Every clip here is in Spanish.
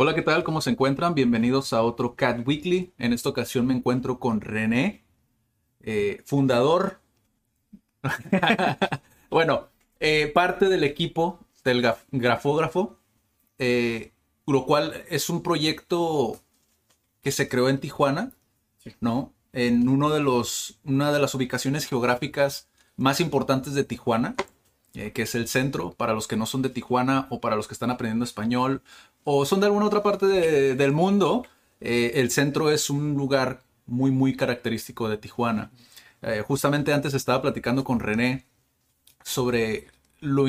Hola, ¿qué tal? ¿Cómo se encuentran? Bienvenidos a otro Cat Weekly. En esta ocasión me encuentro con René, eh, fundador, bueno, eh, parte del equipo del grafógrafo, eh, lo cual es un proyecto que se creó en Tijuana, ¿no? En uno de los, una de las ubicaciones geográficas más importantes de Tijuana, que es el centro, para los que no son de Tijuana o para los que están aprendiendo español o son de alguna otra parte de- del mundo, eh, el centro es un lugar muy, muy característico de Tijuana. Eh, justamente antes estaba platicando con René sobre lo,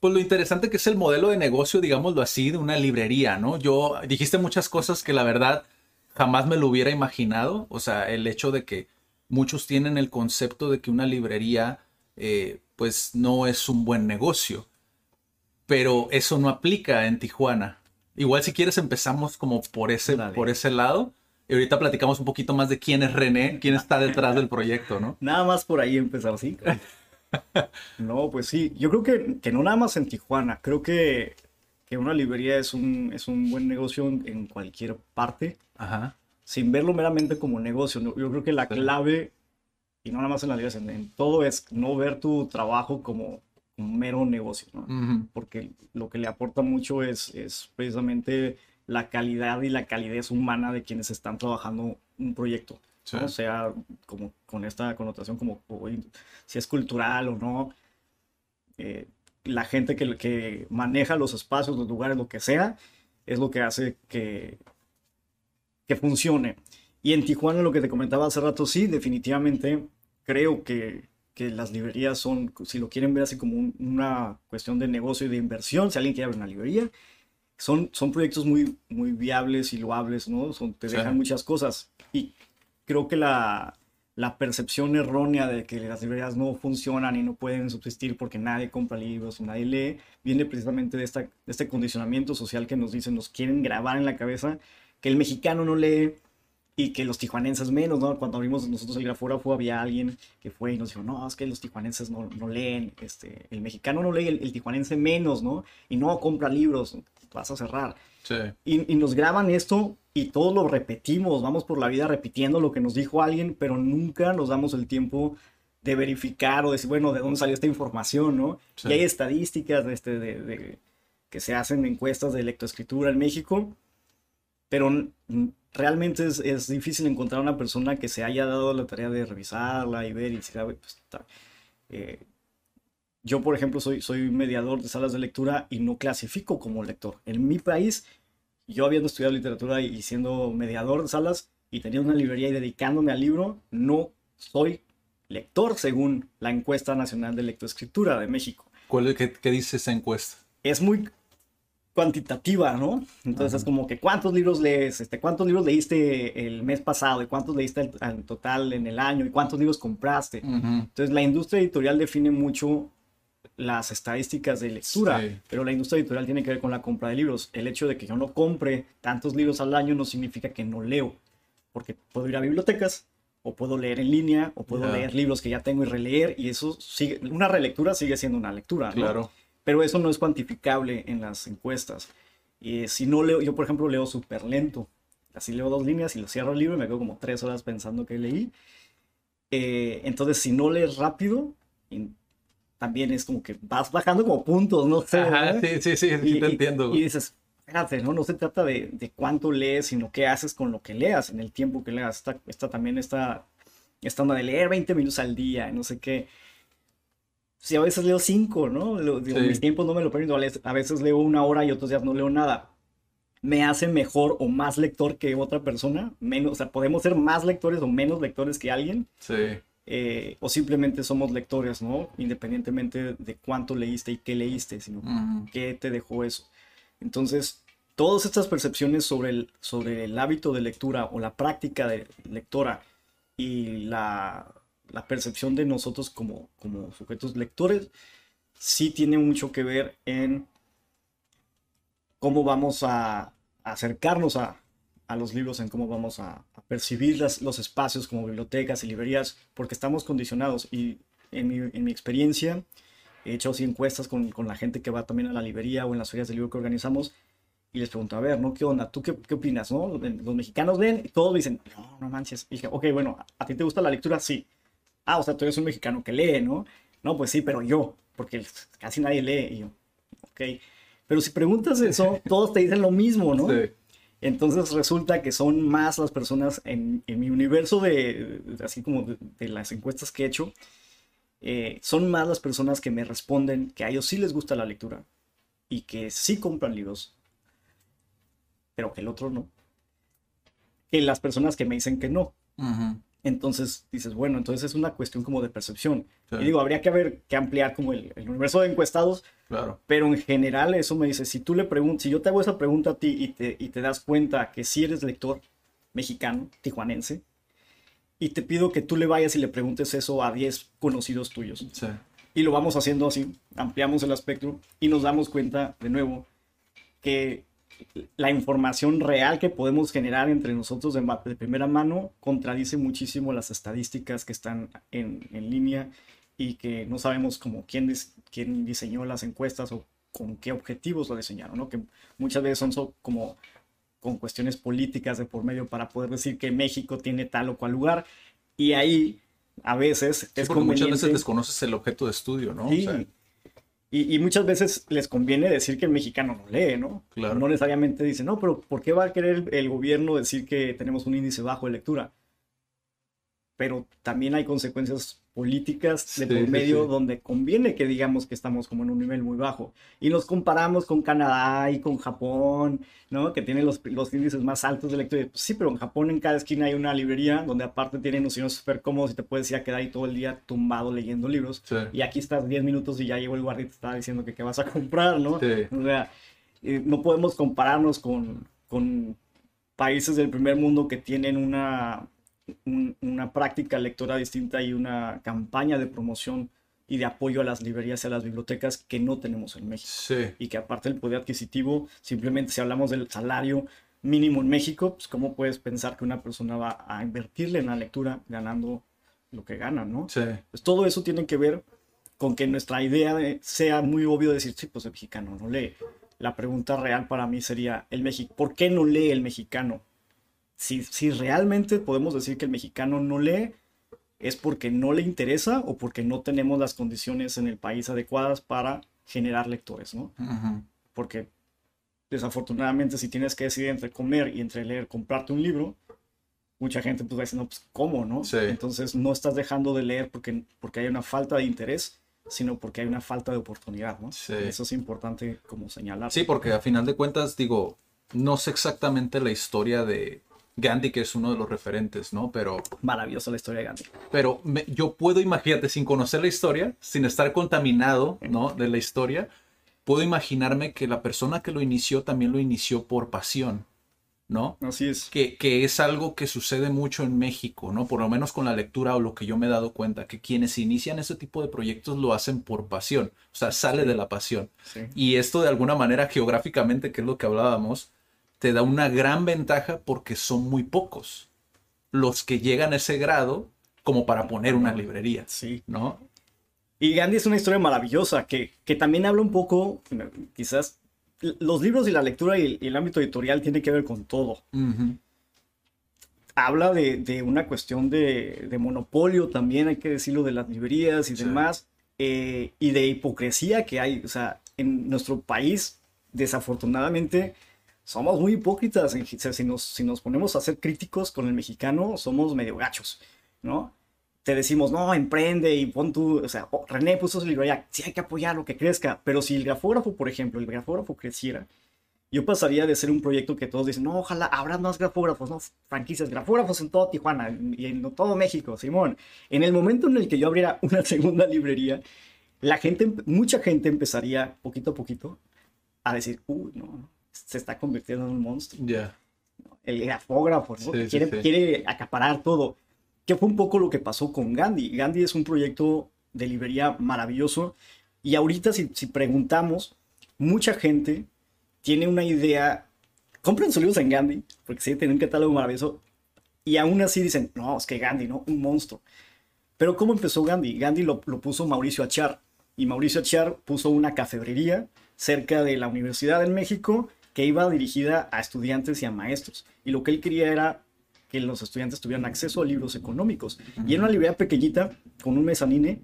pues lo interesante que es el modelo de negocio, digámoslo así, de una librería, ¿no? Yo dijiste muchas cosas que la verdad jamás me lo hubiera imaginado. O sea, el hecho de que muchos tienen el concepto de que una librería, eh, pues no es un buen negocio. Pero eso no aplica en Tijuana. Igual si quieres empezamos como por ese, Dale. por ese lado. Y ahorita platicamos un poquito más de quién es René, quién está detrás del proyecto, ¿no? Nada más por ahí empezar, ¿sí? No, pues sí. Yo creo que, que no nada más en Tijuana. Creo que, que una librería es un, es un buen negocio en, en cualquier parte, Ajá. sin verlo meramente como negocio. Yo creo que la clave, y no nada más en la librería, en, en todo es no ver tu trabajo como un mero negocio. Porque lo que le aporta mucho es, es precisamente la calidad y la calidez humana de quienes están trabajando un proyecto. Sí. ¿no? sea como con esta connotación como o, si es cultural o no. Eh, la gente que, que maneja los espacios, los lugares, lo que sea, es lo que hace que, que funcione. Y en Tijuana, lo que te comentaba hace rato, sí, definitivamente creo que, que las librerías son, si lo quieren ver así como un- una cuestión de negocio y de inversión, si alguien quiere abrir una librería, son, son proyectos muy, muy viables y loables, ¿no? Son, te Sí. dejan muchas cosas. Y creo que la, la percepción errónea de que las librerías no funcionan y no pueden subsistir porque nadie compra libros, nadie lee, viene precisamente de, esta, de este condicionamiento social que nos dicen, nos quieren grabar en la cabeza que el mexicano no lee y que los tijuanenses menos, ¿no? Cuando abrimos nosotros el grafógrafo había alguien que fue y nos dijo, no, es que los tijuanenses no, no leen, este, el mexicano no lee, el, el tijuanense menos, ¿no? Y no compra libros, vas a cerrar. Sí. Y, y nos graban esto y todos lo repetimos, vamos por la vida repitiendo lo que nos dijo alguien, pero nunca nos damos el tiempo de verificar o decir, bueno, ¿de dónde salió esta información, no? Sí. Y hay estadísticas de este, de, de- que se hacen encuestas de lectoescritura en México, pero realmente es, es difícil encontrar una persona que se haya dado la tarea de revisarla y ver y decir, "Ah, pues, está". Eh, yo, por ejemplo, soy, soy mediador de salas de lectura y no clasifico como lector. En mi país, yo habiendo estudiado literatura y siendo mediador de salas y teniendo una librería y dedicándome al libro, no soy lector según la encuesta nacional de lectoescritura de México. ¿Cuál es- qué, qué dice esa encuesta? Es muy cuantitativa, ¿no? Entonces es como que cuántos libros lees, este, cuántos libros leíste el mes pasado y cuántos leíste en, total en el año y cuántos libros compraste. Entonces la industria editorial define mucho las estadísticas de lectura, Sí. pero la industria editorial tiene que ver con la compra de libros. El hecho de que yo no compre tantos libros al año no significa que no leo, porque puedo ir a bibliotecas o puedo leer en línea o puedo leer libros que ya tengo y releer y eso sigue, una relectura sigue siendo una lectura, ¿no? Claro. Pero eso no es cuantificable en las encuestas. Y si no leo, yo por ejemplo leo súper lento, así leo dos líneas y lo cierro el libro y me quedo como tres horas pensando que leí. Eh, entonces, si no lees rápido, también es como que vas bajando como puntos, no sé. Ajá, sí, sí, sí, sí Y- te entiendo. Y dices, espérate, ¿no? No se trata de, de cuánto lees, sino qué haces con lo que leas, en el tiempo que leas. Está, está también esta, esta onda de leer 20 minutos al día, no sé qué. Sí, a veces leo 5, ¿no? Lo- digo, Sí. Mis tiempos no me lo permiten. A veces- leo una hora y otros días no leo nada. me hace mejor o más lector que otra persona, menos, o sea, podemos ser más lectores o menos lectores que alguien, Sí. eh, o simplemente somos lectores, ¿no? Independientemente de cuánto leíste y qué leíste, sino qué te dejó eso. Entonces, todas estas percepciones sobre el, sobre el hábito de lectura o la práctica de lectora y la, la percepción de nosotros como, como sujetos lectores, sí tiene mucho que ver en cómo vamos a acercarnos a, a los libros, en cómo vamos a, percibir las- los espacios como bibliotecas y librerías, porque estamos condicionados. Y en mi, en mi experiencia, he hecho así encuestas con, con la gente que va también a la librería o en las ferias de libro que organizamos y les pregunto, a ver, ¿no? ¿Qué onda? ¿Tú qué, qué opinas, no? Los mexicanos ven y todos dicen, no, no manches. Y ok, bueno, ¿a ti te gusta la lectura? Sí. Ah, o sea, tú eres un mexicano que lee, ¿no? No, pues sí, pero yo, porque casi nadie lee. Y yo, ok. Pero si preguntas eso, todos te dicen lo mismo, ¿no? Sí. Entonces resulta que son más las personas en, en mi universo de, así como de, de las encuestas que he hecho, eh, son más las personas que me responden que a ellos sí les gusta la lectura y que sí compran libros, pero que el otro no. Que las personas que me dicen que no. Ujú. Entonces dices, bueno, entonces es una cuestión como de percepción. Sí. Y digo, habría que haber que ampliar como el, el universo de encuestados Claro. pero en general eso me dice, si tú le preguntas, si yo te hago esa pregunta a ti y te, y te das cuenta que si eres lector mexicano, tijuanense, y te pido que tú le vayas y le preguntes eso a 10 conocidos tuyos. Sí. Y lo vamos haciendo así, ampliamos el espectro y nos damos cuenta de nuevo que la información real que podemos generar entre nosotros de, de primera mano contradice muchísimo las estadísticas que están en, en línea y que no sabemos como quién, dis- quién diseñó las encuestas o con qué objetivos lo diseñaron, ¿no? Que muchas veces son so- como con cuestiones políticas de por medio para poder decir que México tiene tal o cual lugar y ahí a veces Sí, es porque muchas veces conveniente- desconoces el objeto de estudio, ¿no? O Sí. sea, y, y muchas veces les conviene decir que el mexicano no lee, ¿no? Claro. No necesariamente dicen, no, pero ¿por qué va a querer el, el gobierno decir que tenemos un índice bajo de lectura? Pero también hay consecuencias políticas de Sí, por sí, medio sí. donde conviene que digamos que estamos como en un nivel muy bajo. Y nos comparamos con Canadá y con Japón, ¿no? Que tienen los, los índices más altos de lectura. Pues sí, pero en Japón en cada esquina hay una librería donde aparte tienen unos súper cómodos y te puedes ir a quedar ahí todo el día tumbado leyendo libros. Sí. Y aquí estás 10 minutos y ya llegó el guardia y te está diciendo que qué vas a comprar, ¿no? Sí. O sea, eh, no podemos compararnos con, con países del primer mundo que tienen una, un- una práctica lectora distinta y una campaña de promoción y de apoyo a las librerías y a las bibliotecas que no tenemos en México. Sí. Y que aparte del poder adquisitivo, simplemente si hablamos del salario mínimo en México, pues cómo puedes pensar que una persona va a invertirle en la lectura ganando lo que gana, ¿no? Sí. Pues todo eso tiene que ver con que nuestra idea de- sea muy obvio decir, sí, pues el mexicano no lee. La pregunta real para mí sería, el Mexi ¿por qué no lee el mexicano? Si, si realmente podemos decir que el mexicano no lee, es porque no le interesa o porque no tenemos las condiciones en el país adecuadas para generar lectores, ¿no? Porque desafortunadamente si tienes que decidir entre comer y entre leer, comprarte un libro, mucha gente pues va a decir, no, pues ¿cómo, no? Sí. Entonces no estás dejando de leer porque, porque hay una falta de interés, sino porque hay una falta de oportunidad, ¿no? Sí. Eso es importante como señalar. Sí, porque a final de cuentas, digo, no sé exactamente la historia de Gandhi, que es uno de los referentes, ¿no? Pero, Maravillosa la historia de Gandhi. pero me- yo puedo, imagínate, sin conocer la historia, sin estar contaminado, ¿no? De la historia, puedo imaginarme que la persona que lo inició también lo inició por pasión, ¿no? Así es. que, que es algo que sucede mucho en México, ¿no? Por lo menos con la lectura o lo que yo me he dado cuenta, que quienes inician ese tipo de proyectos lo hacen por pasión, o sea, sale de la pasión. Sí. Y esto de alguna manera geográficamente, que es lo que hablábamos, te da una gran ventaja porque son muy pocos los que llegan a ese grado como para poner una librería, Sí. ¿no? Y Gandhi es una historia maravillosa que, que también habla un poco, quizás, los libros y la lectura y el, y el ámbito editorial tiene que ver con todo. Habla de, de una cuestión de, de monopolio también, hay que decirlo, de las librerías y Sí. demás, eh, y de hipocresía que hay. O sea, en nuestro país, desafortunadamente, somos muy hipócritas. Si, nos, si nos ponemos a ser críticos con el mexicano, somos medio gachos, ¿no? Te decimos, no, emprende y pon tú, o sea, René puso su librería, sí hay que apoyar lo que crezca, pero si el grafógrafo, por ejemplo, el grafógrafo creciera, yo pasaría de ser un proyecto que todos dicen, no, ojalá habrá más grafógrafos, no, franquicias, grafógrafos en todo Tijuana y en todo México, Simón. En el momento en el que yo abriera una segunda librería, la gente, mucha gente empezaría poquito a poquito a decir, uy, no, se está convirtiendo en un monstruo. Ya. El grafógrafo, ¿no? Sí, sí, quiere, sí. quiere acaparar todo. Que fue un poco lo que pasó con Gandhi. Gandhi es un proyecto de librería maravilloso. Y ahorita, si, si preguntamos, mucha gente tiene una idea. Compren sus libros en Gandhi, porque sí, tienen un catálogo maravilloso. Y aún así dicen, no, es que Gandhi, ¿no? Un monstruo. Pero ¿cómo empezó Gandhi? Gandhi lo, lo puso Mauricio Achar. Y Mauricio Achar puso una cafebrería cerca de la Universidad en México que iba dirigida a estudiantes y a maestros. Y lo que él quería era que los estudiantes tuvieran acceso a libros económicos. Y era una librería pequeñita con un mezanine.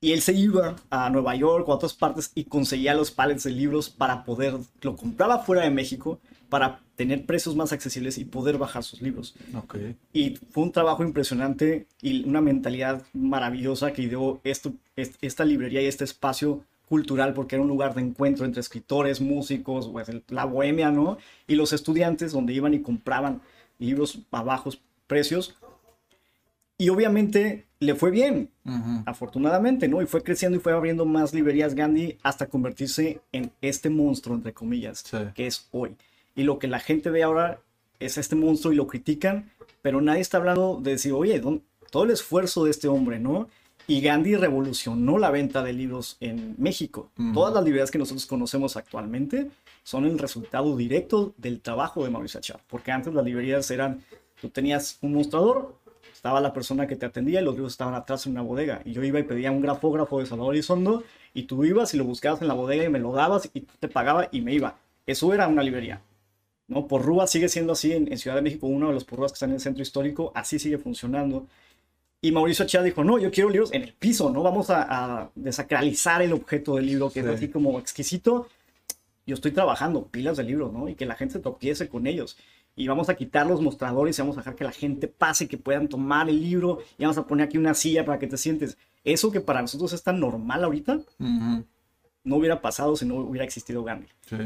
Y él se iba a Nueva York o a otras partes y conseguía los pallets de libros para poder, lo compraba fuera de México para tener precios más accesibles y poder bajar sus libros. Y fue un trabajo impresionante y una mentalidad maravillosa que dio esto, est- esta librería y este espacio cultural porque era un lugar de encuentro entre escritores, músicos, pues, la bohemia, ¿no? Y los estudiantes donde iban y compraban libros a bajos precios. Y obviamente le fue bien, afortunadamente, ¿no? Y fue creciendo y fue abriendo más librerías Gandhi hasta convertirse en este monstruo, entre comillas, Sí. que es hoy. Y lo que la gente ve ahora es este monstruo y lo critican, pero nadie está hablando de decir, oye, ¿dónde- todo el esfuerzo de este hombre, ¿no? Y Gandhi revolucionó la venta de libros en México. Todas las librerías que nosotros conocemos actualmente son el resultado directo del trabajo de Mauricio Achar, porque antes las librerías eran, tú tenías un mostrador, estaba la persona que te atendía y los libros estaban atrás en una bodega. Y yo iba y pedía un grafógrafo de Salvador Elizondo y tú ibas y lo buscabas en la bodega y me lo dabas y te pagaba y me iba. Eso era una librería. ¿no? Porrúa sigue siendo así en, en Ciudad de México, uno de los porrúas que están en el centro histórico, así sigue funcionando. Y Mauricio Achá dijo, no, yo quiero libros en el piso, ¿no? Vamos a, a desacralizar el objeto del libro, que Sí. es así como exquisito. Yo estoy trabajando pilas de libros, ¿no? Y que la gente se tropiece con ellos. Y vamos a quitar los mostradores y vamos a dejar que la gente pase, que puedan tomar el libro y vamos a poner aquí una silla para que te sientes. Eso que para nosotros es tan normal ahorita, Ujú. no hubiera pasado si no hubiera existido Gandhi. Sí.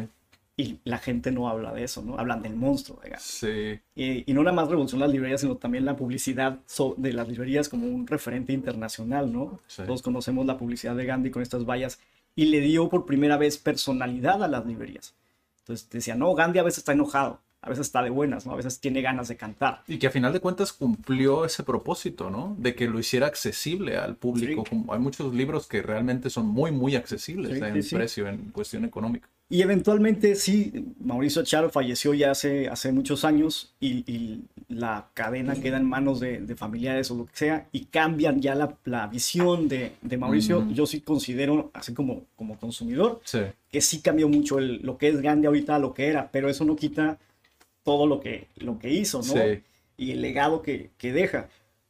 Y la gente no habla de eso, ¿no? Hablan del monstruo Gandhi. Sí. Y, y no nada más revolucionó las librerías, sino también la publicidad so- de las librerías como un referente internacional, ¿no? Sí. Todos conocemos la publicidad de Gandhi con estas vallas y le dio por primera vez personalidad a las librerías. Entonces decía, no, Gandhi a veces está enojado, a veces está de buenas, ¿no? A veces tiene ganas de cantar. Y que a final de cuentas cumplió ese propósito, ¿no? De que lo hiciera accesible al público. Sí. Como hay muchos libros que realmente son muy, muy accesibles Sí, en sí, sí. precio, en cuestión económica. Y eventualmente sí, Mauricio Charo falleció ya hace, hace muchos años y, y la cadena queda en manos de, de familiares o lo que sea y cambian ya la, la visión de, de Mauricio. Yo sí considero, así como, como consumidor, Sí. que sí cambió mucho el- lo que es Gandhi ahorita a lo que era, pero eso no quita todo lo que, lo que hizo, ¿no? Sí. Y el legado que, que deja.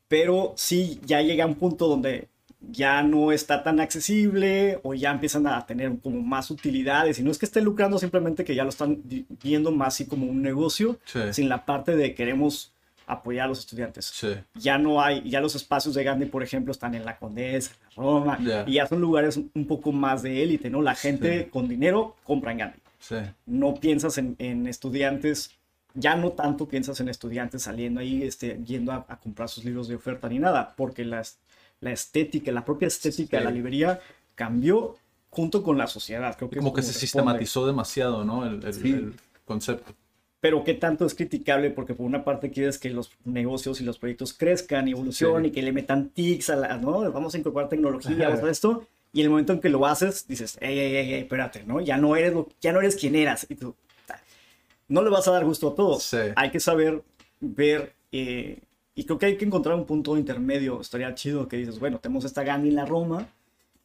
Pero sí, ya llega un punto donde ya no está tan accesible o ya empiezan a tener como más utilidades y no es que esté lucrando simplemente que ya lo están viendo más así como un negocio Sí. sin la parte de queremos apoyar a los estudiantes Sí. ya no hay, ya los espacios de Gandhi, por ejemplo, están en la Condesa, en la Roma, y ya son lugares un poco más de élite, ¿no? La gente con dinero compra en Gandhi. Sí. No piensas en, en estudiantes, ya no tanto piensas en estudiantes saliendo ahí, este, yendo a, a comprar sus libros de oferta ni nada, porque las- la estética, la propia estética de la librería cambió junto con la sociedad. Creo que Como que se responde. sistematizó demasiado, ¿no? El, el- Sí. el concepto. pero qué tanto es criticable porque por una parte quieres que los negocios y los proyectos crezcan y evolucionen Sí. y que le metan tics a la, ¿no? Vamos a incorporar tecnología, vamos a hacer esto. Y el momento en que lo haces, dices, ey, ey, ey, ey, espérate, ¿no? Ya no eres lo, ya no eres quien eras. Y tú, no le vas a dar gusto a todos. Sí. Hay que saber ver, eh, y creo que hay que encontrar un punto intermedio. Estaría chido que dices, bueno, tenemos esta Gandhi en la Roma,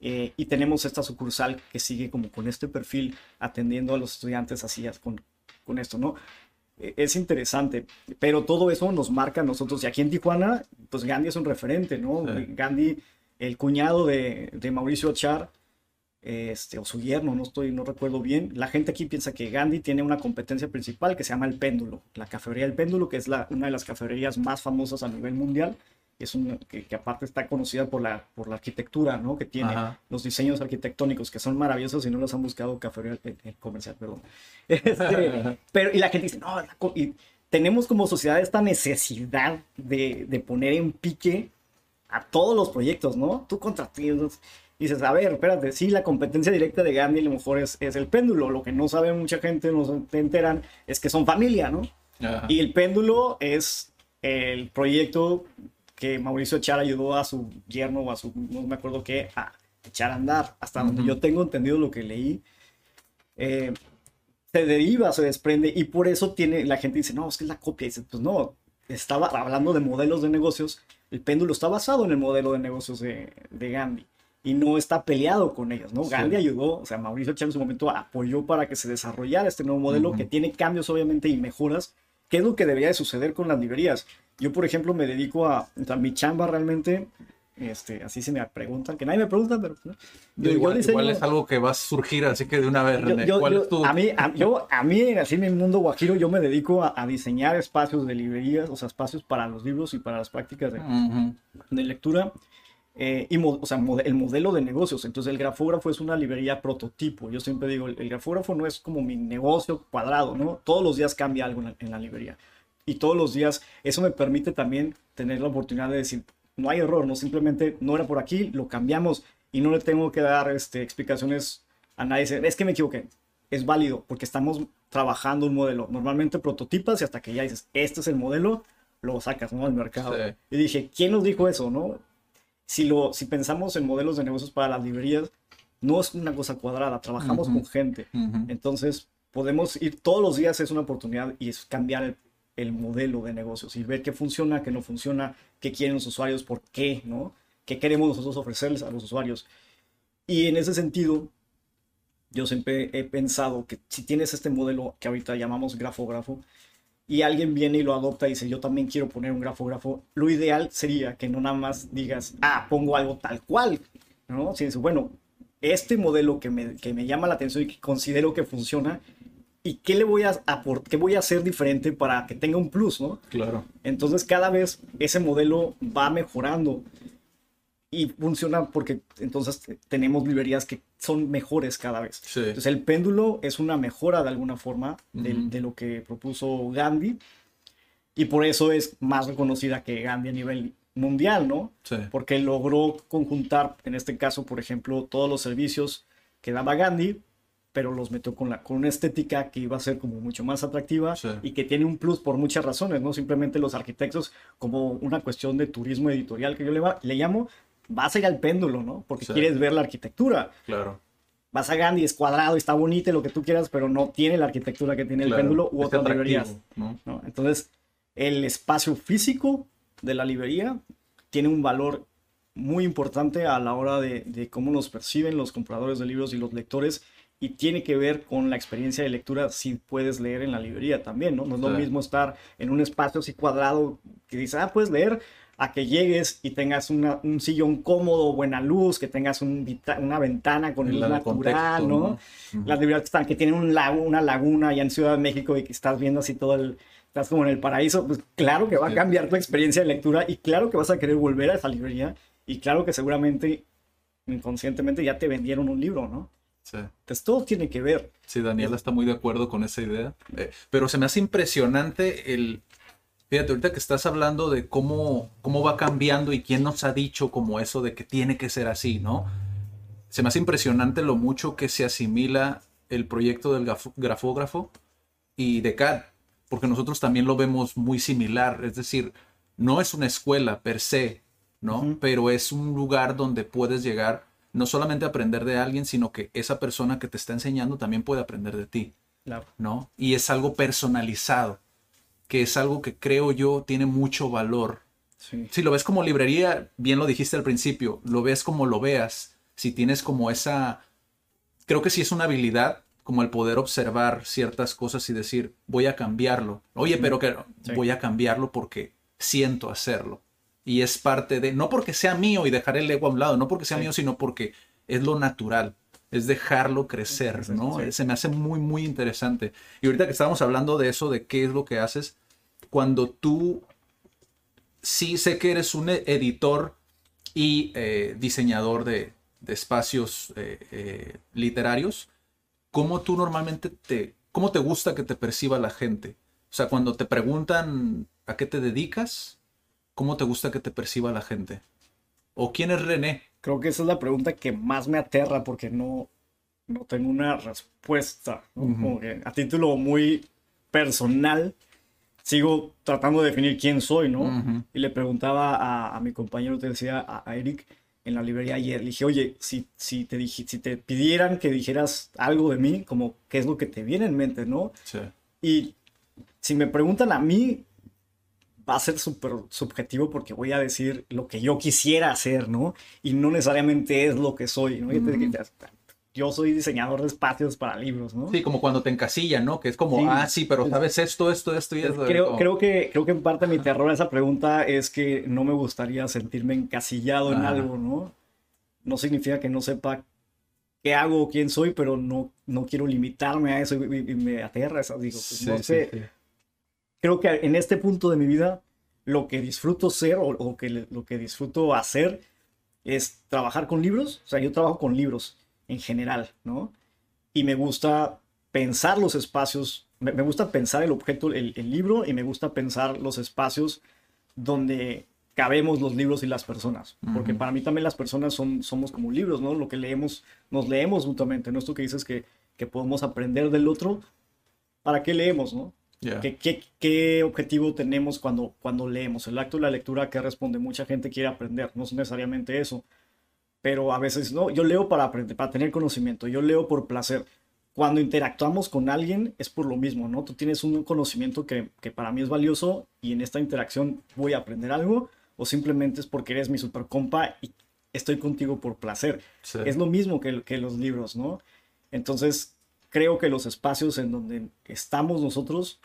eh, y tenemos esta sucursal que sigue como con este perfil atendiendo a los estudiantes así con, con esto, ¿no? Eh, Es interesante, pero todo eso nos marca a nosotros. Y aquí en Tijuana, pues Gandhi es un referente, ¿no? Sí. Gandhi, el cuñado de, de Mauricio Achar, este, o su yerno, no estoy, no recuerdo bien. La gente aquí piensa que Gandhi tiene una competencia principal que se llama el péndulo, la cafetería del péndulo, que es la, una de las cafeterías más famosas a nivel mundial. es un, que, que aparte está conocida por la, por la arquitectura, ¿no? Que tiene Ajá. los diseños arquitectónicos que son maravillosos y no los han buscado el, el comercial, perdón. Este, pero, y la gente dice, no, la y tenemos como sociedad esta necesidad de, de poner en pique a todos los proyectos, ¿no? Tú contra ti, entonces, dices, a ver, espérate, sí, la competencia directa de Gandhi a lo mejor es, es el péndulo, lo que no sabe mucha gente, no se enteran, es que son familia, ¿no? Ajá. Y el péndulo es el proyecto que Mauricio Echar ayudó a su yerno o a su, no me acuerdo qué, a echar a andar. Hasta donde yo tengo entendido lo que leí, eh, se deriva, se desprende y por eso tiene, la gente dice, no, es que es la copia. Y dice, pues no, estaba hablando de modelos de negocios, el péndulo está basado en el modelo de negocios de, de Gandhi. Y no está peleado con ellos, ¿no? Sí. Gandhi ayudó, o sea, Mauricio Echar en su momento apoyó para que se desarrollara este nuevo modelo Ujú. que tiene cambios obviamente y mejoras, ¿Qué es lo que debería de suceder con las librerías? Yo, por ejemplo, me dedico a, o sea, mi chamba realmente, este, así se me preguntan, que nadie me pregunta, pero ¿no? Yo igual, igual es algo que va a surgir, así que de una vez, yo- René, yo- ¿cuál yo- es tu...? a mí, a, yo, a mí, así en mi mundo guajiro, yo me dedico a, a diseñar espacios de librerías, o sea, espacios para los libros y para las prácticas de, Ujú. de lectura. Eh, y o sea, mode- el modelo de negocios. Entonces, el grafógrafo es una librería prototipo. Yo siempre digo, el, el grafógrafo no es como mi negocio cuadrado, ¿no? Todos los días cambia algo en la, en la librería. Y todos los días, eso me permite también tener la oportunidad de decir, no hay error, no simplemente no era por aquí, lo cambiamos y no le tengo que dar este, explicaciones a nadie. Es que me equivoqué. Es válido porque estamos trabajando un modelo. Normalmente prototipas y hasta que ya dices, este es el modelo, lo sacas ¿no? al mercado. Sí. Y dije, ¿quién nos dijo eso? no? Si, lo, si pensamos en modelos de negocios para las librerías, no es una cosa cuadrada, trabajamos con gente. Entonces, podemos ir todos los días, es una oportunidad y es cambiar el, el modelo de negocios y ver qué funciona, qué no funciona, qué quieren los usuarios, por qué, ¿no? ¿Qué queremos nosotros ofrecerles a los usuarios? Y en ese sentido, yo siempre he pensado que si tienes este modelo que ahorita llamamos grafógrafo, y alguien viene y lo adopta y dice, yo también quiero poner un grafógrafo, lo ideal sería que no nada más digas, ah, pongo algo tal cual, ¿no? Si dices, bueno, este modelo que me, que me llama la atención y que considero que funciona, ¿y qué le voy a aportar, qué voy a hacer diferente para que tenga un plus, ¿no? Claro. Entonces cada vez ese modelo va mejorando y funciona porque entonces tenemos librerías que son mejores cada vez. Sí. Entonces el péndulo es una mejora de alguna forma de, Ujú. de lo que propuso Gandhi y por eso es más reconocida que Gandhi a nivel mundial, ¿no? Sí. Porque logró conjuntar, en este caso, por ejemplo, todos los servicios que daba Gandhi, pero los metió con, la, con una estética que iba a ser como mucho más atractiva Sí. y que tiene un plus por muchas razones, no simplemente los arquitectos como una cuestión de turismo editorial que yo le, le llamo, vas a ir al péndulo, ¿no? Porque Sí. quieres ver la arquitectura. Claro. Vas a Gandhi, es cuadrado, está bonito, lo que tú quieras, pero no tiene la arquitectura que tiene el claro. péndulo u otras librerías. ¿no? ¿no? Entonces, el espacio físico de la librería tiene un valor muy importante a la hora de, de cómo nos perciben los compradores de libros y los lectores y tiene que ver con la experiencia de lectura si puedes leer en la librería también, ¿no? No es lo mismo estar en un espacio así cuadrado que dices, ah, puedes leer, a que llegues y tengas una- un sillón cómodo, buena luz, que tengas un una ventana con El luz natural, contexto, ¿no? Las librerías que están, que tienen un lago, una laguna allá en Ciudad de México y que estás viendo así todo el, estás como en el paraíso, pues claro que va a cambiar tu experiencia de lectura y claro que vas a querer volver a esa librería y claro que seguramente inconscientemente ya te vendieron un libro, ¿no? Sí. Entonces todo tiene que ver. Sí, Daniela está muy de acuerdo con esa idea. Eh, pero se me hace impresionante el. Fíjate, ahorita que estás hablando de cómo, cómo va cambiando y quién nos ha dicho como eso de que tiene que ser así, ¿no? Se me hace impresionante lo mucho que se asimila el proyecto del graf- grafógrafo y de CAD, porque nosotros también lo vemos muy similar. Es decir, no es una escuela per se, ¿no? Pero es un lugar donde puedes llegar no solamente a aprender de alguien, sino que esa persona que te está enseñando también puede aprender de ti, Claro. ¿no? Y es algo personalizado, que es algo que creo yo tiene mucho valor. Sí. Si lo ves como librería, bien lo dijiste al principio, lo ves como lo veas, si tienes como esa, creo que sí es una habilidad, como el poder observar ciertas cosas y decir, voy a cambiarlo. Oye, pero que Sí. voy a cambiarlo porque siento hacerlo. Y es parte de, no porque sea mío y dejar el ego a un lado, no porque sea Sí. mío, sino porque es lo natural, es dejarlo crecer, ¿no? sí. Se me hace muy, muy interesante. Y ahorita que estábamos hablando de eso, de qué es lo que haces, cuando tú sí sé que eres un e- editor y eh, diseñador de, de espacios eh, eh, literarios. ¿Cómo tú normalmente te, cómo te gusta que te perciba la gente? O sea, cuando te preguntan a qué te dedicas, ¿cómo te gusta que te perciba la gente? ¿O quién es René? Creo que esa es la pregunta que más me aterra porque no, no tengo una respuesta. ¿no? Como que a título muy personal, sigo tratando de definir quién soy, ¿no? Y le preguntaba a, a mi compañero, te decía, a, a Eric, en la librería ayer, le dije, oye, si, si, te dije, si te pidieran que dijeras algo de mí, como qué es lo que te viene en mente, ¿no? Sí. Y si me preguntan a mí, va a ser súper subjetivo porque voy a decir lo que yo quisiera hacer, ¿no? Y no necesariamente es lo que soy, ¿no? Dije, Yo soy diseñador de espacios para libros, ¿no? Sí, como cuando te encasillan, ¿no? Que es como, Sí. ah, sí, pero sabes esto, esto, esto y esto. Creo, Como- creo, que, creo que en parte mi terror a esa pregunta es que no me gustaría sentirme encasillado en Ajá. algo, ¿no? No significa que no sepa qué hago o quién soy, pero no, no quiero limitarme a eso y, y- y me aterra eso. Digo, pues, Sí, no sí, sé. sí. Creo que en este punto de mi vida, lo que disfruto ser o, o que lo que disfruto hacer es trabajar con libros. O sea, yo trabajo con libros en general, ¿no? Y me gusta pensar los espacios, me, me gusta pensar el objeto, el, el libro, y me gusta pensar los espacios donde cabemos los libros y las personas. Porque para mí también las personas son, somos como libros, ¿no? Lo que leemos, nos leemos mutuamente, ¿no? Esto que dices que, que podemos aprender del otro, ¿para qué leemos, no? Ya. ¿Qué, qué, qué objetivo tenemos cuando, cuando leemos? El acto de la lectura que responde, mucha gente quiere aprender, no es necesariamente eso, pero a veces no, yo leo para aprender, para tener conocimiento, yo leo por placer. Cuando interactuamos con alguien es por lo mismo, ¿no? Tú tienes un conocimiento que, que para mí es valioso y en esta interacción voy a aprender algo o simplemente es porque eres mi super compa y estoy contigo por placer. Sí. Es lo mismo que, que los libros, ¿no? Entonces, creo que los espacios en donde estamos nosotros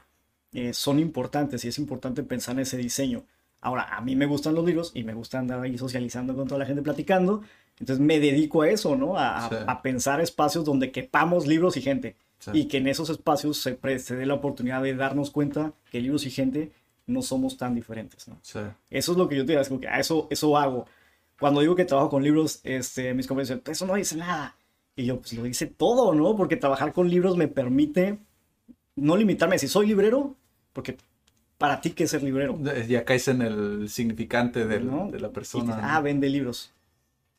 eh, son importantes y es importante pensar en ese diseño. Ahora, a mí me gustan los libros y me gusta andar ahí socializando con toda la gente platicando. Entonces me dedico a eso, ¿no? A, a- Sí. a pensar espacios donde quepamos libros y gente. Sí. Y que en esos espacios se, se dé la oportunidad de darnos cuenta que libros y gente no somos tan diferentes, ¿no? Sí. Eso es lo que yo te digo, es como que a eso, eso hago. Cuando digo que trabajo con libros, este, mis compañeros dicen, eso no dice nada. Y yo, pues lo dice todo, ¿no? Porque trabajar con libros me permite no limitarme. Si soy librero, porque para ti, ¿qué es ser librero? Ya caes en el significante del- ¿no? de la persona. dices, ah, vende libros.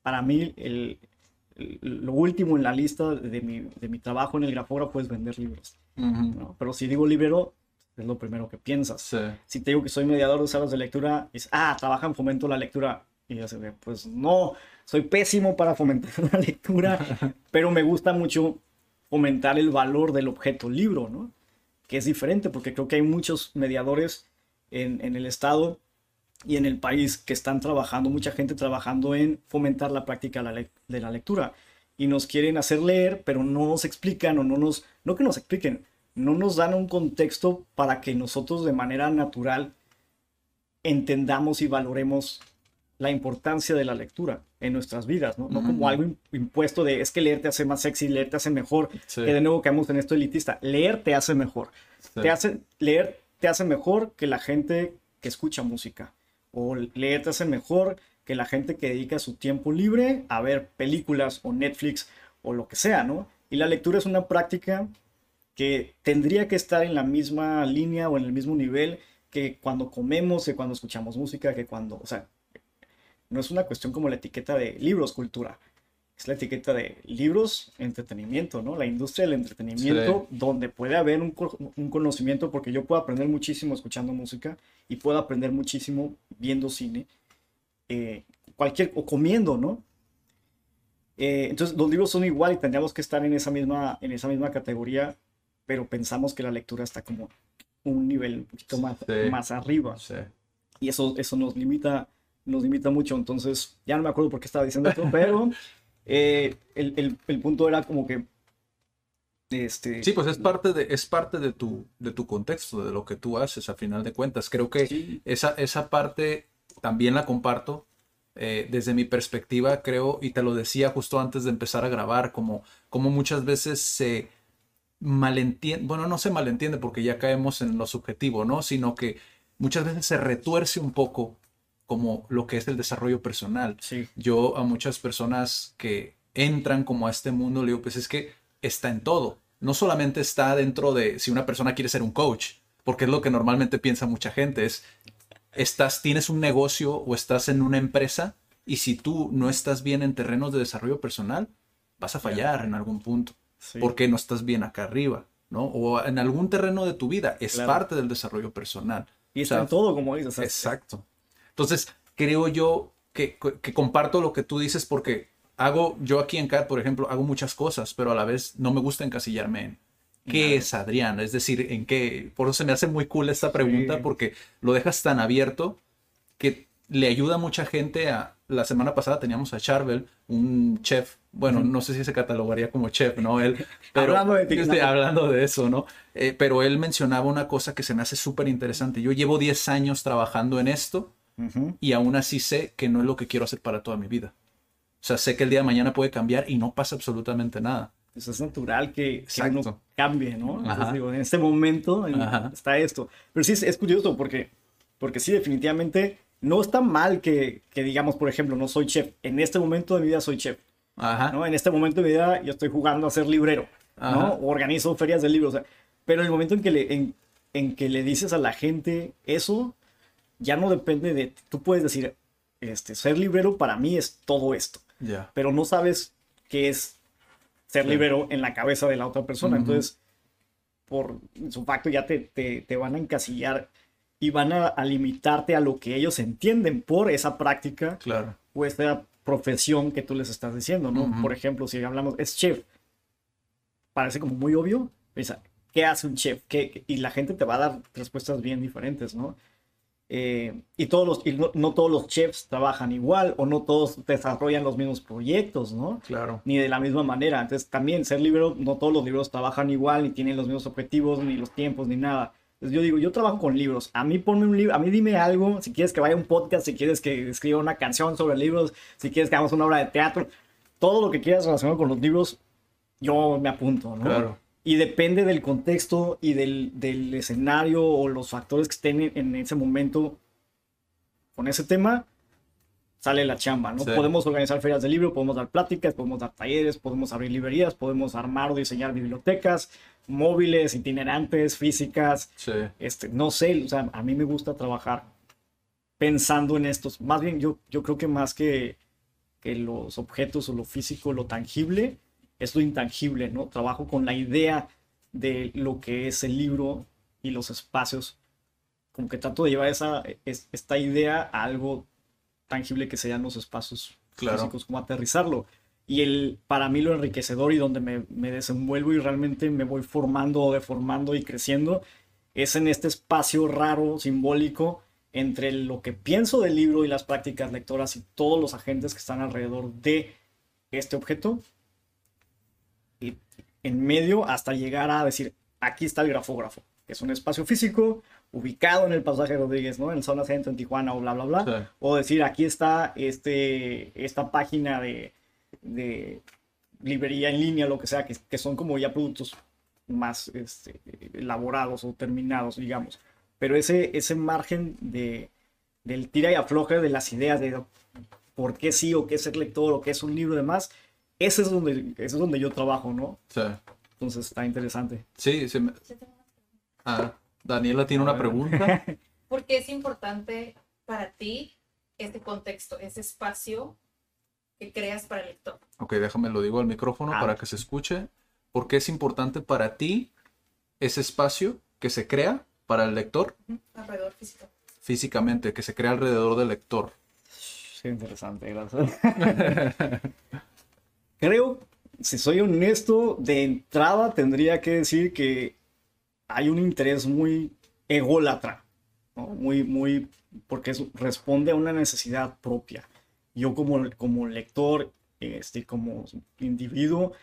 Para mí, el, el- lo último en la lista de mi, de mi trabajo en el grafógrafo es vender libros. Ujú. ¿no? Pero si digo librero, es lo primero que piensas. Sí. Si te digo que soy mediador de salas de lectura, es, ah, trabaja en fomento la lectura. Y ya se ve, pues no, soy pésimo para fomentar la lectura, pero me gusta mucho fomentar el valor del objeto libro, ¿no? Que es diferente, porque creo que hay muchos mediadores en, en el Estado y en el país que están trabajando, mucha gente trabajando en fomentar la práctica de la, lectura. Y nos quieren hacer leer, pero no nos explican o no nos, no que nos expliquen, no nos dan un contexto para que nosotros de manera natural entendamos y valoremos la importancia de la lectura en nuestras vidas, ¿no? No como algo im- impuesto de es que leer te hace más sexy, leer te hace mejor, Sí. que de nuevo caemos en esto elitista. Leer te hace mejor. Sí. Te hace, leer te hace mejor que la gente que escucha música. O leer te hace mejor que la gente que dedica su tiempo libre a ver películas o Netflix o lo que sea, ¿no? Y la lectura es una práctica que tendría que estar en la misma línea o en el mismo nivel que cuando comemos, que cuando escuchamos música, que cuando, o sea, no es una cuestión como la etiqueta de libros, cultura. Es la etiqueta de libros, entretenimiento, ¿no? La industria del entretenimiento, donde puede haber un, un conocimiento, porque yo puedo aprender muchísimo escuchando música y puedo aprender muchísimo viendo cine, eh, cualquier, o comiendo, ¿no? Eh, entonces, los libros son igual y tendríamos que estar en esa misma, en esa misma categoría, pero pensamos que la lectura está como un nivel un poquito más, Sí. más arriba Sí. y eso, eso nos limita, nos limita mucho. Entonces, ya no me acuerdo por qué estaba diciendo esto, pero eh, el, el- el punto era como que. Este, Sí, pues es parte de, es parte de tu, de tu contexto, de lo que tú haces a final de cuentas. Creo que Sí. esa, esa parte también la comparto. eh, desde mi perspectiva, creo, y te lo decía justo antes de empezar a grabar, como, como muchas veces se malentiende, bueno, no se malentiende porque ya caemos en lo subjetivo, ¿no? Sino que muchas veces se retuerce un poco como lo que es el desarrollo personal. Sí. Yo a muchas personas que entran como a este mundo, le digo, pues es que está en todo. No solamente está dentro de si una persona quiere ser un coach, porque es lo que normalmente piensa mucha gente, es, estás, tienes un negocio o estás en una empresa y si tú no estás bien en terrenos de desarrollo personal, vas a fallar en algún punto, Sí. porque no estás bien acá arriba, ¿no? O en algún terreno de tu vida, es Claro. parte del desarrollo personal. Y O está sea, en todo, como dices. o sea, Exacto. Entonces, creo yo que, que comparto lo que tú dices porque hago, yo aquí en CAD, por ejemplo, hago muchas cosas, pero a la vez no me gusta encasillarme en qué es Adrián, es decir, en qué, por eso se me hace muy cool esta pregunta Sí. porque lo dejas tan abierto que le ayuda a mucha gente a, la semana pasada teníamos a Charvel, un chef, bueno, no sé si se catalogaría como chef, ¿no? Él, pero, Hablando de ti, este, claro. hablando de eso, ¿no? Eh, pero él mencionaba una cosa que se me hace súper interesante. Yo llevo 10 años trabajando en esto ujú. y aún así sé que no es lo que quiero hacer para toda mi vida. O sea, sé que el día de mañana puede cambiar y no pasa absolutamente nada. Pues es natural que, que uno cambie, ¿no? Entonces, digo, en este momento en- está esto. Pero sí, es, es curioso porque, porque sí, definitivamente no está mal que, que digamos, por ejemplo, no soy chef. En este momento de mi vida soy chef, Ajá. ¿no? En este momento de mi vida yo estoy jugando a ser librero, Ajá. ¿no? O organizo ferias de libros. o sea, pero en el momento en que, le, en, en que le dices a la gente eso, ya no depende de... Tú puedes decir, este, ser librero para mí es todo esto Ya. pero no sabes qué es ser librero en la cabeza de la otra persona. Entonces, por su facto ya te, te- te van a encasillar y van a, a limitarte a lo que ellos entienden por esa práctica Claro. o esta profesión que tú les estás diciendo, ¿no? Por ejemplo, si hablamos, es chef, parece como muy obvio, ¿qué hace un chef? ¿Qué- Y la gente te va a dar respuestas bien diferentes, ¿no? Eh, y todos los, y no, no todos los chefs trabajan igual o no todos desarrollan los mismos proyectos, ¿no? Claro. Ni de la misma manera. Entonces, también ser librero, no todos los libros trabajan igual, ni tienen los mismos objetivos, ni los tiempos, ni nada. Entonces, yo digo, yo trabajo con libros. A mí ponme un libro, a mí dime algo, si quieres que vaya a un podcast, si quieres que escriba una canción sobre libros, si quieres que hagamos una obra de teatro, todo lo que quieras relacionado con los libros, yo me apunto, ¿no? Claro. Y depende del contexto y del, del escenario o los factores que estén en, ese momento con ese tema, sale la chamba, ¿no? Sí. Podemos organizar ferias de libro, podemos dar pláticas, podemos dar talleres, podemos abrir librerías, podemos armar o diseñar bibliotecas, móviles, itinerantes, físicas, Sí. este, no sé, o sea, a mí me gusta trabajar pensando en estos, más bien yo, yo creo que más que, que los objetos o lo físico, lo tangible, es lo intangible, ¿no? Trabajo con la idea de lo que es el libro y los espacios, como que trato de llevar esa, es- esta idea a algo tangible que sean los espacios Claro. físicos, como aterrizarlo. Y el, para mí lo enriquecedor y donde me, me desenvuelvo y realmente me voy formando o deformando y creciendo es en este espacio raro, simbólico, entre lo que pienso del libro y las prácticas lectoras y todos los agentes que están alrededor de este objeto. En medio hasta llegar a decir, aquí está el grafógrafo, que es un espacio físico ubicado en el pasaje Rodríguez, ¿no? En zona centro, en Tijuana o bla, bla, bla. Sí. O decir, aquí está este, esta página de, de librería en línea, lo que sea, que, que son como ya productos más este, elaborados o terminados, digamos. Pero ese, ese margen de, del tira y afloje de las ideas de por qué sí o qué es ser lector o qué es un libro y demás, ese es donde, ese es donde yo trabajo, ¿no? Sí. Entonces está interesante. Sí, se me- Ah, Daniela tiene una pregunta. ¿Por qué es importante para ti este contexto, ese espacio que creas para el lector? Ok, déjame lo digo al micrófono Ah. para que se escuche. ¿Por qué es importante para ti ese espacio que se crea para el lector Alrededor físico. físicamente, que se crea alrededor del lector? Sí, interesante, gracias. Creo, si soy honesto, de entrada tendría que decir que hay un interés muy ególatra, muy, muy, porque es- responde a una necesidad propia. Yo como, como lector, este, como individuo,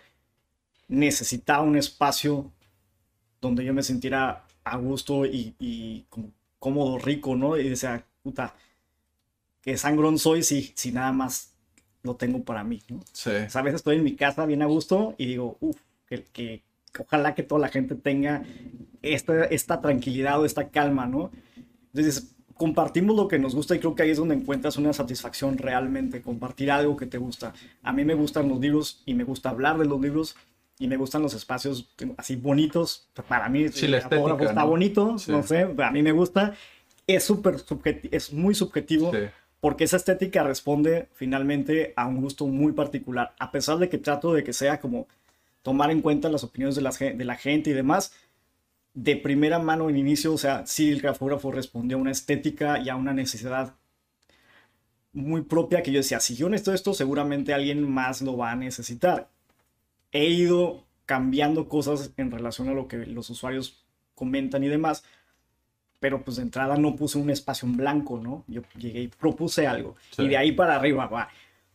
necesitaba un espacio donde yo me sintiera a gusto y, y cómodo, rico, ¿no? Y decía, puta, que sangrón soy si, si nada más lo tengo para mí, ¿no? Sí. O sea, a veces estoy en mi casa bien a gusto y digo, uff, que, que ojalá que toda la gente tenga esta, esta tranquilidad o esta calma, ¿no? Entonces, compartimos lo que nos gusta y creo que ahí es donde encuentras una satisfacción realmente, compartir algo que te gusta. A mí me gustan los libros y me gusta hablar de los libros y me gustan los espacios así bonitos. Para mí Sí, la estética, está ¿no? bonito, Sí. no sé, a mí me gusta. Es súper subjeti- es muy subjetivo Sí. Porque esa estética responde finalmente a un gusto muy particular. A pesar de que trato de que sea como tomar en cuenta las opiniones de la, gente y demás, de primera mano en inicio, o sea, sí el grafógrafo respondió a una estética y a una necesidad muy propia que yo decía, si yo necesito esto, seguramente alguien más lo va a necesitar. He ido cambiando cosas en relación a lo que los usuarios comentan y demás, pero pues de entrada no puse un espacio en blanco, ¿no? Yo llegué y propuse algo. Sí. Y de ahí para arriba va.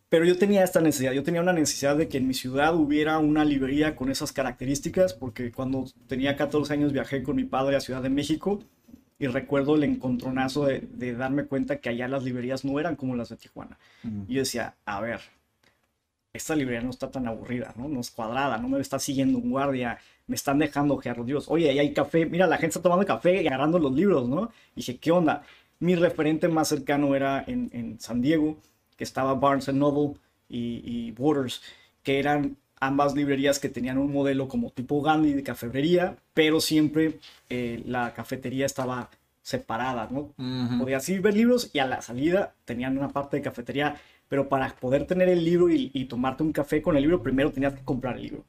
Pero yo tenía esta necesidad, yo tenía una necesidad de que en mi ciudad hubiera una librería con esas características, porque cuando tenía 14 años viajé con mi padre a Ciudad de México y recuerdo el encontronazo de, de darme cuenta que allá las librerías no eran como las de Tijuana. Y yo decía, a ver, esta librería no está tan aburrida, ¿no? No es cuadrada, no me está siguiendo un guardia, me están dejando ojear los libros. Oye, ahí hay café, mira, la gente está tomando café y agarrando los libros, ¿no? Y dije, ¿qué onda? Mi referente más cercano era en, en San Diego, que estaba Barnes Noble y, y Borders, que eran ambas librerías que tenían un modelo como tipo Gandhi de cafetería, pero siempre eh, la cafetería estaba separada, ¿no? Podías ir ver libros y a la salida tenían una parte de cafetería, pero para poder tener el libro y, y tomarte un café con el libro, primero tenías que comprar el libro,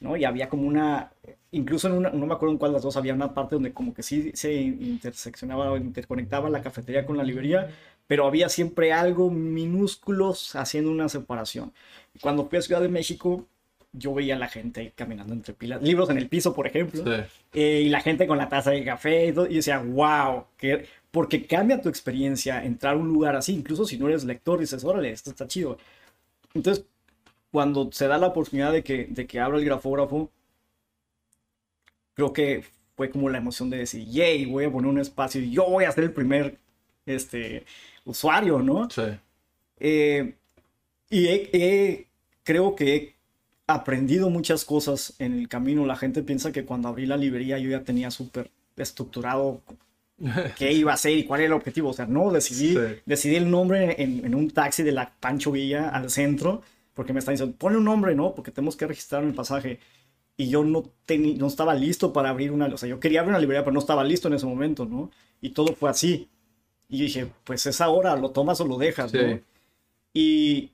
¿no? Y había como una, incluso en una, no me acuerdo en cuál de las dos, había una parte donde como que sí se interseccionaba o interconectaba la cafetería con la librería, pero había siempre algo minúsculo haciendo una separación. Y cuando fui a Ciudad de México, yo veía a la gente caminando entre pilas, libros en el piso, por ejemplo, Sí. eh, y la gente con la taza de café y todo, y decía, wow, que, porque cambia tu experiencia entrar a un lugar así, incluso si no eres lector, dices, órale, esto está chido. Entonces, cuando se da la oportunidad de que, de que abra el grafógrafo, creo que fue como la emoción de decir, yay, voy a poner un espacio y yo voy a ser el primer este, usuario, ¿no? Sí. Eh, y he- he- creo que he aprendido muchas cosas en el camino. La gente piensa que cuando abrí la librería yo ya tenía súper estructurado qué iba a hacer y cuál era el objetivo. O sea, no, decidí, Sí. decidí el nombre en, en un taxi de la Pancho Villa al centro, porque me están diciendo, pone un nombre, ¿no? Porque tenemos que registrar el pasaje. Y yo no, teni- no estaba listo para abrir una, o sea, yo quería abrir una librería, pero no estaba listo en ese momento, ¿no? Y todo fue así. Y dije, pues es ahora, lo tomas o lo dejas, Sí. ¿no? Y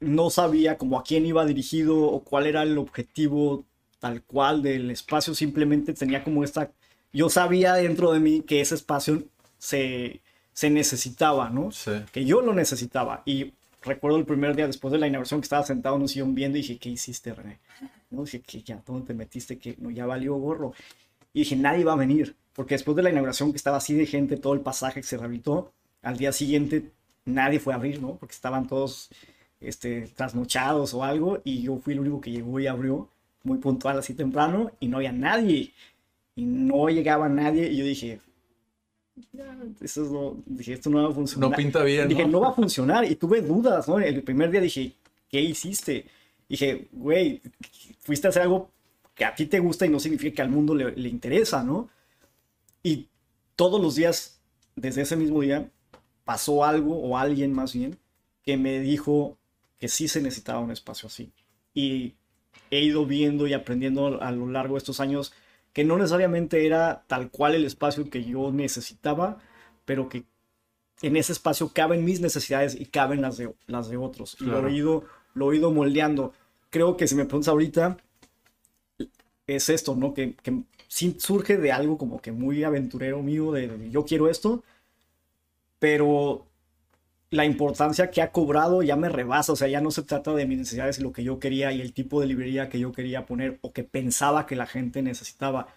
no sabía como a quién iba dirigido o cuál era el objetivo tal cual del espacio, simplemente tenía como esta, yo sabía dentro de mí que ese espacio se, se necesitaba, ¿no? Sí. Que yo lo necesitaba. Y recuerdo el primer día después de la inauguración que estaba sentado en un sillón viendo y dije, ¿qué hiciste, René? ¿No? Dije, que ya, ¿dónde te metiste? Que no, ya valió gorro. Y dije, nadie va a venir, porque después de la inauguración que estaba así de gente, todo el pasaje que se rehabilitó, al día siguiente nadie fue a abrir, ¿no? Porque estaban todos este, trasnochados o algo, y yo fui el único que llegó y abrió, muy puntual así temprano, y no había nadie. Y no llegaba nadie, y yo dije, "Ya, eso es lo- dije, esto no va a funcionar. No pinta bien, Dije, ¿no? no va a funcionar, y tuve dudas, ¿no? El primer día dije, ¿qué hiciste? Dije, güey, fuiste a hacer algo que a ti te gusta y no significa que al mundo le, le interesa, ¿no? Y todos los días, desde ese mismo día, pasó algo, o alguien más bien, que me dijo que sí se necesitaba un espacio así. Y he ido viendo y aprendiendo a lo largo de estos años que no necesariamente era tal cual el espacio que yo necesitaba, pero que en ese espacio caben mis necesidades y caben las de, las de otros. Y lo he, ido, lo he ido moldeando. Creo que si me preguntas ahorita, es esto, ¿no? Que, que sí surge de algo como que muy aventurero mío, de, de yo quiero esto, pero la importancia que ha cobrado ya me rebasa, o sea, ya no se trata de mis necesidades y lo que yo quería y el tipo de librería que yo quería poner o que pensaba que la gente necesitaba.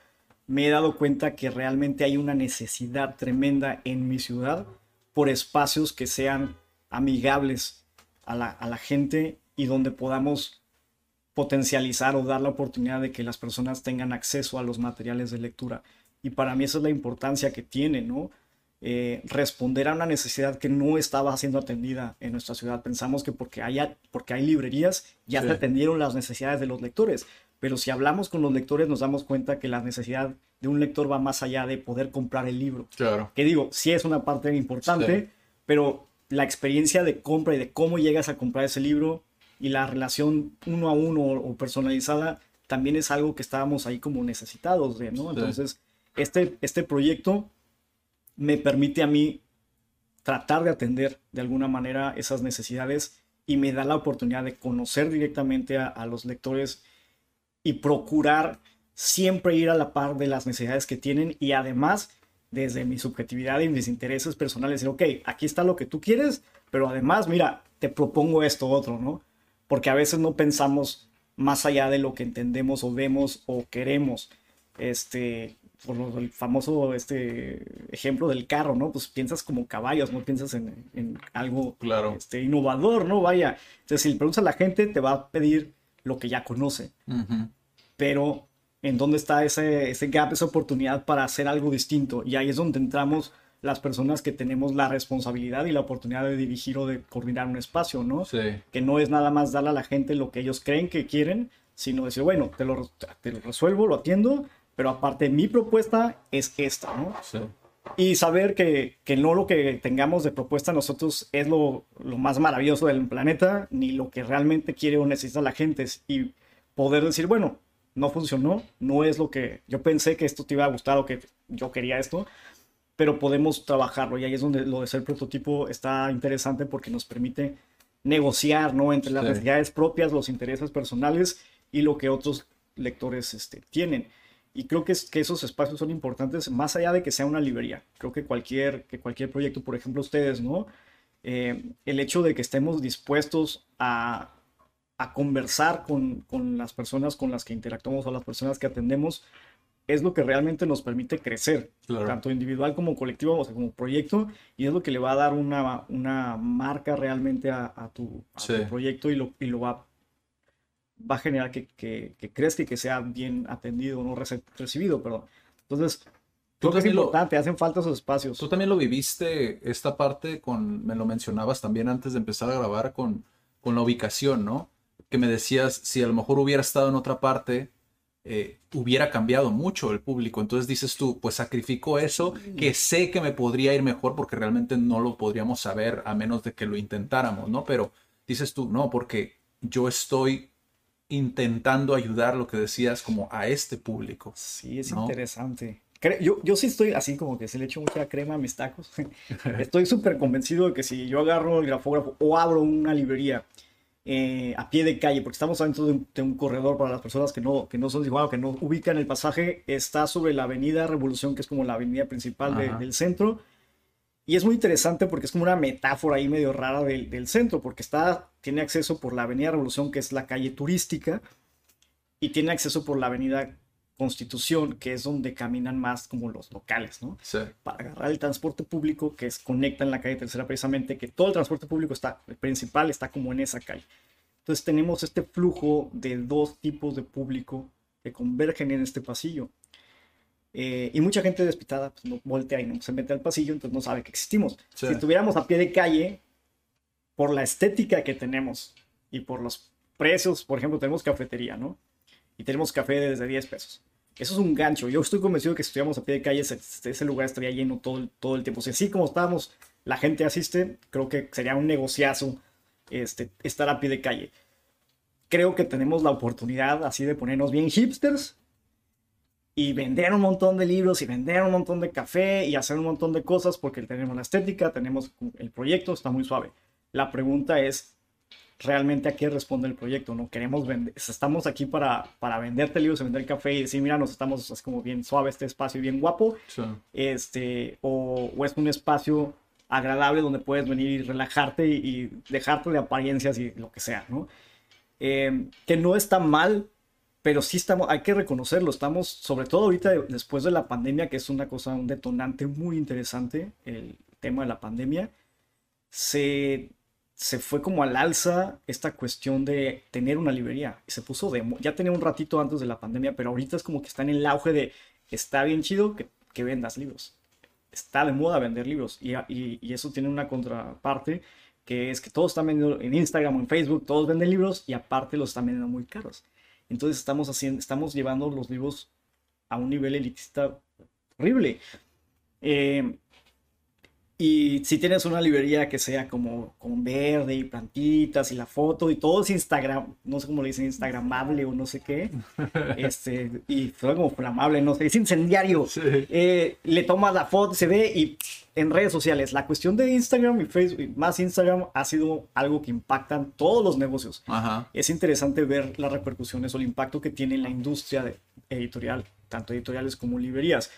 Me he dado cuenta que realmente hay una necesidad tremenda en mi ciudad por espacios que sean amigables a la, a la gente y donde podamos potencializar o dar la oportunidad de que las personas tengan acceso a los materiales de lectura. Y para mí esa es la importancia que tiene, ¿no? Eh, responder a una necesidad que no estaba siendo atendida en nuestra ciudad. Pensamos que porque, haya, porque hay librerías ya Sí. se atendieron las necesidades de los lectores, pero si hablamos con los lectores nos damos cuenta que la necesidad de un lector va más allá de poder comprar el libro. Claro. Que digo, sí es una parte importante, Sí. pero la experiencia de compra y de cómo llegas a comprar ese libro y la relación uno a uno o personalizada también es algo que estábamos ahí como necesitados de, ¿no? Sí. Entonces, este, este proyecto me permite a mí tratar de atender de alguna manera esas necesidades y me da la oportunidad de conocer directamente a, los lectores y procurar siempre ir a la par de las necesidades que tienen y además desde mi subjetividad y mis intereses personales decir, ok, aquí está lo que tú quieres, pero además, mira, te propongo esto otro, ¿no? Porque a veces no pensamos más allá de lo que entendemos o vemos o queremos. Este, por el famoso este ejemplo del carro, ¿no? Pues piensas como caballos, no piensas en, en algo Claro. este, innovador, ¿no? Vaya. Entonces, si le preguntas a la gente, te va a pedir lo que ya conoce. Ujú. Pero, ¿en dónde está ese, ese gap, esa oportunidad para hacer algo distinto? Y ahí es donde entramos las personas que tenemos la responsabilidad y la oportunidad de dirigir o de coordinar un espacio, ¿no? Sí. que no es nada más darle a la gente lo que ellos creen que quieren, sino decir, bueno, te lo, te lo resuelvo, lo atiendo, pero aparte mi propuesta es esta, ¿no? Sí. Y saber que, que no lo que tengamos de propuesta nosotros es lo, lo más maravilloso del planeta, ni lo que realmente quiere o necesita la gente, y poder decir, bueno, no funcionó, no es lo que yo pensé que esto te iba a gustar o que yo quería esto, pero podemos trabajarlo y ahí es donde lo de ser prototipo está interesante porque nos permite negociar, ¿no? Entre las Sí. necesidades propias, los intereses personales y lo que otros lectores este, tienen. Y creo que, es, que esos espacios son importantes más allá de que sea una librería. Creo que cualquier, que cualquier proyecto, por ejemplo ustedes, ¿no? Eh, el hecho de que estemos dispuestos a, a conversar con, con las personas con las que interactuamos o las personas que atendemos es lo que realmente nos permite crecer, Claro. tanto individual como colectivo, o sea, como proyecto, y es lo que le va a dar una, una marca realmente a, a tu, a tu proyecto y lo, y lo va, va a generar que, que, que crezca y que sea bien atendido, no recibido, perdón. Entonces, creo que es también lo- importante, hacen falta esos espacios. Tú también lo viviste, esta parte con, me lo mencionabas también antes de empezar a grabar con, con la ubicación, ¿no? Que me decías, si a lo mejor hubiera estado en otra parte, eh, hubiera cambiado mucho el público. Entonces dices tú, pues sacrifico eso, que sé que me podría ir mejor porque realmente no lo podríamos saber a menos de que lo intentáramos, ¿no? Pero dices tú, no, porque yo estoy intentando ayudar lo que decías como a este público. Sí, es ¿no? interesante. Yo, yo sí estoy así como que se le echo mucha crema a mis tacos. Estoy súper convencido de que si yo agarro el grafógrafo o abro una librería eh, a pie de calle, porque estamos dentro de un, de un corredor para las personas que no, que no son de Chihuahua, que no ubican el pasaje, está sobre la avenida Revolución, que es como la avenida principal de- del centro. Y es muy interesante porque es como una metáfora ahí medio rara del, del centro, porque está, tiene acceso por la avenida Revolución, que es la calle turística, y tiene acceso por la avenida Constitución, que es donde caminan más como los locales, ¿no? Sí. Para agarrar el transporte público que es, conecta en la calle tercera precisamente, que todo el transporte público está, el principal está como en esa calle. Entonces tenemos este flujo de dos tipos de público que convergen en este pasillo. Eh, y mucha gente despitada pues, no voltea y no se mete al pasillo, entonces no sabe que existimos. Sí. Si estuviéramos a pie de calle, por la estética que tenemos y por los precios, por ejemplo, tenemos cafetería, ¿no? Y tenemos café desde 10 pesos. Eso es un gancho. Yo estoy convencido que si estuviéramos a pie de calle, ese, ese lugar estaría lleno todo, todo el tiempo. Si así como estábamos, la gente asiste, creo que sería un negociazo este, estar a pie de calle. Creo que tenemos la oportunidad así de ponernos bien hipsters y vender un montón de libros y vender un montón de café y hacer un montón de cosas porque tenemos la estética, tenemos el proyecto, está muy suave. La pregunta es realmente a qué responde el proyecto, ¿no? Queremos vender, estamos aquí para, para venderte libros, y vender café y decir, mira, nos estamos, es como bien suave este espacio, bien guapo, Sí. este, o, o es un espacio agradable donde puedes venir y relajarte y, y dejarte de apariencias y lo que sea, ¿no? Eh, que no está mal, pero sí estamos, hay que reconocerlo, estamos, sobre todo ahorita de- después de la pandemia, que es una cosa, un detonante muy interesante, el tema de la pandemia, se, se fue como al alza esta cuestión de tener una librería, se puso de, ya tenía un ratito antes de la pandemia, pero ahorita es como que está en el auge de, está bien chido que, que vendas libros, está de moda vender libros, y, y- y eso tiene una contraparte, que es que todos están vendiendo en Instagram o en Facebook, todos venden libros y aparte los están vendiendo muy caros. Entonces estamos haciendo, estamos llevando los libros a un nivel elitista horrible. Eh, y si tienes una librería que sea como con verde y plantitas y la foto y todo es Instagram, no sé cómo le dicen, Instagramable o no sé qué, este, y fue como flamable, no sé, es incendiario. Eh, le tomas la foto, se ve y en redes sociales, la cuestión de Instagram y Facebook, más Instagram, ha sido algo que impactan todos los negocios. Ajá. Es interesante ver las repercusiones o el impacto que tiene en la industria editorial, tanto editoriales como librerías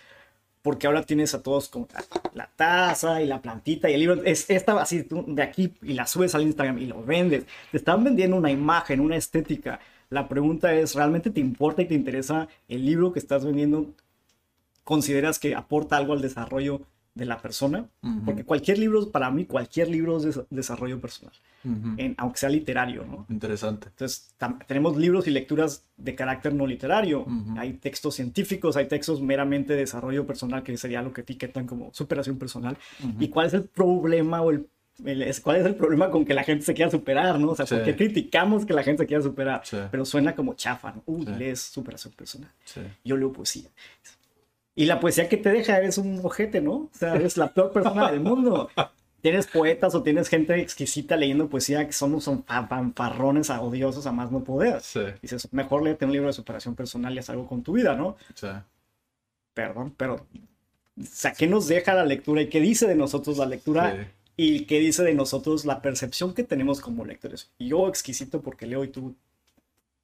porque ahora tienes a todos con la taza y la plantita y el libro es esta así tú de aquí y la subes al Instagram y lo vendes. Te están vendiendo una imagen, una estética. La pregunta es, ¿realmente te importa y te interesa el libro que estás vendiendo? ¿Consideras que aporta algo al desarrollo de la persona? Porque cualquier libro, para mí, cualquier libro es des- desarrollo personal, en- aunque sea literario, ¿no? Interesante. Entonces, tenemos libros y lecturas de carácter no literario. Hay textos científicos, hay textos meramente de desarrollo personal, que sería lo que etiquetan como superación personal. ¿Y cuál es el problema o el, cuál es el problema con que la gente se quiera superar, no? O sea, Sí. ¿por qué criticamos que la gente se quiera superar? Sí. Pero suena como chafa, ¿no? Uy, Sí. lees superación personal. Yo leo poesía. Y la poesía que te deja eres un ojete, ¿no? O sea, eres la peor persona del mundo. Tienes poetas o tienes gente exquisita leyendo poesía que son, son fa- fanfarrones odiosos a más no poder. Sí. Dices, mejor léete un libro de superación personal y haz algo con tu vida, ¿no? Sí. Perdón, pero o sea, ¿qué nos deja la lectura y qué dice de nosotros la lectura Sí. y qué dice de nosotros la percepción que tenemos como lectores? Yo exquisito porque leo y tú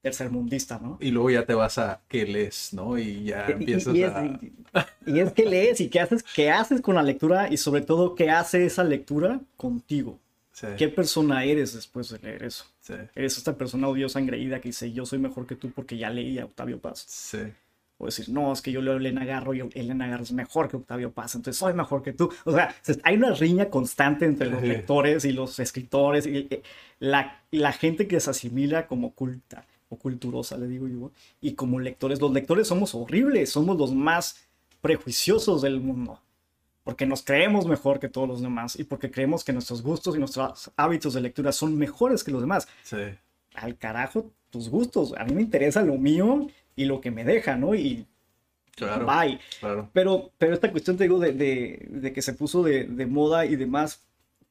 tercermundista, ¿no? Y luego ya te vas a qué lees, ¿no? Y ya Y- empiezas y, es, a. y es que lees y qué haces, qué haces con la lectura y sobre todo qué hace esa lectura contigo. Sí. ¿Qué persona eres después de leer eso? Sí. ¿Eres esta persona odiosa, engreída que dice yo soy mejor que tú porque ya leí a Octavio Paz? Sí. O decir, no, es que yo leo a Elena Garro y Elena Garro es mejor que Octavio Paz, entonces soy mejor que tú. O sea, se- hay una riña constante entre los lectores y los escritores y eh, la, la gente que se asimila como culta o culturosa, le digo yo, y como lectores. Los lectores somos horribles, somos los más prejuiciosos del mundo. Porque nos creemos mejor que todos los demás y porque creemos que nuestros gustos y nuestros hábitos de lectura son mejores que los demás Sí. al carajo tus gustos. A mí me interesa lo mío y lo que me deja, ¿no? Y Claro. bye. Claro. Pero, pero esta cuestión, te digo, de, de- de que se puso de, de moda y demás,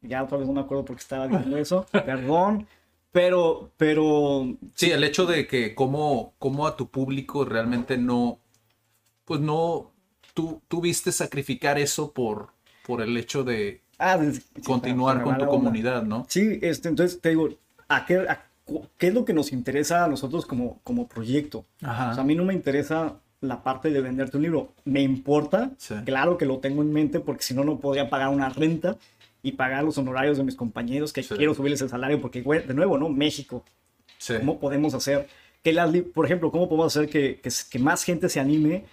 ya otra vez no me acuerdo por qué estaba diciendo eso, perdón, pero, pero, Sí, el hecho de que cómo, cómo a tu público realmente no, pues no, tú tuviste sacrificar eso por, por el hecho de ah, sí, continuar con tu comunidad, ¿no? Sí, este, entonces te digo, ¿a qué, a cu- qué es lo que nos interesa a nosotros como, como proyecto? Ajá. O sea, a mí no me interesa la parte de venderte un libro. Me importa, Sí. claro que lo tengo en mente, porque si no, no podría pagar una renta y pagar los honorarios de mis compañeros, que Sí. quiero subirles el salario, porque, güey, de nuevo, ¿no? México, Sí. ¿cómo podemos hacer que las, por ejemplo, cómo podemos hacer que, que, que más gente se anime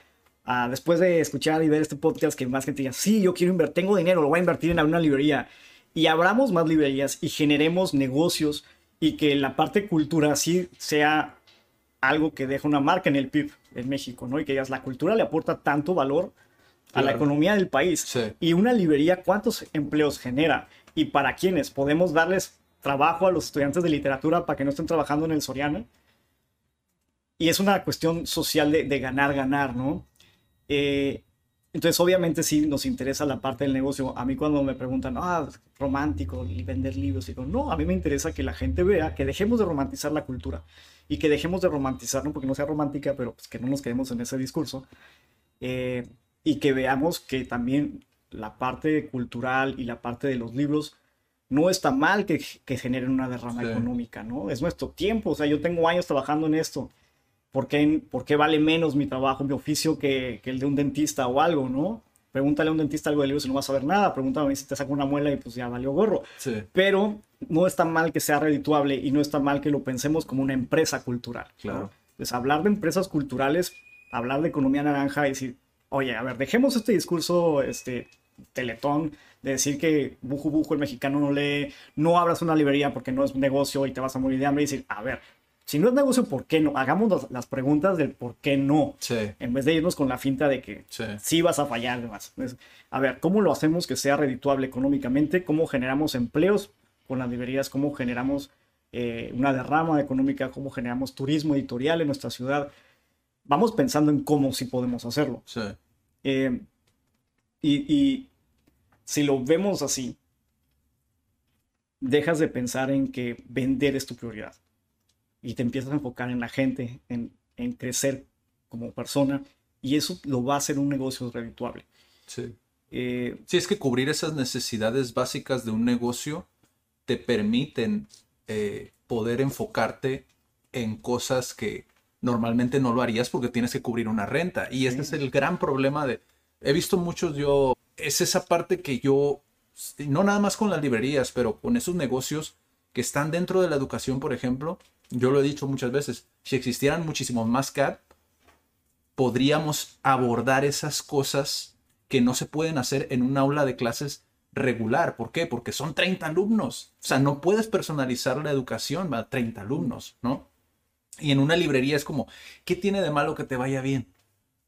a, después de escuchar y ver este podcast, que más gente diga, sí, yo quiero invertir, tengo dinero, lo voy a invertir en una librería. Y abramos más librerías y generemos negocios y que la parte cultura sí sea algo que deja una marca en el PIB en México, ¿no? Y que digas, la cultura le aporta tanto valor a la economía del país. Sí. Y una librería, ¿cuántos empleos genera? ¿Y para quiénes? ¿Podemos darles trabajo a los estudiantes de literatura para que no estén trabajando en el Soriana? Y es una cuestión social de, de ganar, ganar, ¿no? Eh, entonces, obviamente, sí nos interesa la parte del negocio. A mí cuando me preguntan, ah, romántico y vender libros, digo, no, a mí me interesa que la gente vea que dejemos de romantizar la cultura y que dejemos de romantizar, no porque no sea romántica, pero pues que no nos quedemos en ese discurso. Eh, y que veamos que también la parte cultural y la parte de los libros no está mal que, que generen una derrama Sí. económica, ¿no? Es nuestro tiempo, o sea, yo tengo años trabajando en esto. ¿Por qué, por qué vale menos mi trabajo, mi oficio que, que el de un dentista o algo, no? Pregúntale a un dentista algo de libros y no vas a ver nada. Pregúntame si te saco una muela y pues ya valió gorro. Sí. Pero no está mal que sea redituable y no está mal que lo pensemos como una empresa cultural. ¿no? Claro. Pues hablar de empresas culturales, hablar de economía naranja y decir, oye, a ver, dejemos este discurso, este teletón, de decir que buju buju el mexicano no lee, no abras una librería porque no es un negocio y te vas a morir de hambre y decir, a ver, si no es negocio, ¿por qué no? Hagamos las, preguntas del por qué no. Sí. En vez de irnos con la finta de que Sí. sí vas a fallar demás. Entonces, a ver, ¿cómo lo hacemos que sea redituable económicamente? ¿Cómo generamos empleos con las librerías? ¿Cómo generamos eh, una derrama económica, cómo generamos turismo editorial en nuestra ciudad. Vamos pensando en cómo sí podemos hacerlo. Sí. Eh, y, y si lo vemos así, dejas de pensar en que vender es tu prioridad y te empiezas a enfocar en la gente, en, en crecer como persona y eso lo va a hacer un negocio redituable. Sí. Eh, Sí, es que cubrir esas necesidades básicas de un negocio te permiten eh, poder enfocarte en cosas que normalmente no lo harías porque tienes que cubrir una renta. Y este es el gran problema de... He visto muchos yo... Es esa parte que yo... No nada más con las librerías, pero con esos negocios que están dentro de la educación, por ejemplo. Yo lo he dicho muchas veces. Si existieran muchísimos más CAD, podríamos abordar esas cosas que no se pueden hacer en un aula de clases regular. ¿Por qué? Porque son 30 alumnos. O sea, no puedes personalizar la educación a 30 alumnos, ¿no? Y en una librería es como, ¿qué tiene de malo que te vaya bien?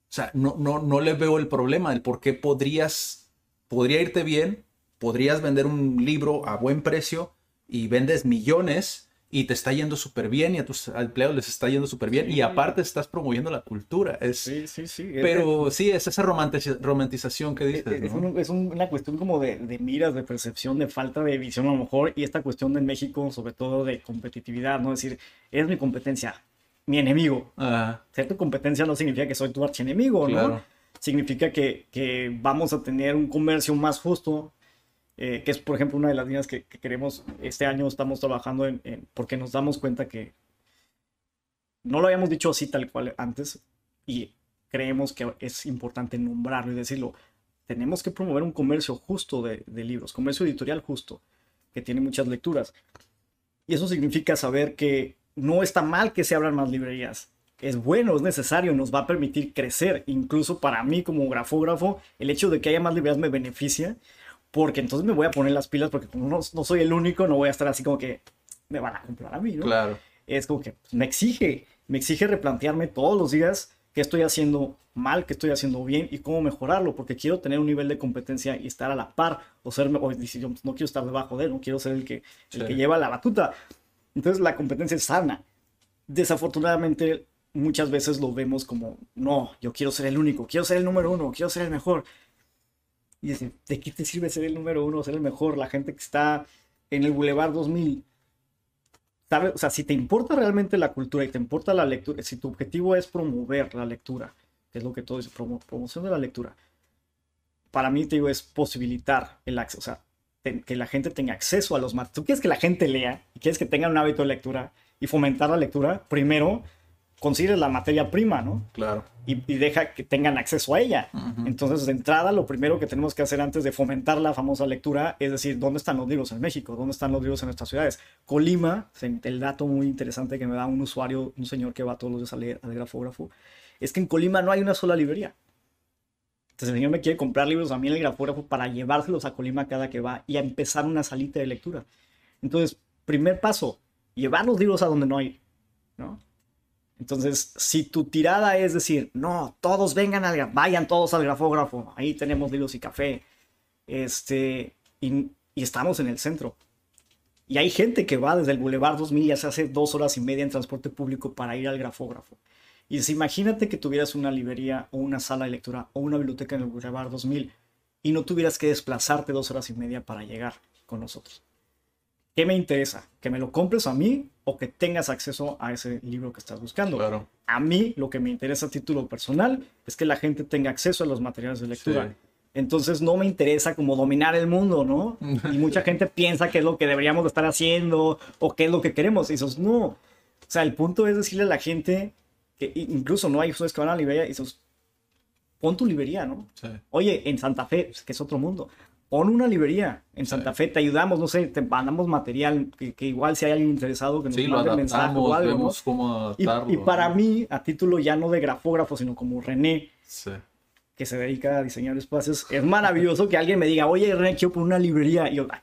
O sea, no, no, no le veo el problema, el por qué podrías, podría irte bien, podrías vender un libro a buen precio y vendes millones y te está yendo súper bien y a tus empleados les está yendo súper bien y aparte estás promoviendo la cultura. Es, sí, sí, sí. pero sí, es esa romantici- romantización que dices, Es, es ¿no? un- es un- una cuestión como de, de miras, de percepción, de falta de visión a lo mejor, y esta cuestión en México, sobre todo de competitividad, ¿no? Es decir, es mi competencia, mi enemigo. Ah, Ser tu competencia no significa que soy tu archienemigo, ¿no? Claro. Significa que, que vamos a tener un comercio más justo, eh, que es, por ejemplo, una de las líneas que, que queremos, este año estamos trabajando en, en- porque nos damos cuenta que no lo habíamos dicho así tal cual antes, y creemos que es importante nombrarlo y decirlo. Tenemos que promover un comercio justo de, de libros, comercio editorial justo, que tiene muchas lecturas. Y eso significa saber que no está mal que se abran más librerías. Es bueno, es necesario, nos va a permitir crecer. Incluso para mí como grafógrafo, el hecho de que haya más librerías me beneficia, porque entonces me voy a poner las pilas, porque como no, no soy el único, no voy a estar así como que me van a comprar a mí, ¿no? claro. es como que me exige, me exige replantearme todos los días qué estoy haciendo mal, qué estoy haciendo bien y cómo mejorarlo, porque quiero tener un nivel de competencia y estar a la par, o ser, o decir, yo no quiero estar debajo de él, no quiero ser el que, el Sí. que lleva la batuta. Entonces la competencia es sana. Desafortunadamente muchas veces lo vemos como, no, yo quiero ser el único, quiero ser el número uno, quiero ser el mejor. Y decir, ¿de qué te sirve ser el número uno, ser el mejor? La gente que está en el Boulevard 2000 ¿Sabe? O sea, si te importa realmente la cultura y te importa la lectura, si tu objetivo es promover la lectura, que es lo que todo dice, promo- promoción de la lectura, para mí te digo es posibilitar el acceso, o sea, que la gente tenga acceso a los materiales. Tú quieres que la gente lea y quieres que tengan un hábito de lectura y fomentar la lectura, primero consigues la materia prima, ¿no? Claro. y, y deja que tengan acceso a ella. Entonces, de entrada, lo primero que tenemos que hacer antes de fomentar la famosa lectura es decir, ¿dónde están los libros en México? ¿Dónde están los libros en nuestras ciudades? Colima, el dato muy interesante que me da un usuario, un señor que va todos los días a leer al grafógrafo, es que en Colima no hay una sola librería. Entonces, el señor me quiere comprar libros a mí en el grafógrafo para llevárselos a Colima cada que va y a empezar una salita de lectura. Entonces, primer paso, llevar los libros a donde no hay, ¿no? Entonces, si tu tirada es decir, no, todos vengan al, vayan todos al grafógrafo, ahí tenemos libros y café, este, y, estamos en el centro. Y hay gente que va desde el Boulevard 2000 y hace dos horas y media en transporte público para ir al grafógrafo. Y dice, imagínate que tuvieras una librería o una sala de lectura o una biblioteca en el Boulevard 2000 y no tuvieras que desplazarte dos horas y media para llegar con nosotros. ¿Qué me interesa? ¿Que me lo compres a mí o que tengas acceso a ese libro que estás buscando? Claro. A mí lo que me interesa a título personal es que la gente tenga acceso a los materiales de lectura. Sí. Entonces no me interesa como dominar el mundo, ¿no? Y mucha gente piensa que es lo que deberíamos de estar haciendo o qué es lo que queremos. Y dices, no. O sea, el punto es decirle a la gente que incluso no hay ustedes que van a la librería y dices, pon tu librería, ¿no? Sí. Oye, en Santa Fe, que es otro mundo, pon una librería. En Santa Fe te ayudamos, no sé, te mandamos material que, que igual si hay alguien interesado que nos Sí, mande mensaje o algo, ¿no? vemos cómo Y, adaptarlo. y para ¿no? mí, a título ya no de grafógrafo, sino como René, Sí. que se dedica a diseñar espacios, es maravilloso que alguien me diga, oye, René, quiero poner una librería. Y yo, "Ah,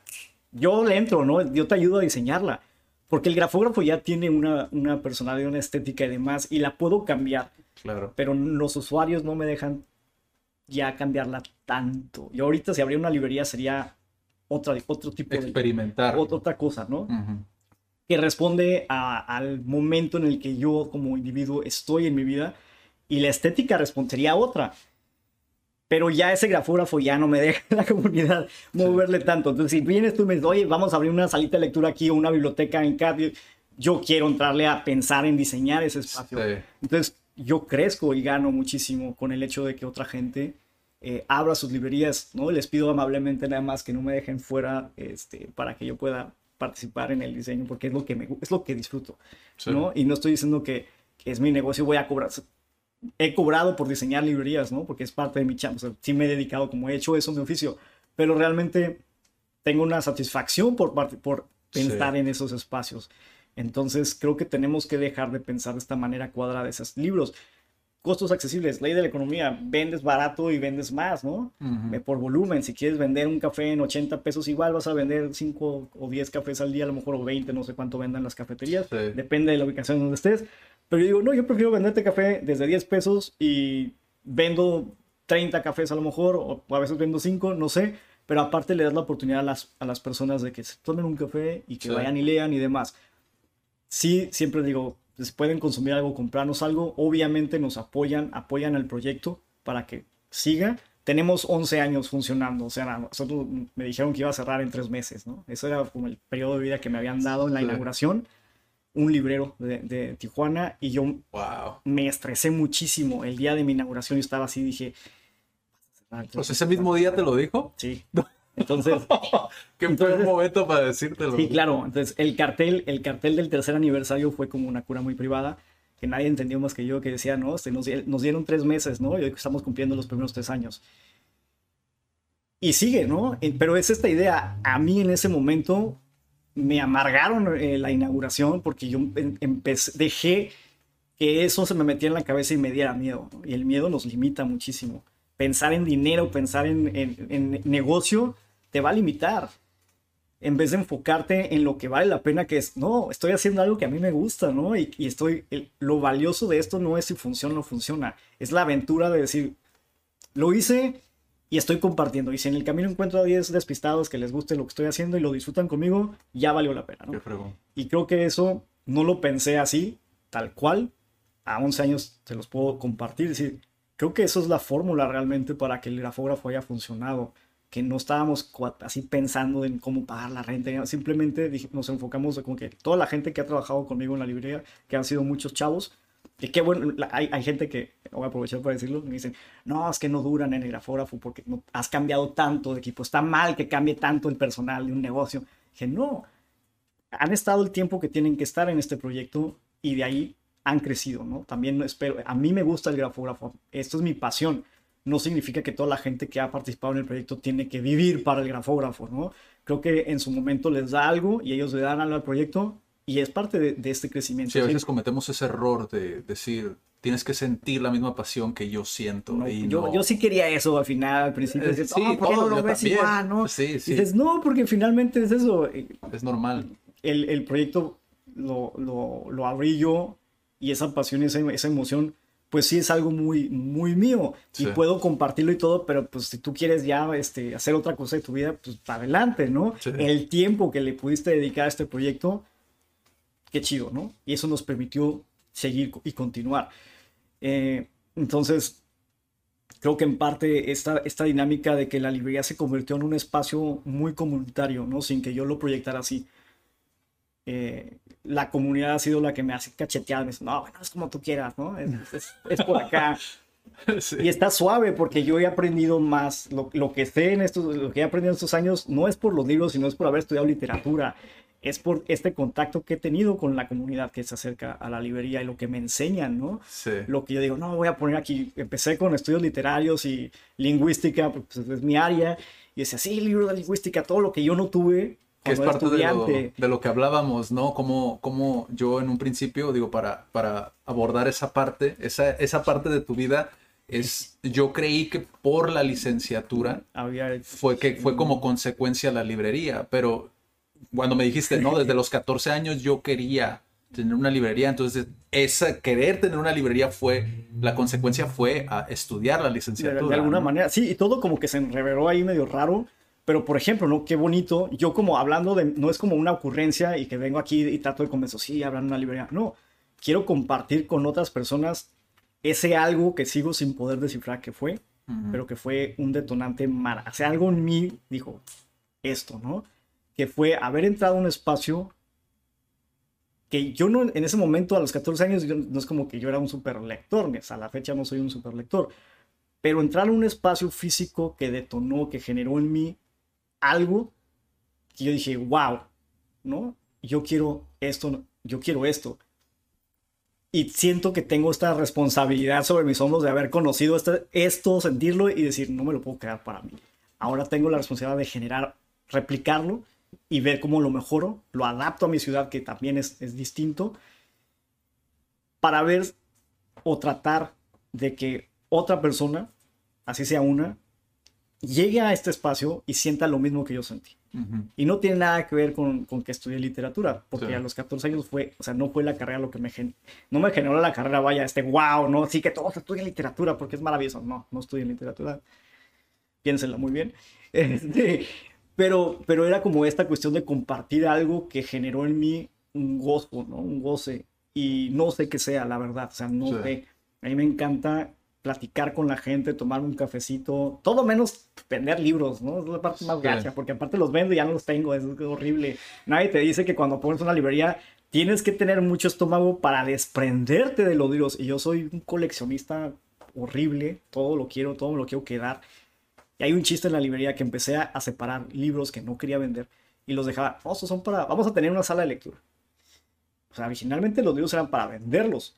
yo le entro, ¿no? Yo te ayudo a diseñarla. Porque el grafógrafo ya tiene una, una personalidad, una estética y demás, y la puedo cambiar, Claro. pero los usuarios no me dejan ya cambiarla tanto. Y ahorita si habría una librería sería otra, otro tipo de... Experimentar. ot- otra cosa, ¿no? Que responde a- al momento en el que yo como individuo estoy en mi vida y la estética respon- sería otra. Pero ya ese grafógrafo ya no me deja la comunidad moverle tanto. Entonces, si vienes tú y me dices, oye, vamos a abrir una salita de lectura aquí o una biblioteca en CAD, yo quiero entrarle a pensar en diseñar ese espacio. Sí. Entonces, yo crezco y gano muchísimo con el hecho de que otra gente eh, abra sus librerías, ¿no? Les pido amablemente nada más que no me dejen fuera este, para que yo pueda participar en el diseño, porque es lo que, me, es lo que disfruto, Sí. ¿no? Y no estoy diciendo que, que es mi negocio, voy a cobrar. He cobrado por diseñar librerías, ¿no? Porque es parte de mi chamba. O sea, sí me he dedicado, como he hecho eso mi oficio, pero realmente tengo una satisfacción por, por pensar Sí. en esos espacios. Entonces creo que tenemos que dejar de pensar de esta manera cuadrada esos libros. Costos accesibles, ley de la economía, vendes barato y vendes más, ¿no? Eh, Por volumen, si quieres vender un café en 80 pesos, igual vas a vender 5 o 10 cafés al día, a lo mejor o 20, no sé cuánto vendan las cafeterías, Sí. depende de la ubicación donde estés. Pero yo digo, no, yo prefiero venderte café desde 10 pesos y vendo 30 cafés a lo mejor, o a veces vendo 5, no sé, pero aparte le das la oportunidad a las, a las personas de que se tomen un café y que Sí. vayan y lean y demás. Sí, siempre digo, pues pueden consumir algo, comprarnos algo, obviamente nos apoyan, apoyan el proyecto para que siga. Tenemos 11 años funcionando, o sea, nosotros me dijeron que iba a cerrar en tres meses, ¿no? Eso era como el periodo de vida que me habían dado en la inauguración, un librero de, de Tijuana, y yo Wow. me estresé muchísimo. El día de mi inauguración yo estaba así, dije... "Ah, Pues ese mismo día te lo dijo. Sí. Entonces, Qué Entonces- momento para decírtelo. sí, claro. Entonces, el cartel, el cartel del tercer aniversario fue como una cura muy privada, que nadie entendió más que yo, que decía, no, este, nos, nos dieron tres meses, ¿no? Y hoy estamos cumpliendo los primeros tres años. Y sigue, ¿no? Pero es esta idea. A mí en ese momento me amargaron eh, la inauguración porque yo em- empecé, dejé que eso se me metía en la cabeza y me diera miedo. ¿no? Y el miedo nos limita muchísimo. Pensar en dinero, pensar en, en- en negocio, te va a limitar. En vez de enfocarte en lo que vale la pena, que es, no, estoy haciendo algo que a mí me gusta, ¿no? Y, y estoy, el- lo valioso de esto no es si funciona o no funciona, es la aventura de decir, lo hice y estoy compartiendo. Y si en el camino encuentro a 10 despistados que les guste lo que estoy haciendo y lo disfrutan conmigo, ya valió la pena, ¿no? Y creo que eso no lo pensé así, tal cual. A 11 años se los puedo compartir. Es decir, creo que eso es la fórmula realmente para que el grafógrafo haya funcionado. Que no estábamos así pensando en cómo pagar la renta. Simplemente nos enfocamos en como que toda la gente que ha trabajado conmigo en la librería, que han sido muchos chavos, y qué bueno, hay, hay gente que, voy a aprovechar para decirlo, me dicen, no, es que no duran en el grafógrafo porque no, has cambiado tanto de equipo. Está mal que cambie tanto el personal de un negocio. Dije, no, han estado el tiempo que tienen que estar en este proyecto y de ahí han crecido, ¿no? También espero, a mí me gusta el grafógrafo, esto es mi pasión. No significa que toda la gente que ha participado en el proyecto tiene que vivir para el grafógrafo, ¿no? Creo que en su momento les da algo y ellos le dan algo al proyecto y es parte de, de este crecimiento. Sí, a ¿sí? veces cometemos ese error de decir, tienes que sentir la misma pasión que yo siento. No, y yo, no. yo sí quería eso al final, al principio. Eh, sí, "No, ¿por qué no lo ves también". igual, no? Sí, sí. Y dices, no, porque finalmente es eso. Es normal. el, el proyecto lo, lo, lo abrí yo y esa pasión, esa, esa emoción, pues sí es algo muy, muy mío y Sí. puedo compartirlo y todo, pero pues si tú quieres ya este, hacer otra cosa de tu vida, pues adelante, ¿no? Sí. El tiempo que le pudiste dedicar a este proyecto, qué chido, ¿no? Y eso nos permitió seguir y continuar. Eh, entonces, creo que en parte esta, esta dinámica de que la librería se convirtió en un espacio muy comunitario, ¿no? Sin que yo lo proyectara así. Eh, la comunidad ha sido la que me hace cachetear, me dice, no, bueno, es como tú quieras, ¿no? Es, es- es por acá. Sí. Y está suave porque yo he aprendido más, lo, lo que sé en estos, lo que he aprendido en estos años, no es por los libros, sino es por haber estudiado literatura, es por este contacto que he tenido con la comunidad que se acerca a la librería y lo que me enseñan, ¿no? Sí. lo que yo digo, no, voy a poner aquí, empecé con estudios literarios y lingüística, pues es mi área, y decía, sí, libro de lingüística, todo lo que yo no tuve que es parte de lo, de lo que hablábamos, ¿no? Como, como yo en un principio, digo, para, para abordar esa parte, esa, esa parte de tu vida, es, yo creí que por la licenciatura fue que fue como consecuencia la librería, pero cuando me dijiste, no, desde los 14 años yo quería tener una librería, entonces esa querer tener una librería fue, la consecuencia fue a estudiar la de, licenciatura. de alguna ¿no? manera, sí, y todo como que se enreveró ahí medio raro, Pero, por ejemplo, ¿no? Qué bonito. Yo como hablando de, no es como una ocurrencia y que vengo aquí y trato de convencer, sí, hablan en una librería. No, quiero compartir con otras personas ese algo que sigo sin poder descifrar que fue, pero que fue un detonante mal. O sea, algo en mí dijo esto, ¿no? Que fue haber entrado a un espacio que yo no, en ese momento, a los 14 años, yo- no es como que yo era un super lector, hasta la fecha no soy un super lector, pero entrar a un espacio físico que detonó, que generó en mí algo que yo dije, wow, ¿no? Yo quiero esto, yo quiero esto. Y siento que tengo esta responsabilidad sobre mis hombros de haber conocido este- esto, sentirlo y decir, no me lo puedo quedar para mí. Ahora tengo la responsabilidad de generar, replicarlo y ver cómo lo mejoro, lo adapto a mi ciudad, que también es, es distinto, para ver o tratar de que otra persona, así sea una, llegue a este espacio y sienta lo mismo que yo sentí. Y no tiene nada que ver con, con que estudié literatura, porque Sí. a los 14 años fue, o sea, no fue la carrera lo que me gen no me generó la carrera, vaya, este wow, no, sí que todos estudian literatura porque es maravilloso. No, no estudié literatura. Piénsenlo muy bien. Este, pero, pero era como esta cuestión de compartir algo que generó en mí un gozo, ¿no? Un goce. Y no sé qué sea, la verdad. O sea, no Sí. sé. A mí me encanta platicar con la gente, tomar un cafecito, todo menos vender libros, ¿no? Es la parte más gacha, porque aparte los vendo y ya no los tengo, es horrible. Nadie te dice que cuando pones una librería tienes que tener mucho estómago para desprenderte de los libros. Y yo soy un coleccionista horrible, todo lo quiero, todo me lo quiero quedar. Y hay un chiste en la librería que empecé a, separar libros que no quería vender y los dejaba, "Oh, son para, vamos a tener una sala de lectura. O sea, originalmente los libros eran para venderlos,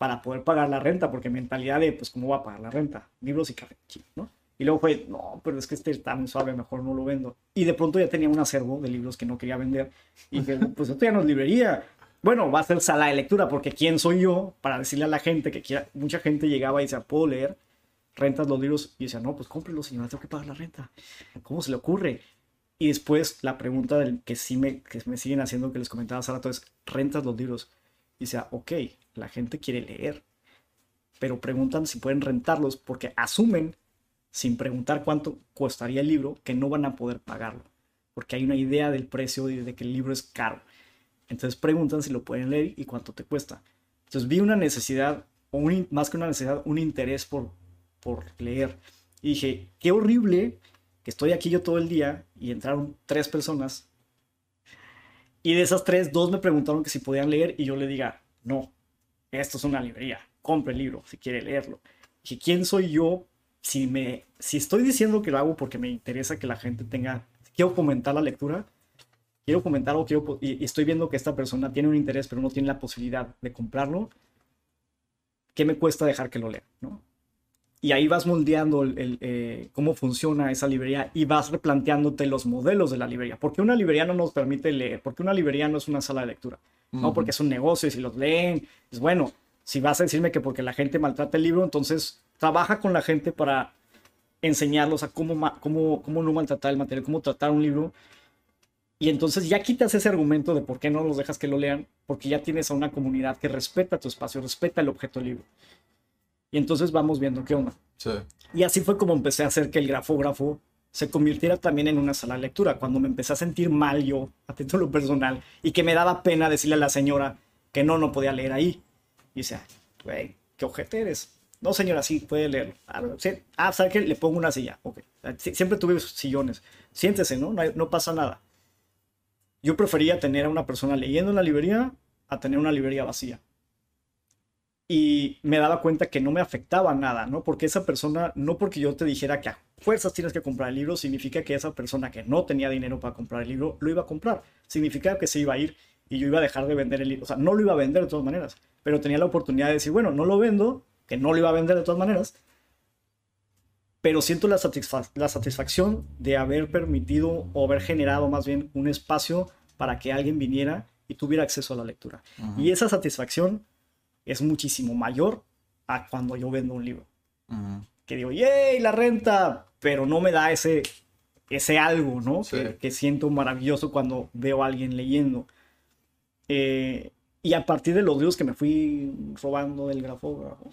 para poder pagar la renta, porque mentalidad de, pues, ¿cómo va a pagar la renta? Libros y café, ¿no? Y luego fue, no, pero es que este está muy suave, mejor no lo vendo. Y de pronto ya tenía un acervo de libros que no quería vender. Y dije, pues esto ya no es librería. Bueno, va a ser sala de lectura, porque ¿quién soy yo para decirle a la gente que quiera? Mucha gente llegaba y decía, ¿puedo leer? Rentas los libros. Y decía, no, pues cómprelo, señora, tengo que pagar la renta. ¿Cómo se le ocurre? Y después la pregunta del que sí me, que me siguen haciendo, que les comentaba hace rato, es, ¿rentas los libros? Y decía, ok, la gente quiere leer, pero preguntan si pueden rentarlos porque asumen, sin preguntar cuánto costaría el libro, que no van a poder pagarlo, porque hay una idea del precio y de que el libro es caro. Entonces preguntan si lo pueden leer y cuánto te cuesta. Entonces vi una necesidad, o más que una necesidad, un interés por, por leer. Y dije, qué horrible que estoy aquí yo todo el día y entraron tres personas. Y de esas tres, dos me preguntaron que si podían leer y yo le diga, no, esto es una librería, compre el libro si quiere leerlo. Dije, ¿quién soy yo si, me, si estoy diciendo que lo hago porque me interesa que la gente tenga, quiero fomentar la lectura? Quiero comentar o quiero, y estoy viendo que esta persona tiene un interés pero no tiene la posibilidad de comprarlo. ¿Qué me cuesta dejar que lo lea? ¿no? Y ahí vas moldeando el, el, eh, cómo funciona esa librería y vas replanteándote los modelos de la librería. ¿Por qué una librería no nos permite leer? ¿Por qué una librería no es una sala de lectura? No, porque es un negocio y si los leen, es bueno. Si vas a decirme que porque la gente maltrata el libro, entonces trabaja con la gente para enseñarlos a cómo, cómo, cómo no maltratar el material, cómo tratar un libro. Y entonces ya quitas ese argumento de por qué no los dejas que lo lean, porque ya tienes a una comunidad que respeta tu espacio, respeta el objeto del libro. Y entonces vamos viendo qué onda. Sí. Y así fue como empecé a hacer que el grafógrafo se convirtiera también en una sala de lectura. Cuando me empecé a sentir mal yo, a título personal, y que me daba pena decirle a la señora que no, no podía leer ahí. Y decía, güey, qué ojete eres. No, señora, sí, puede leerlo. Ah, sí. ah. Le pongo una silla. Ok. Siempre tuve sillones. Siéntese, ¿no? No, hay- no pasa nada. Yo prefería tener a una persona leyendo en la librería a tener una librería vacía y me daba cuenta que no me afectaba nada, ¿no? Porque esa persona, no porque yo te dijera que a fuerzas tienes que comprar el libro, significa que esa persona que no tenía dinero para comprar el libro, lo iba a comprar. Significaba que se iba a ir y yo iba a dejar de vender el libro. O sea, no lo iba a vender de todas maneras, pero tenía la oportunidad de decir, bueno, no lo vendo, que no lo iba a vender de todas maneras, pero siento la, satisfa- la satisfacción de haber permitido o haber generado más bien un espacio para que alguien viniera y tuviera acceso a la lectura. Y esa satisfacción es muchísimo mayor a cuando yo vendo un libro. Que digo, ¡yay! La renta, pero no me da ese, ese algo, ¿no? Sí. Que, que siento maravilloso cuando veo a alguien leyendo. Eh, y a partir de los libros que me fui robando del grafógrafo,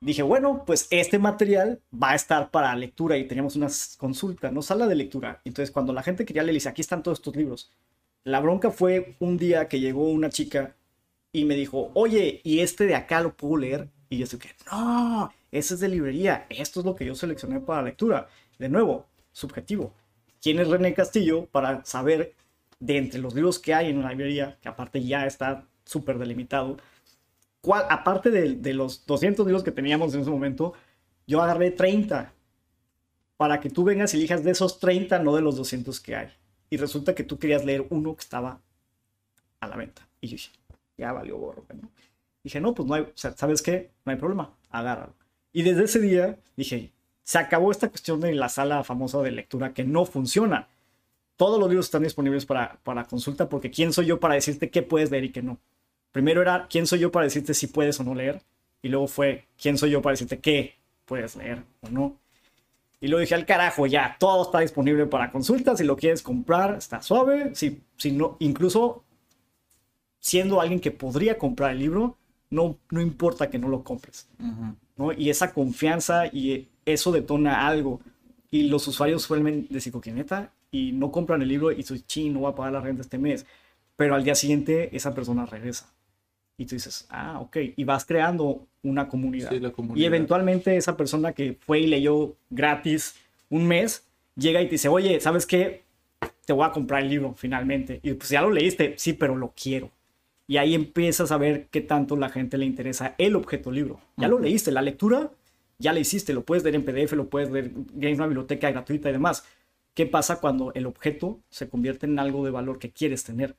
dije, bueno, pues este material va a estar para lectura y teníamos una consulta, no sala de lectura. Entonces, cuando la gente quería leer, le dice, aquí están todos estos libros. La bronca fue un día que llegó una chica y me dijo, oye, ¿y este de acá lo puedo leer? Y yo dije, no, ese es de librería, esto es lo que yo seleccioné para lectura. De nuevo, subjetivo. ¿Quién es René Castillo para saber de entre los libros que hay en la librería, que aparte ya está súper delimitado, cuál, aparte de, de, los 200 libros que teníamos en ese momento, yo agarré 30 para que tú vengas y elijas de esos 30, no de los 200 que hay. Y resulta que tú querías leer uno que estaba a la venta. Y yo dije, ya valió gorro. ¿no? Dije, no, pues no hay, o sea, ¿sabes qué? No hay problema, agárralo. Y desde ese día dije, se acabó esta cuestión de la sala famosa de lectura que no funciona. Todos los libros están disponibles para, para consulta porque ¿quién soy yo para decirte qué puedes leer y qué no? Primero era quién soy yo para decirte si puedes o no leer. Y luego fue quién soy yo para decirte qué puedes leer o no. Y luego dije al carajo, ya, todo está disponible para consulta. Si lo quieres comprar, está suave. Si, si no, incluso siendo alguien que podría comprar el libro, no, no importa que no lo compres. Uh -huh. ¿no? Y esa confianza y eso detona algo. Y los usuarios suelen decir, ¿qué neta? Y no compran el libro y su ching, no va a pagar la renta este mes. Pero al día siguiente esa persona regresa. Y tú dices, ah, ok. Y vas creando una comunidad. Sí, comunidad. Y eventualmente esa persona que fue y leyó gratis un mes, llega y te dice, oye, ¿sabes qué? Te voy a comprar el libro finalmente. Y pues ya lo leíste, sí, pero lo quiero. Y ahí empiezas a ver qué tanto la gente le interesa el objeto libro. Ya uh -huh. lo leíste, la lectura ya la hiciste, lo puedes leer en PDF, lo puedes leer en una biblioteca gratuita y demás. ¿Qué pasa cuando el objeto se convierte en algo de valor que quieres tener?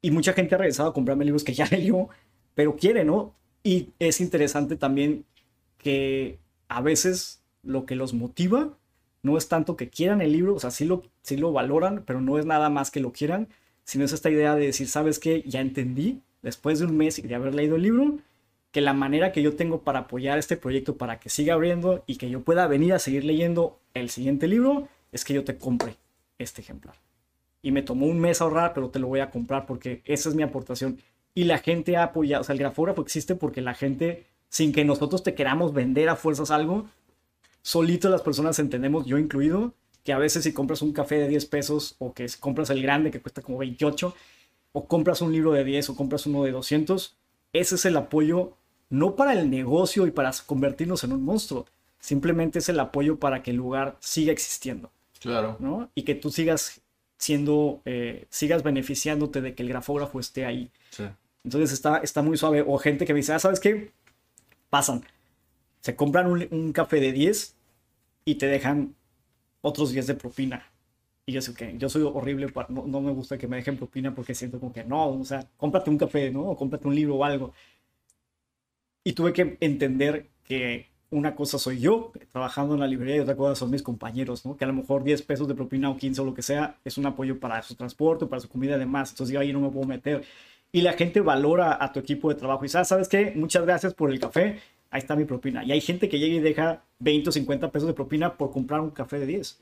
Y mucha gente ha regresado a comprarme libros que ya leyó, pero quiere, ¿no? Y es interesante también que a veces lo que los motiva no es tanto que quieran el libro, o sea, sí lo, sí lo valoran, pero no es nada más que lo quieran, sino es esta idea de decir, ¿sabes qué? Ya entendí, después de un mes de haber leído el libro, que la manera que yo tengo para apoyar este proyecto para que siga abriendo y que yo pueda venir a seguir leyendo el siguiente libro es que yo te compre este ejemplar. Y me tomó un mes ahorrar, pero te lo voy a comprar porque esa es mi aportación. Y la gente ha apoyado, o sea, el grafógrafo existe porque la gente, sin que nosotros te queramos vender a fuerzas algo, solito las personas entendemos, yo incluido, que a veces si compras un café de 10 pesos o que compras el grande que cuesta como 28, o compras un libro de 10 o compras uno de 200, ese es el apoyo no para el negocio y para convertirnos en un monstruo, simplemente es el apoyo para que el lugar siga existiendo. Claro. ¿no? Y que tú sigas siendo, eh, sigas beneficiándote de que el grafógrafo esté ahí. Sí. Entonces está, está muy suave. O gente que me dice, ah, ¿sabes qué? Pasan. Se compran un, un café de 10 y te dejan otros 10 de propina. Y yo sé que yo soy horrible, para, no, no, me gusta que me dejen propina porque siento como que no, o sea, cómprate un café, ¿no? O cómprate un libro o algo. Y tuve que entender que una cosa soy yo trabajando en la librería y otra cosa son mis compañeros, ¿no? Que a lo mejor 10 pesos de propina o 15 o lo que sea es un apoyo para su transporte, para su comida y demás. Entonces yo ahí no me puedo meter. Y la gente valora a tu equipo de trabajo y ah, ¿sabes qué? Muchas gracias por el café. Ahí está mi propina. Y hay gente que llega y deja 20 o 50 pesos de propina por comprar un café de 10.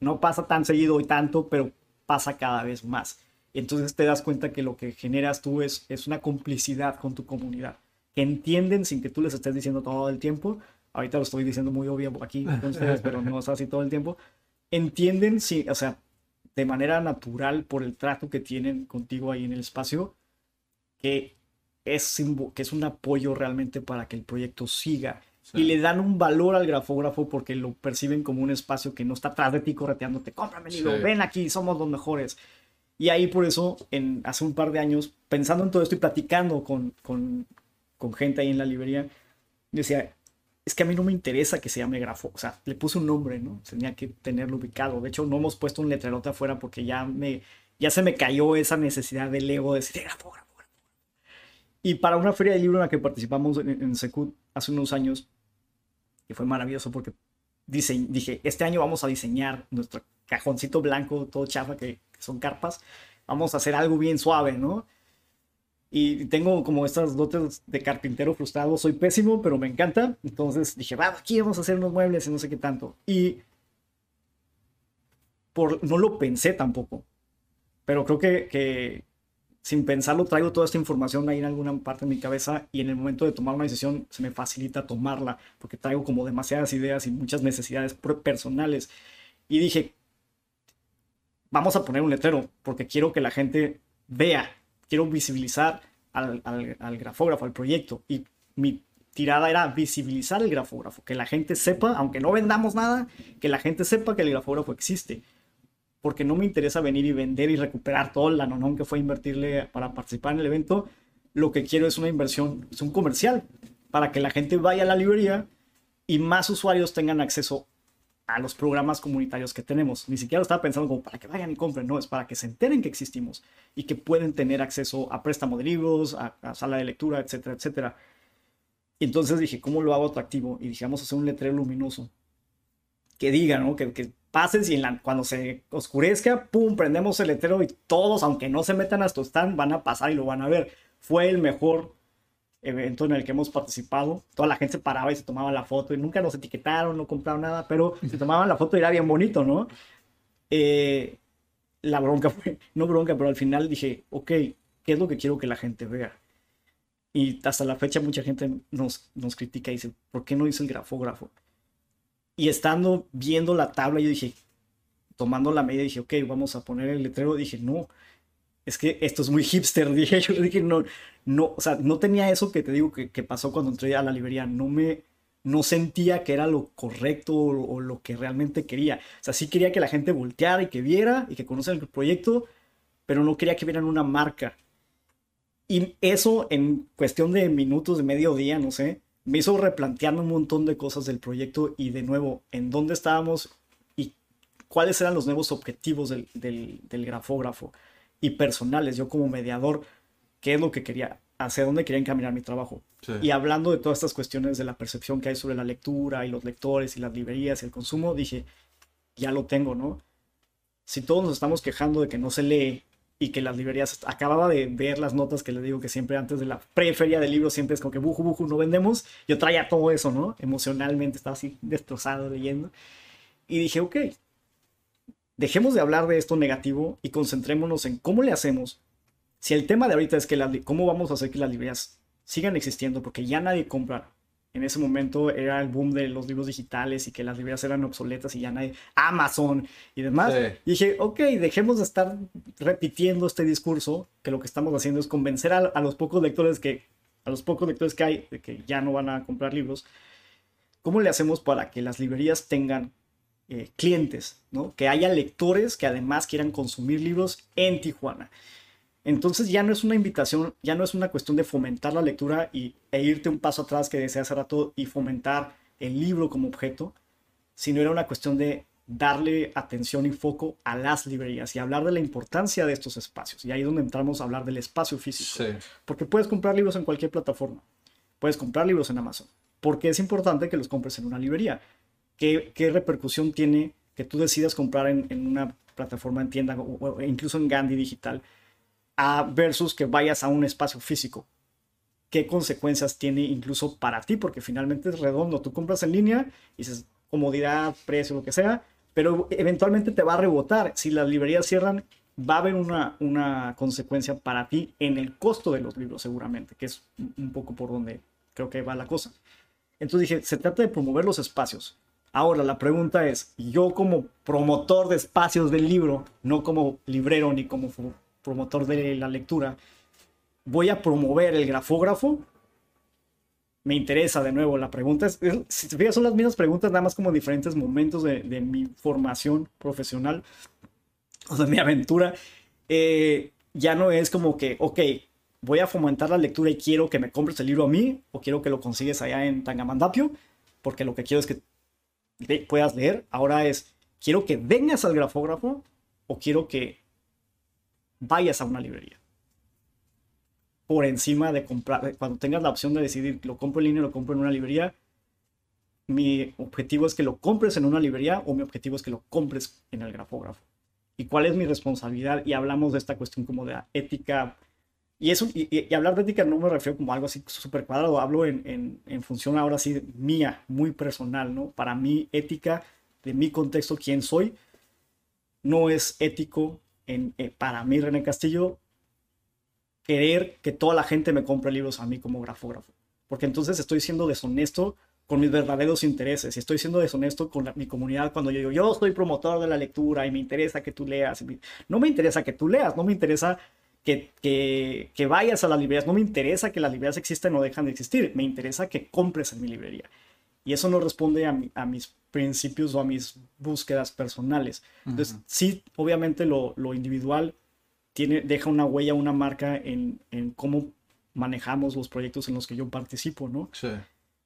No pasa tan seguido y tanto, pero pasa cada vez más. Entonces te das cuenta que lo que generas tú es, es una complicidad con tu comunidad. Que entienden sin que tú les estés diciendo todo el tiempo. Ahorita lo estoy diciendo muy obvio aquí con ustedes, pero no es así todo el tiempo. Entienden, sí, o sea, de manera natural por el trato que tienen contigo ahí en el espacio, que es, que es un apoyo realmente para que el proyecto siga. Sí. Y le dan un valor al grafógrafo porque lo perciben como un espacio que no está atrás de ti correteándote. Cómprame el libro, sí. ven aquí, somos los mejores. Y ahí por eso, en, hace un par de años, pensando en todo esto y platicando con, con, con gente ahí en la librería, decía, es que a mí no me interesa que se llame grafo, o sea, le puse un nombre, ¿no? Tenía que tenerlo ubicado. De hecho, no hemos puesto un letrerote afuera porque ya me, ya se me cayó esa necesidad del ego de decir grafógrafo. Y para una feria de libro en la que participamos en, en Secut hace unos años, que fue maravilloso porque dise dije, este año vamos a diseñar nuestro cajoncito blanco, todo chafa, que, que son carpas, vamos a hacer algo bien suave, ¿no? Y tengo como estas dotes de carpintero frustrado, soy pésimo, pero me encanta. Entonces dije, va, aquí vamos a hacer unos muebles y no sé qué tanto. Y por, no lo pensé tampoco, pero creo que, que sin pensarlo traigo toda esta información ahí en alguna parte de mi cabeza y en el momento de tomar una decisión se me facilita tomarla porque traigo como demasiadas ideas y muchas necesidades personales. Y dije, vamos a poner un letrero porque quiero que la gente vea, quiero visibilizar al, al grafógrafo, al proyecto. Y mi tirada era visibilizar el grafógrafo, que la gente sepa, aunque no vendamos nada, que la gente sepa que el grafógrafo existe porque no me interesa venir y vender y recuperar todo el anonón que fue invertirle para participar en el evento. Lo que quiero es una inversión, es un comercial, para que la gente vaya a la librería y más usuarios tengan acceso a los programas comunitarios que tenemos. Ni siquiera lo estaba pensando como para que vayan y compren, no, es para que se enteren que existimos y que pueden tener acceso a préstamo de libros, a, sala de lectura, etcétera, etcétera. Y entonces dije, ¿cómo lo hago atractivo? Y dije, vamos a hacer un letrero luminoso que diga, ¿no? Que pases y cuando se oscurezca, pum, prendemos el letrero y todos, aunque no se metan hasta stand, van a pasar y lo van a ver. Fue el mejor evento en el que hemos participado. Toda la gente se paraba y se tomaba la foto y nunca nos etiquetaron, no compraron nada, pero se tomaban la foto y era bien bonito, ¿no? Eh, la bronca fue, no bronca, pero al final dije, ok, ¿qué es lo que quiero que la gente vea? Y hasta la fecha mucha gente nos, nos critica y dice, ¿por qué no hizo el grafógrafo? Y estando viendo la tabla, yo dije, tomando la medida, dije, ok, vamos a poner el letrero. Dije, no, es que esto es muy hipster. Dije, yo dije, no, no, o sea, no tenía eso que te digo que, pasó cuando entré a la librería. No me, no sentía que era lo correcto o, lo que realmente quería. O sea, sí quería que la gente volteara y que viera y que conociera el proyecto, pero no quería que vieran una marca. Y eso en cuestión de minutos, de medio día, no sé, me hizo replantearme un montón de cosas del proyecto y de nuevo, en dónde estábamos y cuáles eran los nuevos objetivos del, del, grafógrafo y personales, yo como mediador, qué es lo que quería, hacia dónde quería encaminar mi trabajo. Y hablando de todas estas cuestiones de la percepción que hay sobre la lectura y los lectores y las librerías y el consumo, dije, ya lo tengo, ¿no? Si todos nos estamos quejando de que no se lee y que las librerías, acababa de ver las notas que les digo que siempre antes de la preferia del libro siempre es como que buju, buju, no vendemos. Yo traía todo eso, ¿no? Emocionalmente estaba así destrozado leyendo. Y dije, ok, dejemos de hablar de esto negativo y concentrémonos en cómo le hacemos. Si el tema de ahorita es que la, cómo vamos a hacer que las librerías sigan existiendo porque ya nadie compra en ese momento era el boom de los libros digitales y que las librerías eran obsoletas y ya nadie, Amazon y demás. Y dije, ok, dejemos de estar repitiendo este discurso, que lo que estamos haciendo es convencer a, los pocos lectores que, a los pocos lectores que hay, de que ya no van a comprar libros. ¿Cómo le hacemos para que las librerías tengan eh, clientes, ¿no? Que haya lectores que además quieran consumir libros en Tijuana. Entonces ya no es una invitación, ya no es una cuestión de fomentar la lectura y, e irte un paso atrás que decía hace rato y fomentar el libro como objeto, sino era una cuestión de darle atención y foco a las librerías y hablar de la importancia de estos espacios. Y ahí es donde entramos a hablar del espacio físico. Porque puedes comprar libros en cualquier plataforma, puedes comprar libros en Amazon, porque es importante que los compres en una librería. ¿Qué, qué repercusión tiene que tú decidas comprar en, en una plataforma en tienda o, o incluso en Gandhi Digital? Versus que vayas a un espacio físico. ¿Qué consecuencias tiene incluso para ti? Porque finalmente es redondo. Tú compras en línea y dices comodidad, precio, lo que sea, pero eventualmente te va a rebotar. Si las librerías cierran, va a haber una, una consecuencia para ti en el costo de los libros seguramente, que es un poco por donde creo que va la cosa. Entonces dije, se trata de promover los espacios. Ahora la pregunta es, yo como promotor de espacios del libro, no como librero ni como promotor de la lectura, voy a promover el grafógrafo. Me interesa de nuevo la pregunta. Si te fijas, son las mismas preguntas, nada más como diferentes momentos de, mi formación profesional o de mi aventura. Eh, ya no es como que, ok, voy a fomentar la lectura y quiero que me compres el libro a mí o quiero que lo consigues allá en Tangamandapio, porque lo que quiero es que puedas leer. Ahora es, quiero que vengas al grafógrafo o quiero que vayas a una librería. Por encima de comprar, cuando tengas la opción de decidir, lo compro en línea o lo compro en una librería, mi objetivo es que lo compres en una librería o mi objetivo es que lo compres en el grafógrafo. ¿Y cuál es mi responsabilidad? Y hablamos de esta cuestión como de ética. Y, eso, y, hablar de ética no me refiero como algo así súper cuadrado, hablo en, en, en, función ahora sí mía, muy personal, ¿no? Para mí, ética, de mi contexto, quién soy, no es ético eh, para mí, René Castillo, querer que toda la gente me compre libros a mí como grafógrafo. Porque entonces estoy siendo deshonesto con mis verdaderos intereses estoy siendo deshonesto con mi comunidad cuando yo digo, yo soy promotor de la lectura y me interesa que tú leas. No me interesa que tú leas, no me interesa que vayas a las librerías, no me interesa que las librerías existen o dejan de existir, me interesa que compres en mi librería. Y eso no responde a, mi- a mis principios o a mis búsquedas personales. Entonces, sí, obviamente lo, lo individual tiene, deja una huella, una marca en, en cómo manejamos los proyectos en los que yo participo, ¿no? Sí.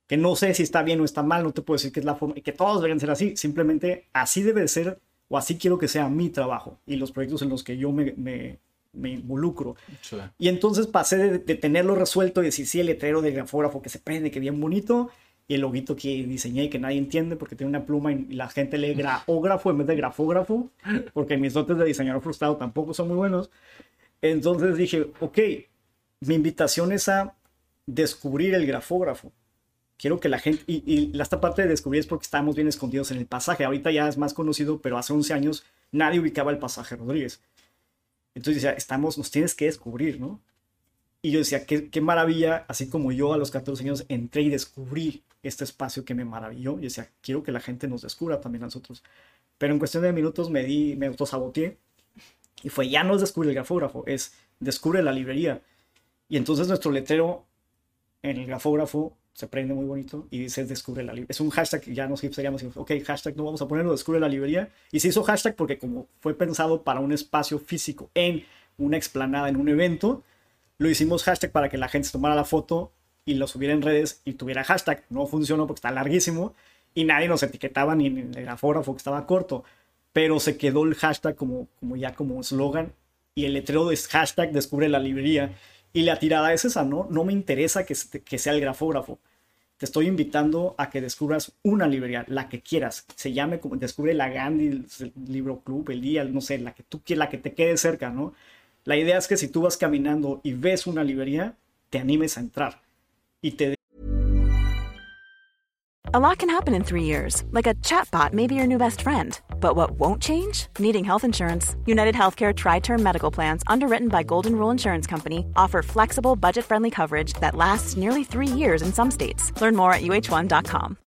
Que no sé si está bien o está mal, no te puedo decir que es la forma, que todos deberían ser así, simplemente así debe de ser o así quiero que sea mi trabajo y los proyectos en los que yo me, me, me involucro. Sí. Y entonces pasé de, de tenerlo resuelto y decir, sí, el letrero del grafógrafo que se prende, que bien bonito, y el loguito que diseñé y que nadie entiende porque tiene una pluma y la gente lee graógrafo en vez de grafógrafo, porque mis dotes de diseñador frustrado tampoco son muy buenos. Entonces dije, ok, mi invitación es a descubrir el grafógrafo. Quiero que la gente, y, y esta parte de descubrir es porque estábamos bien escondidos en el pasaje. Ahorita ya es más conocido, pero hace 11 años nadie ubicaba el pasaje Rodríguez. Entonces decía, estamos, nos tienes que descubrir, ¿no? Y yo decía, qué, qué maravilla, así como yo a los 14 años entré y descubrí este espacio que me maravilló. Y decía, quiero que la gente nos descubra también a nosotros. Pero en cuestión de minutos me di, me autosaboteé. Y fue, ya no es descubrir el grafógrafo, es descubre la librería. Y entonces nuestro letrero en el grafógrafo se prende muy bonito y dice descubre la librería. Es un hashtag que ya nos hipsteríamos y ok, hashtag no vamos a ponerlo, descubre la librería. Y se hizo hashtag porque como fue pensado para un espacio físico en una explanada, en un evento, lo hicimos hashtag para que la gente se tomara la foto y lo subiera en redes y tuviera hashtag. No funcionó porque está larguísimo y nadie nos etiquetaba ni en el grafógrafo que estaba corto. Pero se quedó el hashtag como, como ya como eslogan y el letrero es hashtag descubre la librería. Y la tirada es esa, ¿no? No me interesa que, que sea el grafógrafo. Te estoy invitando a que descubras una librería, la que quieras. Se llame como Descubre la Gandhi, el Libro Club, el día, no sé, la que tú quieras, la que te quede cerca, ¿no? La idea es que si tú vas caminando y ves una librería, te animes a entrar y te A lot can happen in three years, like a chatbot may be your new best friend. But what won't change? Needing health insurance. United Healthcare Tri Term Medical Plans, underwritten by Golden Rule Insurance Company, offer flexible, budget friendly coverage that lasts nearly three years in some states. Learn more at uh1.com.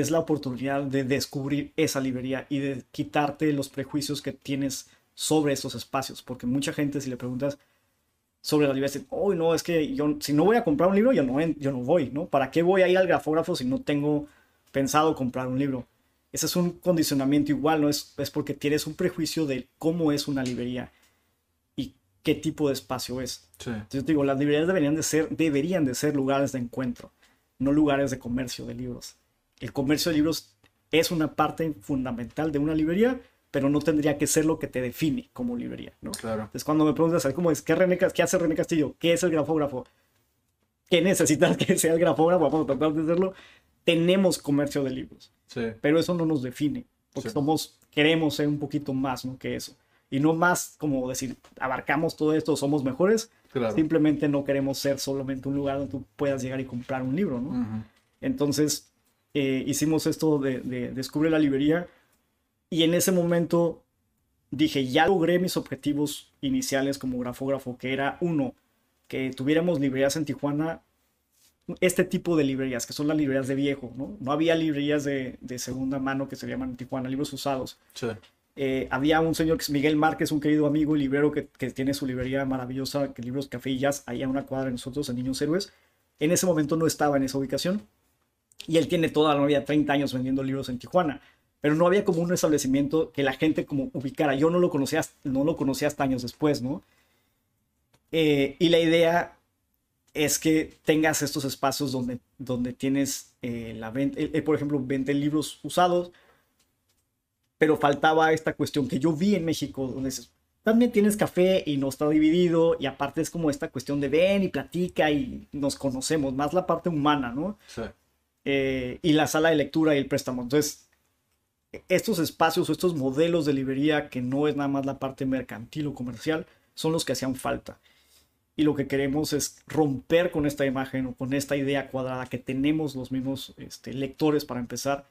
Es la oportunidad de descubrir esa librería y de quitarte los prejuicios que tienes sobre esos espacios. Porque mucha gente, si le preguntas sobre la librería, dice, oh, no, es que yo, si no voy a comprar un libro, yo no, yo no voy, ¿no? ¿Para qué voy a ir al grafógrafo si no tengo pensado comprar un libro? Ese es un condicionamiento igual, ¿no? Es, es porque tienes un prejuicio de cómo es una librería y qué tipo de espacio es. Sí. Entonces yo te digo, las librerías deberían de ser, deberían de ser lugares de encuentro, no lugares de comercio de libros. El comercio de libros es una parte fundamental de una librería, pero no tendría que ser lo que te define como librería, ¿no? Claro. Entonces cuando me preguntas, ¿cómo es? ¿Qué, René ¿Qué hace René Castillo? ¿Qué es el grafógrafo? ¿Qué necesitas que sea el grafógrafo? Vamos a tratar de hacerlo. Tenemos comercio de libros Sí. pero eso no nos define, porque Sí. somos, queremos ser un poquito más ¿no? que eso. Y no más como decir, abarcamos todo esto, somos mejores, Claro. simplemente no queremos ser solamente un lugar donde tú puedas llegar y comprar un libro. Entonces, eh, hicimos esto de, de Descubre la librería y en ese momento dije, ya logré mis objetivos iniciales como grafógrafo, que era uno, que tuviéramos librerías en Tijuana, este tipo de librerías, que son las librerías de viejo, ¿no? No había librerías de, de segunda mano que se llaman en Tijuana, libros usados. Sí. Eh, había un señor que es Miguel Márquez, un querido amigo y librero que, que tiene su librería maravillosa, que libros Café y Jazz, allá a una cuadra de nosotros, en Niños Héroes. En ese momento no estaba en esa ubicación. Y él tiene toda la novia 30 años vendiendo libros en Tijuana. Pero no había como un establecimiento que la gente como ubicara. Yo no lo conocía, no lo conocía hasta años después, ¿no? Eh, y la idea es que tengas estos espacios donde, donde tienes eh, la venta, eh, eh, por ejemplo, venden libros usados, pero faltaba esta cuestión que yo vi en México, donde también tienes café y no está dividido y aparte es como esta cuestión de ven y platica y nos conocemos, más la parte humana, ¿no? Sí. Eh, y la sala de lectura y el préstamo. Entonces, estos espacios o estos modelos de librería que no es nada más la parte mercantil o comercial, son los que hacían falta. Y lo que queremos es romper con esta imagen o con esta idea cuadrada que tenemos los mismos este, lectores para empezar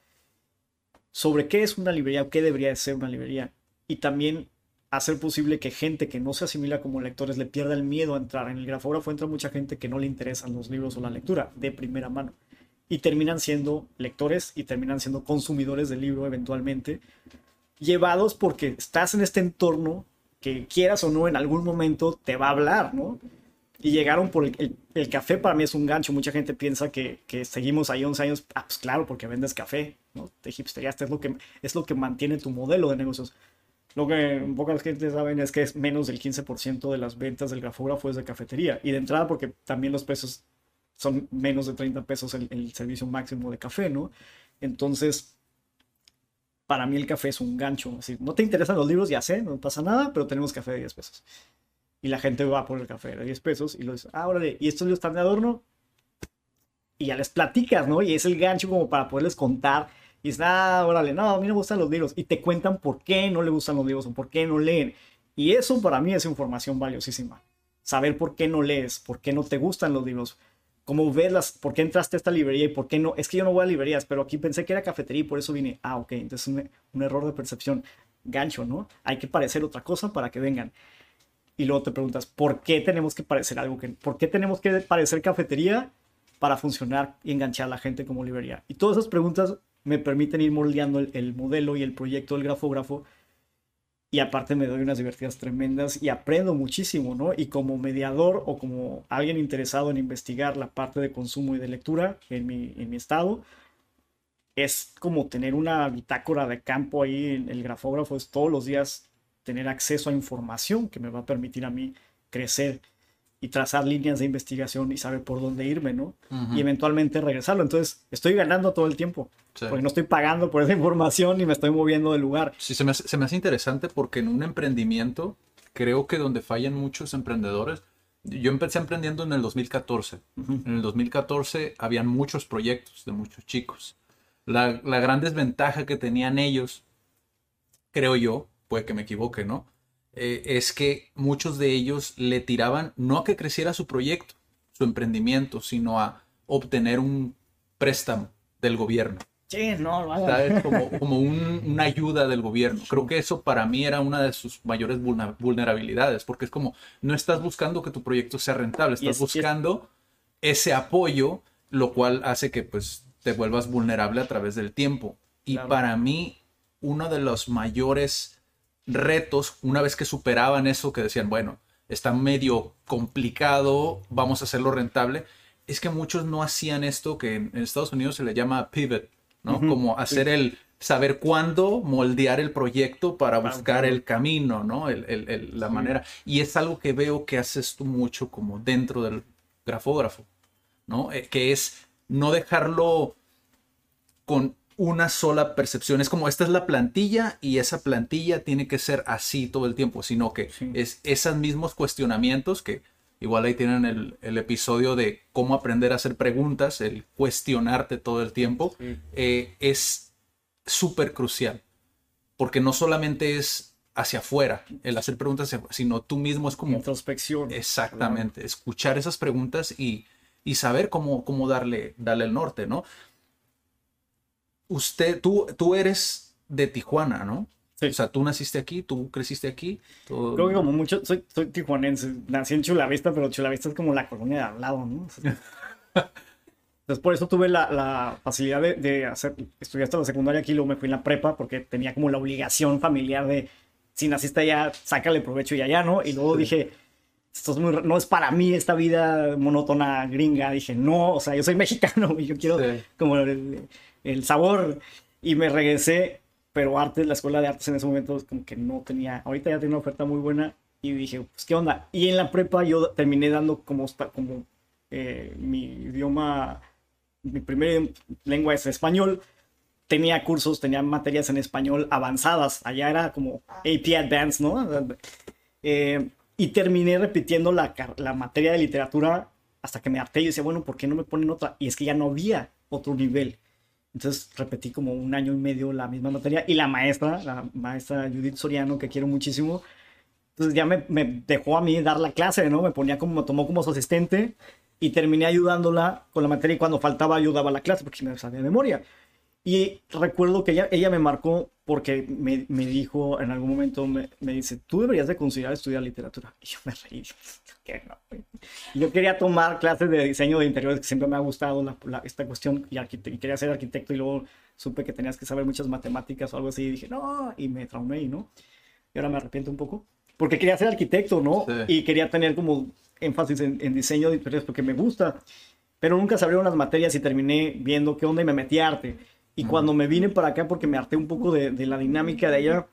sobre qué es una librería o qué debería de ser una librería. Y también hacer posible que gente que no se asimila como lectores le pierda el miedo a entrar. En el grafógrafo entra mucha gente que no le interesan los libros o la lectura de primera mano. Y terminan siendo lectores y terminan siendo consumidores del libro eventualmente. Llevados porque estás en este entorno que quieras o no en algún momento te va a hablar, ¿no? Y llegaron por el, café para mí es un gancho. Mucha gente piensa que, seguimos ahí 11 años. Ah, pues claro, porque vendes café, ¿no? Te hipsteriaste, es lo que, es lo que mantiene tu modelo de negocios. Lo que pocas gente saben es que es menos del 15% de las ventas del grafógrafo es de cafetería. Y de entrada porque también los pesos son menos de 30 pesos el, el servicio máximo de café, ¿no? Entonces, para mí el café es un gancho. Así, no te interesan los libros, ya sé, no pasa nada, pero tenemos café de 10 pesos. Y la gente va por el café de 10 pesos y lo dice, ah, órale, ¿y estos libros están de adorno? Y ya les platicas, ¿no? Y es el gancho como para poderles contar. Y dices, ah, órale, no, a mí no me gustan los libros. Y te cuentan por qué no le gustan los libros o por qué no leen. Y eso para mí es información valiosísima. Saber por qué no lees, por qué no te gustan los libros, cómo ves las, por qué entraste a esta librería y por qué no. Es que yo no voy a librerías, pero aquí pensé que era cafetería y por eso vine. Ah, ok, entonces un, un error de percepción. Gancho, ¿no? Hay que parecer otra cosa para que vengan y luego te preguntas, ¿por qué tenemos que parecer algo que, por qué tenemos que parecer cafetería para funcionar y enganchar a la gente como librería? Y todas esas preguntas me permiten ir moldeando el, modelo y el proyecto del grafógrafo y aparte me doy unas divertidas tremendas y aprendo muchísimo, ¿no? Y como mediador o como alguien interesado en investigar la parte de consumo y de lectura en mi, en mi estado, es como tener una bitácora de campo ahí en el grafógrafo, es todos los días tener acceso a información que me va a permitir a mí crecer y trazar líneas de investigación y saber por dónde irme, ¿no? Uh -huh. Y eventualmente regresarlo. Entonces, estoy ganando todo el tiempo. Sí. Porque no estoy pagando por esa información y me estoy moviendo del lugar. Sí, se me, hace, se me hace interesante porque en un emprendimiento, creo que donde fallan muchos emprendedores, yo empecé emprendiendo en el 2014. Uh -huh. En el 2014 habían muchos proyectos de muchos chicos. La, la gran desventaja que tenían ellos, creo yo, puede que me equivoque, ¿no? Eh, es que muchos de ellos le tiraban no a que creciera su proyecto, su emprendimiento, sino a obtener un préstamo del gobierno. Sí, no. Como, como un, una ayuda del gobierno. Creo que eso para mí era una de sus mayores vulnerabilidades, porque es como, no estás buscando que tu proyecto sea rentable, estás es, buscando es... ese apoyo, lo cual hace que pues te vuelvas vulnerable a través del tiempo. Y claro. para mí, uno de los mayores retos, una vez que superaban eso, que decían, bueno, está medio complicado, vamos a hacerlo rentable, es que muchos no hacían esto que en Estados Unidos se le llama pivot, ¿no? Uh -huh. Como hacer el saber cuándo moldear el proyecto para buscar el camino, ¿no? El, el, el, la sí. manera. Y es algo que veo que haces tú mucho como dentro del grafógrafo, ¿no? Eh, que es no dejarlo con una sola percepción. Es como esta es la plantilla y esa plantilla tiene que ser así todo el tiempo, sino que sí. es esos mismos cuestionamientos que igual ahí tienen el, el, episodio de cómo aprender a hacer preguntas, el cuestionarte todo el tiempo, sí. eh, es súper crucial. Porque no solamente es hacia afuera, el hacer preguntas, sino tú mismo es como... Introspección. Exactamente, claro. escuchar esas preguntas y, y saber cómo, cómo darle, darle el norte, ¿no? Usted, tú, tú eres de Tijuana, ¿no? Sí. O sea, tú naciste aquí, tú creciste aquí. Creo que como mucho, soy, soy tijuanense, nací en Chulavista, pero Chulavista es como la colonia de al lado, ¿no? Entonces por eso tuve la, la facilidad de, de, hacer, estudiar hasta la secundaria aquí, luego me fui en la prepa porque tenía como la obligación familiar de, si naciste allá, sácale provecho y allá, ¿no? Y luego sí. dije, esto es muy, no es para mí esta vida monótona gringa, dije, no, o sea, yo soy mexicano y yo quiero sí. como el, el sabor y me regresé, pero artes, la escuela de artes en ese momento como que no tenía, ahorita ya tenía una oferta muy buena y dije, pues qué onda. Y en la prepa yo terminé dando como, como eh, mi idioma, mi primera lengua es español, tenía cursos, tenía materias en español avanzadas, allá era como AP Advanced, ¿no? Eh, y terminé repitiendo la, la materia de literatura hasta que me harté y decía, bueno, ¿por qué no me ponen otra? Y es que ya no había otro nivel. Entonces repetí como un año y medio la misma materia y la maestra, la maestra Judith Soriano, que quiero muchísimo, entonces ya me, me dejó a mí dar la clase, ¿no? Me ponía como, me tomó como su asistente y terminé ayudándola con la materia y cuando faltaba ayudaba a la clase porque me sabía de memoria. Y recuerdo que ella, ella me marcó porque me, me dijo en algún momento, me, me dice, tú deberías de considerar estudiar literatura. Y yo me reí, que no. Yo quería tomar clases de diseño de interiores, que siempre me ha gustado la- la- esta cuestión, y, y quería ser arquitecto y luego supe que tenías que saber muchas matemáticas o algo así, y dije, no, y me traumé, y ¿no? Y ahora me arrepiento un poco, porque quería ser arquitecto, ¿no? Sí. Y quería tener como énfasis en, en diseño de interiores porque me gusta, pero nunca se abrieron las materias y terminé viendo qué onda y me metí a arte. Y cuando me vine para acá, porque me harté un poco de, de la dinámica de allá,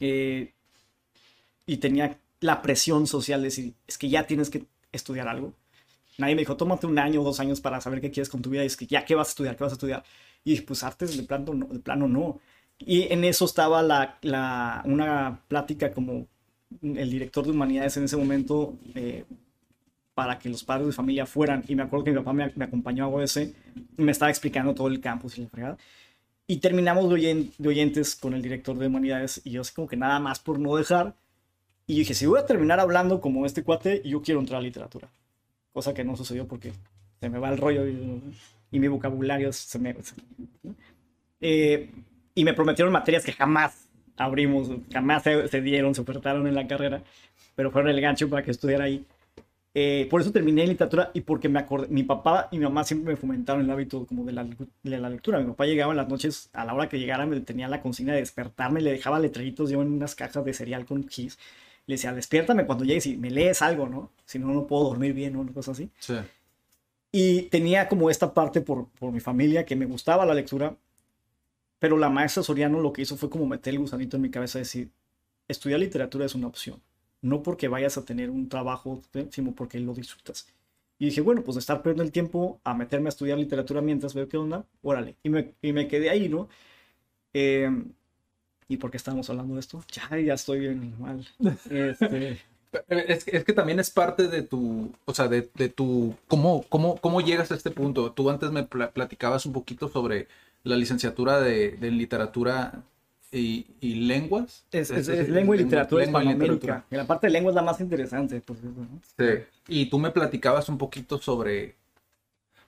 eh, y tenía la presión social de decir, es que ya tienes que estudiar algo. Nadie me dijo, tómate un año o dos años para saber qué quieres con tu vida. Y es que ya, ¿qué vas a estudiar? ¿Qué vas a estudiar? Y dije, pues artes de plano no. De plano, no. Y en eso estaba la, la- una plática como el director de humanidades en ese momento eh, para que los padres de familia fueran. Y me acuerdo que mi papá me, acompañó a OS y me estaba explicando todo el campus y la fregada. Y terminamos de, oyen- de oyentes con el director de humanidades y yo así como que nada más por no dejar. Y dije, si voy a terminar hablando como este cuate, yo quiero entrar a literatura. Cosa que no sucedió porque se me va el rollo y, y mi vocabulario se me... se- Eh, y me prometieron materias que jamás abrimos, jamás se, se dieron, se ofertaron en la carrera, pero fueron el gancho para que estudiara ahí. Eh, por eso terminé en literatura y porque me acordé, mi papá y mi mamá siempre me fomentaron el hábito como de la, de la lectura. Mi papá llegaba en las noches, a la hora que llegara, me tenía la consigna de despertarme, le dejaba letreritos yo en unas cajas de cereal con gis. Le decía, despiértame cuando llegues y me lees algo, ¿no? Si no, no puedo dormir bien o una cosa así. Sí. Y tenía como esta parte por, por mi familia que me gustaba la lectura, pero la maestra Soriano lo que hizo fue como meter el gusanito en mi cabeza y decir, estudiar literatura es una opción, no porque vayas a tener un trabajo, ¿eh? sino porque lo disfrutas. Y dije, bueno, pues estar perdiendo el tiempo a meterme a estudiar literatura mientras veo qué onda, órale. Y me, y me quedé ahí, ¿no? Eh, ¿Y por qué estábamos hablando de esto? Ya, ya estoy bien mal. Este, Es, que- es que también es parte de tu, o sea, de, de tu, ¿cómo, cómo, ¿cómo llegas a este punto? Tú antes me pla- platicabas un poquito sobre la licenciatura de literatura y, y lenguas. es, lengua y literatura lengua hispanoamérica. Y la parte de lengua es la más interesante, por cierto, ¿no? Sí. Y tú me platicabas un poquito sobre,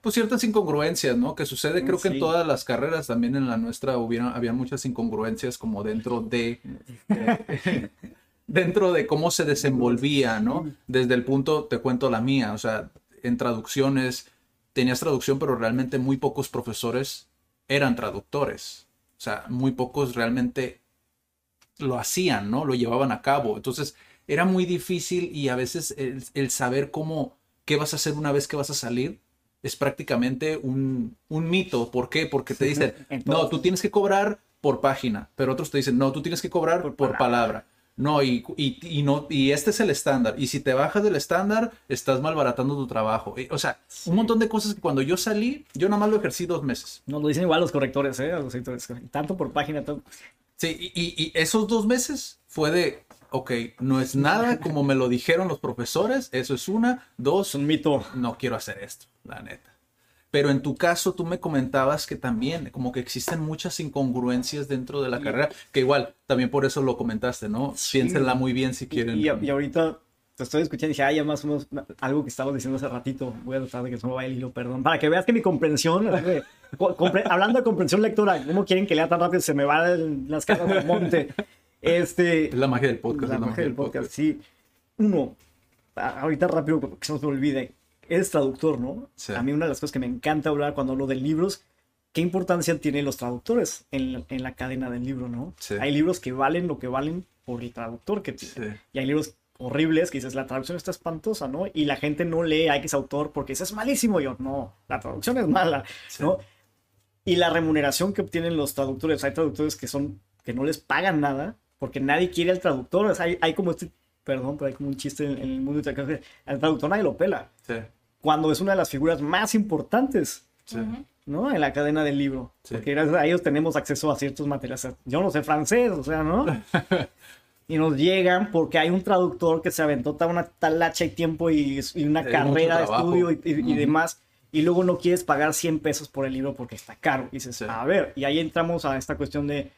pues, ciertas incongruencias, ¿no? Que sucede, creo que en todas las carreras, también en la nuestra, hubieron, había muchas incongruencias como dentro de, eh, dentro de cómo se desenvolvía, ¿no? Desde el punto, te cuento la mía, o sea, en traducciones, tenías traducción, pero realmente muy pocos profesores eran traductores. O sea, muy pocos realmente lo hacían, ¿no? Lo llevaban a cabo. Entonces, era muy difícil y a veces el, el saber cómo, qué vas a hacer una vez que vas a salir, es prácticamente un, un mito. ¿Por qué? Porque te dicen, En no, tú tienes que cobrar por página, pero otros te dicen, no, tú tienes que cobrar por, Por palabra. No, y, y, y no, y este es el estándar. Y si te bajas del estándar, estás malbaratando tu trabajo. Y, o sea, un montón de cosas que cuando yo salí, yo nada más lo ejercí dos meses. No, lo dicen igual los correctores, ¿eh? Los editores. Tanto por página, tanto... Sí, y, y- y esos dos meses fue de, ok, no es nada como me lo dijeron los profesores, eso es una, dos, Es un mito. no quiero hacer esto, la neta. Pero en tu caso, tú me comentabas que también, como que existen muchas incongruencias dentro de la carrera, que igual, también por eso lo comentaste, ¿no? Piénsenla muy bien si quieren. Y, y ahorita te estoy escuchando y dije, ah, ya más o menos algo que estabas diciendo hace ratito. Voy a tratar de que se me vaya el hilo, perdón. Para que veas que mi comprensión, compre- hablando de comprensión lectora, ¿cómo quieren que lea tan rápido? Se me van las caras del monte. Este, Es la magia del podcast. la es magia del podcast, sí. Uno, ahorita rápido, que se nos olvide, eres traductor, ¿no? Sí. A mí una de las cosas que me encanta hablar cuando hablo de libros, ¿qué importancia tienen los traductores en, la- en la cadena del libro, no? Sí. Hay libros que valen lo que valen por el traductor que tiene. Sí. Y hay libros horribles que dices, la traducción está espantosa, ¿no? Y la gente no lee a X autor porque dice, es malísimo. Y yo, no, la traducción es mala, ¿no? Y la remuneración que obtienen los traductores, hay traductores que son, que no les pagan nada porque nadie quiere al traductor. O sea, hay, hay como este, perdón, pero hay como un chiste en, en el mundo al traductor nadie lo pela. Sí, Cuando es una de las figuras más importantes, sí. ¿no? En la cadena del libro. Sí. Porque gracias a ellos tenemos acceso a ciertos materiales. Yo no sé francés, o sea, ¿no? y nos llegan porque hay un traductor que se aventó toda una talacha y tiempo y, y una carrera de estudio y, y- y demás. Y luego no quieres pagar 100 pesos por el libro porque está caro. Y dices, Sí. a ver, y ahí entramos a esta cuestión de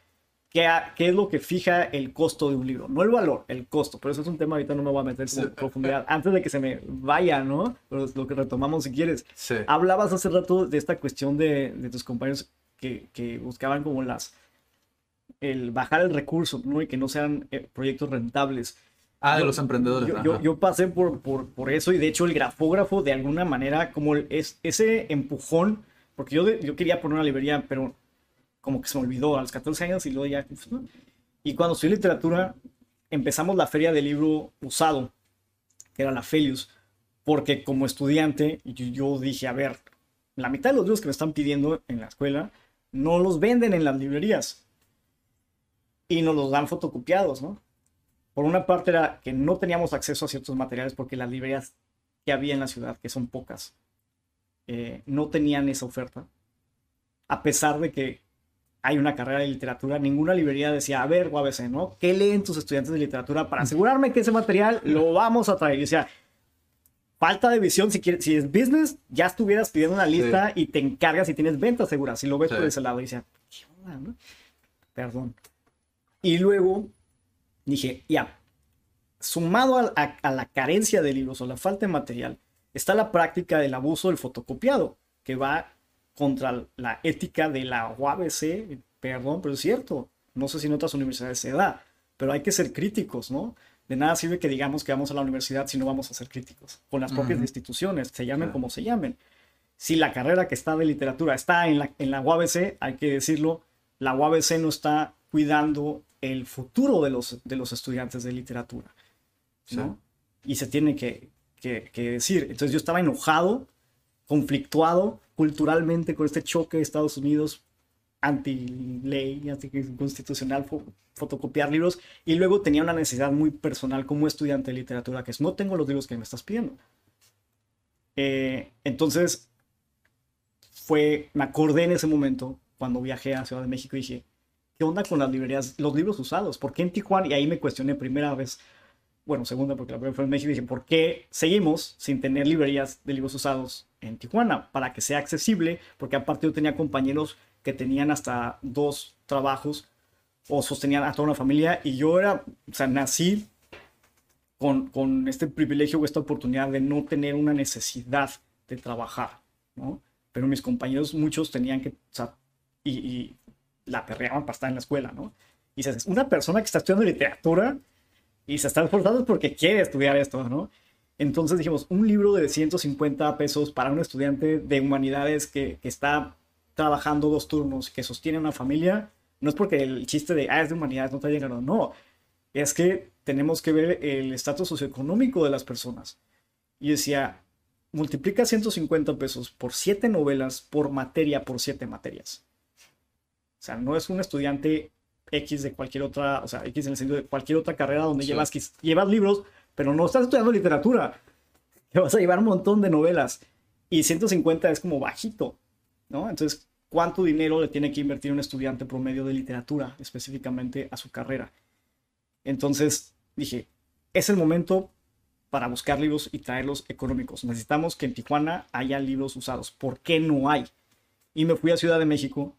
qué, es lo que fija el costo de un libro. No el valor, el costo. Pero eso es un tema, ahorita no me voy a meter en profundidad. Antes de que se me vaya, ¿no? Pero es lo que retomamos si quieres. Sí. Hablabas hace rato de esta cuestión de, de tus compañeros que, que buscaban como las el bajar el recurso, ¿no? Y que no sean eh, proyectos rentables. Ah, de los emprendedores. Yo, ajá. yo- yo pasé por, por, por eso y de hecho el grafógrafo de alguna manera como el- es ese empujón, porque yo, de- yo quería poner una librería, pero como que se me olvidó a los 14 años y luego ya... pues. Y cuando estudié literatura empezamos la feria del libro usado, que era la Felius, porque como estudiante yo, yo dije, a ver, la mitad de los libros que me están pidiendo en la escuela no los venden en las librerías y nos los dan fotocopiados, ¿no? Por una parte era que no teníamos acceso a ciertos materiales porque las librerías que había en la ciudad, que son pocas, eh, no tenían esa oferta. A pesar de que hay una carrera de literatura, ninguna librería decía, a ver, UABC, ¿no? ¿Qué leen tus estudiantes de literatura para asegurarme que ese material lo vamos a traer? Y decía, falta de visión, si, quieres, si es business, ya estuvieras pidiendo una lista y te encargas y tienes ventas seguras. Si lo ves Sí. por ese lado, y decía, ¿qué onda, no? Perdón. Y luego dije, ya, sumado a, a- a la carencia de libros o la falta de material, está la práctica del abuso del fotocopiado, que va contra la ética de la UABC, perdón, pero es cierto, no sé si en otras universidades se da, pero hay que ser críticos, ¿no? De nada sirve que digamos que vamos a la universidad si no vamos a ser críticos con las propias instituciones, se llamen como se llamen. Si la carrera que está de literatura está en la, en la UABC, hay que decirlo, la UABC no está cuidando el futuro de los, de los estudiantes de literatura. ¿no? Y se tiene que, que- que decir. Entonces yo estaba enojado, conflictuado culturalmente con este choque de Estados Unidos anti-ley, anticonstitucional, fo- fotocopiar libros, y luego tenía una necesidad muy personal como estudiante de literatura, que es no tengo los libros que me estás pidiendo. Eh, entonces, fue, me acordé en ese momento, cuando viajé a Ciudad de México, y dije, ¿qué onda con las librerías, los libros usados? ¿Por qué en Tijuana? Y ahí me cuestioné primera vez, bueno, segunda, porque la primera fue en México, y dije, ¿por qué seguimos sin tener librerías de libros usados en Tijuana? Para que sea accesible, porque aparte yo tenía compañeros que tenían hasta dos trabajos o sostenían a toda una familia, y yo era, o sea, nací con, con este privilegio o esta oportunidad de no tener una necesidad de trabajar, ¿no? Pero mis compañeros, muchos tenían que, o sea, y, la perreaban para estar en la escuela, ¿no? Y dices, una persona que está estudiando literatura y se está esforzando es porque quiere estudiar esto, ¿no? Entonces dijimos, un libro de 150 pesos para un estudiante de humanidades que, que está trabajando dos turnos, que sostiene una familia, no es porque el chiste de, ah, es de humanidades, no te llegado, no. Es que tenemos que ver el estatus socioeconómico de las personas. Y decía, multiplica 150 pesos por 7 novelas por materia por 7 materias. O sea, no es un estudiante X de cualquier otra, o sea, X en el sentido de cualquier otra carrera donde Sí. llevas, quiz- llevas libros, pero no estás estudiando literatura. Te vas a llevar un montón de novelas. Y 150 es como bajito, ¿no? Entonces, ¿cuánto dinero le tiene que invertir un estudiante promedio de literatura específicamente a su carrera? Entonces dije, es el momento para buscar libros y traerlos económicos. Necesitamos que en Tijuana haya libros usados. ¿Por qué no hay? Y me fui a Ciudad de México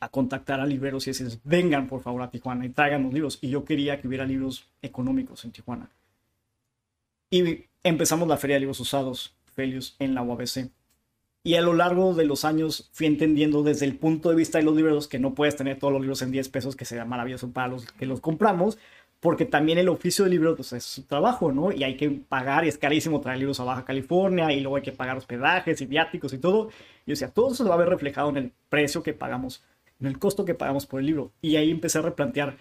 a contactar a libreros y decirles, vengan por favor a Tijuana y traigan los libros. Y yo quería que hubiera libros económicos en Tijuana. Y empezamos la Feria de Libros Usados, Felius, en la UABC. Y a lo largo de los años fui entendiendo desde el punto de vista de los libreros que no puedes tener todos los libros en 10 pesos, que sería maravilloso para los que los compramos, porque también el oficio de libro pues, es su trabajo, ¿no? Y hay que pagar, y es carísimo traer libros a Baja California, y luego hay que pagar hospedajes y viáticos y todo. Y yo decía, todo eso se va a ver reflejado en el precio que pagamos, en el costo que pagamos por el libro. Y ahí empecé a replantear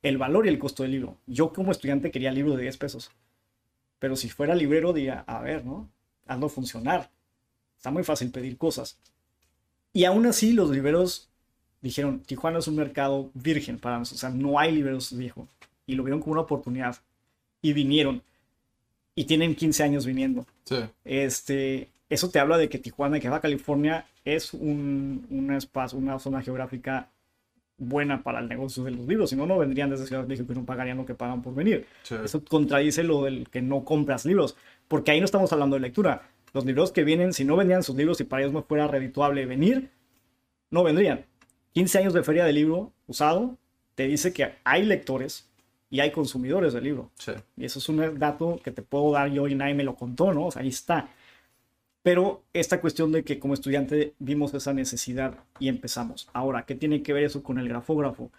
el valor y el costo del libro. Yo como estudiante quería libros de 10 pesos. Pero si fuera librero, diría, a ver, ¿no? Hazlo funcionar. Está muy fácil pedir cosas. Y aún así los libreros dijeron, Tijuana es un mercado virgen para nosotros. O sea, no hay libreros viejos. Y lo vieron como una oportunidad. Y vinieron. Y tienen 15 años viniendo. Sí. Este, eso te habla de que Tijuana, que Baja California, es un, un espacio, una zona geográfica buena para el negocio de los libros, si no, no vendrían desde Ciudad de México y no pagarían lo que pagan por venir. Sí. Eso contradice lo del que no compras libros, porque ahí no estamos hablando de lectura. Los libros que vienen, si no vendían sus libros y para ellos no fuera redituable venir, no vendrían. 15 años de feria de libro usado te dice que hay lectores y hay consumidores del libro. Sí. Y eso es un dato que te puedo dar yo y nadie me lo contó, ¿no? O sea, ahí está. Pero esta cuestión de que como estudiante vimos esa necesidad y empezamos. Ahora, ¿qué tiene que ver eso con el grafógrafo?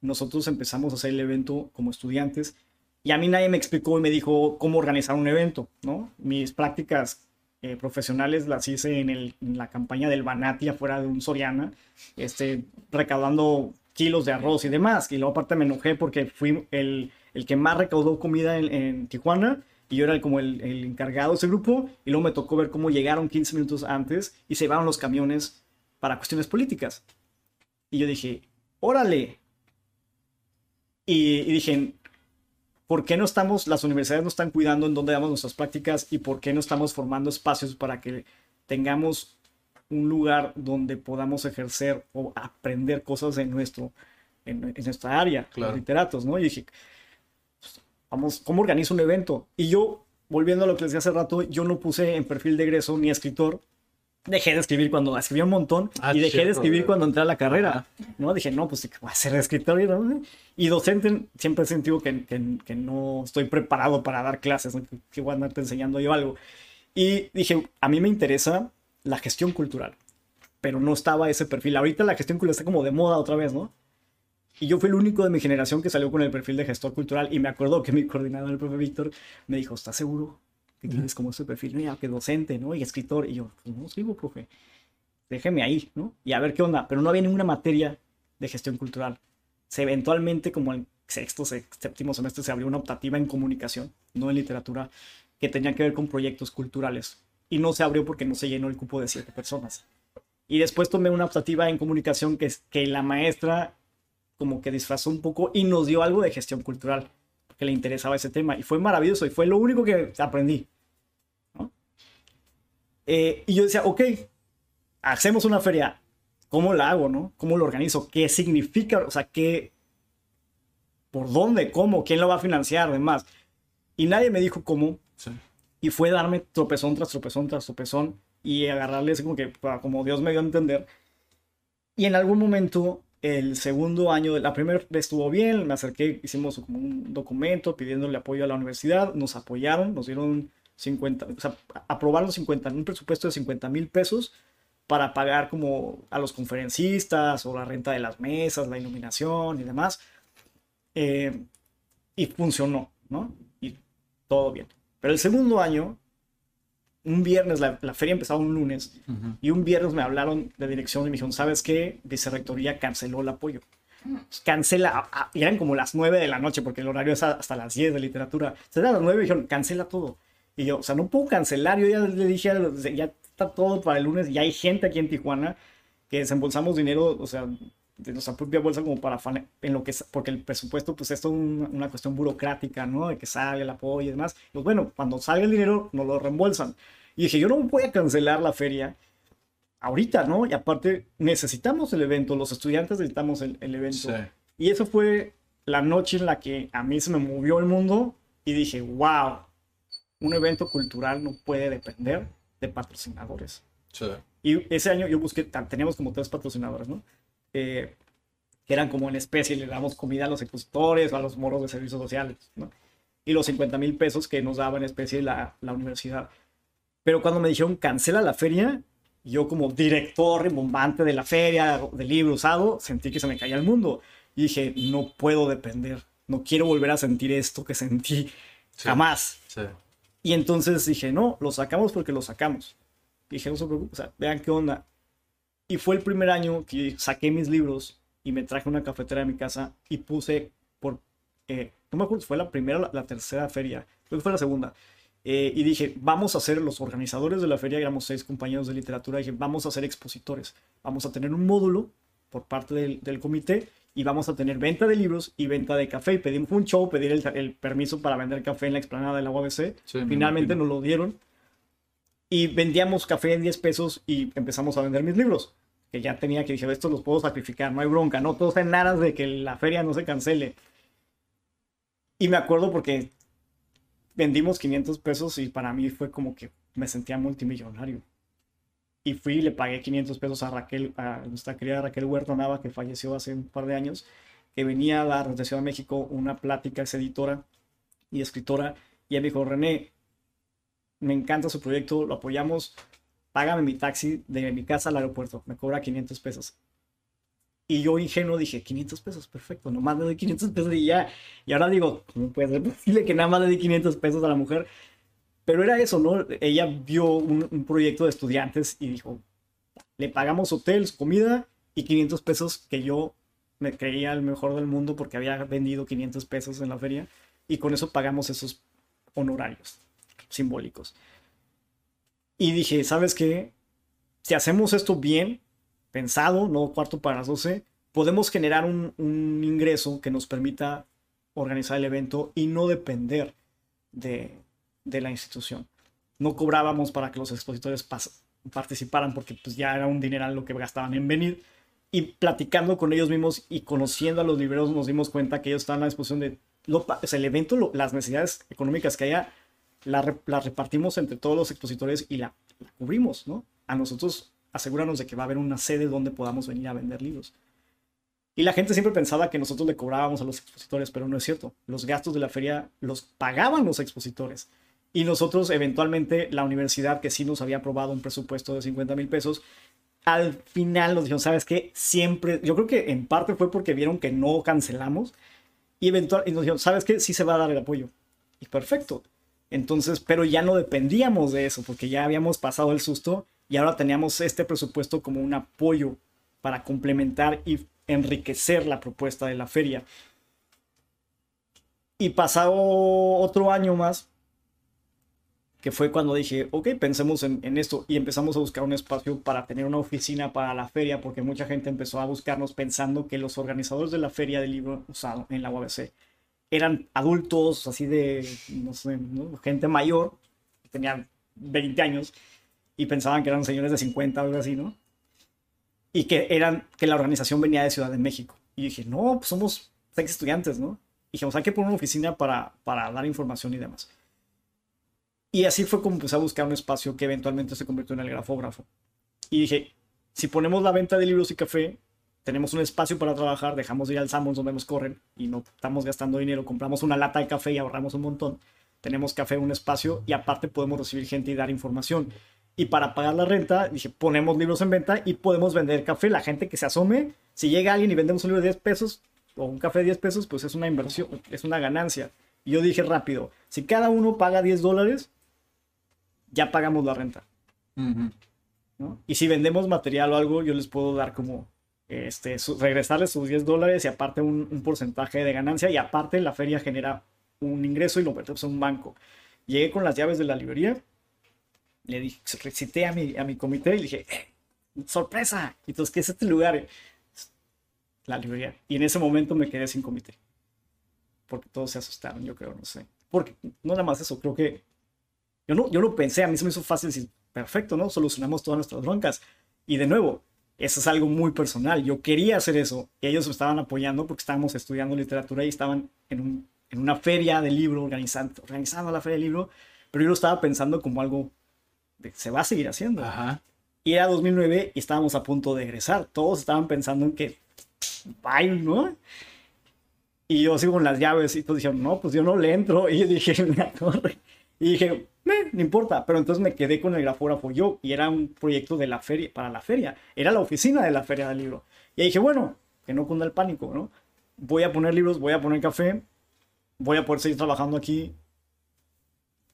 Nosotros empezamos a hacer el evento como estudiantes y a mí nadie me explicó y me dijo cómo organizar un evento, ¿no? Mis prácticas eh, profesionales las hice en, la campaña del Banati afuera de un Soriana, este, recaudando kilos de arroz y demás. Y luego aparte me enojé porque fui el, el que más recaudó comida en Tijuana y yo era como el, el encargado de ese grupo y luego me tocó ver cómo llegaron 15 minutos antes y se llevaron los camiones para cuestiones políticas. Y yo dije, órale. Y, y dije, ¿por qué no estamos, las universidades no están cuidando en dónde damos nuestras prácticas y por qué no estamos formando espacios para que tengamos un lugar donde podamos ejercer o aprender cosas en, nuestro, en, en nuestra área, Claro. los literatos, ¿no? Y dije, vamos, ¿cómo organizo un evento? Y yo, volviendo a lo que les decía hace rato, yo no puse en perfil de egreso ni escritor. Dejé de escribir cuando escribí un montón Ah, y dejé de cierto, escribir güey. cuando entré a la carrera. ¿no? Dije, no, pues ¿qué voy a ser escritor y, docente. Siempre he sentido que, que- que no estoy preparado para dar clases, ¿no? que, que voy a andarte enseñando yo algo. Y dije, a mí me interesa la gestión cultural, pero no estaba ese perfil. Ahorita la gestión cultural está como de moda otra vez, ¿no? Y yo fui el único de mi generación que salió con el perfil de gestor cultural y me acuerdo que mi coordinador, el profe Víctor, me dijo, ¿estás seguro que tienes como ese perfil? Mira, que docente, ¿no? Y escritor. Y yo, pues no sigo, profe. Déjeme ahí, ¿no? Y a ver qué onda. Pero no había ninguna materia de gestión cultural. Se eventualmente, como en sexto, se- séptimo semestre, se abrió una optativa en comunicación, no en literatura, que tenía que ver con proyectos culturales. Y no se abrió porque no se llenó el cupo de siete personas. Y después tomé una optativa en comunicación que, es, que la maestra como que disfrazó un poco y nos dio algo de gestión cultural, porque le interesaba ese tema. Y fue maravilloso y fue lo único que aprendí. ¿no? Eh, y yo decía, ok, hacemos una feria, ¿cómo la hago, no? ¿Cómo lo organizo? ¿Qué significa? O sea, ¿qué? ¿Por dónde? ¿Cómo? ¿Quién lo va a financiar? Demás. Y nadie me dijo cómo. Sí. Y fue darme tropezón tras tropezón tras tropezón y agarrarle así como que, como Dios me dio a entender. Y en algún momento, el segundo año, la primera vez estuvo bien, me acerqué, hicimos un documento pidiéndole apoyo a la universidad, nos apoyaron, nos dieron 50, o sea, aprobaron 50, un presupuesto de 50 mil pesos para pagar como a los conferencistas o la renta de las mesas, la iluminación y demás. Eh, y funcionó, ¿no? Y todo bien. Pero el segundo año, un viernes, la, la feria empezaba un lunes, y un viernes me hablaron de dirección y me dijeron, ¿sabes qué? Vicerrectoría canceló el apoyo. Pues, Cancela, a- a- y eran como las 9 de la noche, porque el horario es a- hasta las 10 de literatura. Se eran las 9 y dijeron, cancela todo. Y yo, o sea, no puedo cancelar, yo ya le dije, ya está todo para el lunes, y hay gente aquí en Tijuana que desembolsamos dinero, o sea, de nuestra propia bolsa como para en lo que es, porque el presupuesto pues esto es un- una cuestión burocrática, ¿no? De que salga el apoyo y demás. Pues bueno, cuando salga el dinero nos lo reembolsan. Y dije, yo no voy a cancelar la feria ahorita, ¿no? Y aparte necesitamos el evento, los estudiantes necesitamos el, el evento. Sí. Y eso fue la noche en la que a mí se me movió el mundo y dije, wow, un evento cultural no puede depender de patrocinadores. Sí. Y ese año yo busqué, teníamos como tres patrocinadores, ¿no? Eh, que eran como en especie, le damos comida a los expositores o a los moros de servicios sociales, ¿no? Y los 50 mil pesos que nos daba en especie la, la universidad. Pero cuando me dijeron cancela la feria, yo como director rimbombante de la feria, del libro usado, sentí que se me caía el mundo. Y dije, no puedo depender, no quiero volver a sentir esto que sentí Sí. jamás. Sí. Y entonces dije, no, lo sacamos porque lo sacamos. Dije, no se preocupen, o sea, vean qué onda. Y fue el primer año que saqué mis libros y me traje una cafetera a mi casa y puse por, eh, no me acuerdo si fue la primera o la, la tercera feria, creo que fue la segunda. Eh, y dije, vamos a hacer, los organizadores de la feria, éramos seis compañeros de literatura, dije, vamos a ser expositores. Vamos a tener un módulo por parte del, del comité y vamos a tener venta de libros y venta de café. Y pedimos un show, pedir el, el permiso para vender café en la explanada de la UABC. Sí, me Finalmente nos lo dieron. Y vendíamos café en 10 pesos y empezamos a vender mis libros. Que ya tenía que dije, estos los puedo sacrificar, no hay bronca, no todos en aras de que la feria no se cancele. Y me acuerdo porque vendimos 500 pesos y para mí fue como que me sentía multimillonario. Y fui y le pagué 500 pesos a Raquel, a nuestra querida Raquel Huerta Nava, que falleció hace un par de años, que venía a dar desde Ciudad de México una plática, es editora y escritora, y ella me dijo, René, me encanta su proyecto, lo apoyamos, págame mi taxi de mi casa al aeropuerto, me cobra 500 pesos. Y yo ingenuo dije, 500 pesos, perfecto, nomás le doy 500 pesos y ya. Y ahora digo, ¿cómo puede ser posible que nada más le doy 500 pesos a la mujer? Pero era eso, ¿no? Ella vio un, un proyecto de estudiantes y dijo, le pagamos hotels, comida y 500 pesos que yo me creía el mejor del mundo porque había vendido 500 pesos en la feria y con eso pagamos esos honorarios simbólicos. Y dije, ¿sabes qué? Si hacemos esto bien, pensado, no cuarto para las 12, podemos generar un, ingreso que nos permita organizar el evento y no depender de, de la institución. No cobrábamos para que los expositores participaran porque pues ya era un dineral lo que gastaban en venir. Y platicando con ellos mismos y conociendo a los libreros nos dimos cuenta que ellos estaban a disposición de... Lo, o el evento, las necesidades económicas que haya, la, repartimos entre todos los expositores y la, la cubrimos, ¿no? A nosotros asegúranos de que va a haber una sede donde podamos venir a vender libros. Y la gente siempre pensaba que nosotros le cobrábamos a los expositores, pero no es cierto. Los gastos de la feria los pagaban los expositores. Y nosotros, eventualmente, la universidad que sí nos había aprobado un presupuesto de 50 mil pesos, al final nos dijeron, ¿sabes qué? Siempre, yo creo que en parte fue porque vieron que no cancelamos. Y, eventual, y nos dijeron, ¿sabes qué? Sí se va a dar el apoyo. Y perfecto. Entonces, pero ya no dependíamos de eso, porque ya habíamos pasado el susto y ahora teníamos este presupuesto como un apoyo para complementar y enriquecer la propuesta de la feria. Y pasado otro año más, que fue cuando dije, ok, pensemos en, esto y empezamos a buscar un espacio para tener una oficina para la feria, porque mucha gente empezó a buscarnos pensando que los organizadores de la feria del libro usado en la UABC eran adultos, así de, no sé, ¿no? gente mayor, tenían 20 años, y pensaban que eran señores de 50 o algo así, ¿no? Y que, eran, que la organización venía de Ciudad de México. Y dije, no, pues somos ex estudiantes, ¿no? Y dijimos, hay que poner una oficina para, para dar información y demás. Y así fue como empecé a buscar un espacio que eventualmente se convirtió en el grafógrafo. Y dije, si ponemos la venta de libros y café, tenemos un espacio para trabajar, dejamos de ir al Sammons donde nos corren y no estamos gastando dinero, compramos una lata de café y ahorramos un montón. Tenemos café, un espacio y aparte podemos recibir gente y dar información. Y para pagar la renta, dije, ponemos libros en venta y podemos vender café. La gente que se asome, si llega alguien y vendemos un libro de 10 pesos o un café de 10 pesos, pues es una inversión, es una ganancia. Y yo dije rápido, si cada uno paga 10 dólares, ya pagamos la renta. Uh -huh. ¿no? Y si vendemos material o algo, yo les puedo dar como, este, su, regresarles sus 10 dólares y aparte un, porcentaje de ganancia y aparte la feria genera un ingreso y lo metemos en un banco. Llegué con las llaves de la librería le dije, recité a mi, a mi comité y le dije, eh, sorpresa, entonces, ¿qué es este lugar? La librería. Y en ese momento me quedé sin comité. Porque todos se asustaron, yo creo, no sé. Porque no nada más eso, creo que yo no, yo no pensé, a mí se me hizo fácil decir, perfecto, ¿no? Solucionamos todas nuestras broncas. Y de nuevo, eso es algo muy personal. Yo quería hacer eso. Y ellos me estaban apoyando porque estábamos estudiando literatura y estaban en, un, en una feria de libro, organizando, organizando la feria de libro. Pero yo lo estaba pensando como algo se va a seguir haciendo. Ajá. Y era 2009 y estábamos a punto de egresar. Todos estaban pensando en que, bye, ¿no? Y yo sigo con las llaves y todos dijeron, no, pues yo no le entro. Y yo dije, me corre. Y dije, no importa. Pero entonces me quedé con el grafógrafo yo y era un proyecto de la feria, para la feria. Era la oficina de la feria del libro. Y dije, bueno, que no cunda el pánico, ¿no? Voy a poner libros, voy a poner café, voy a poder seguir trabajando aquí.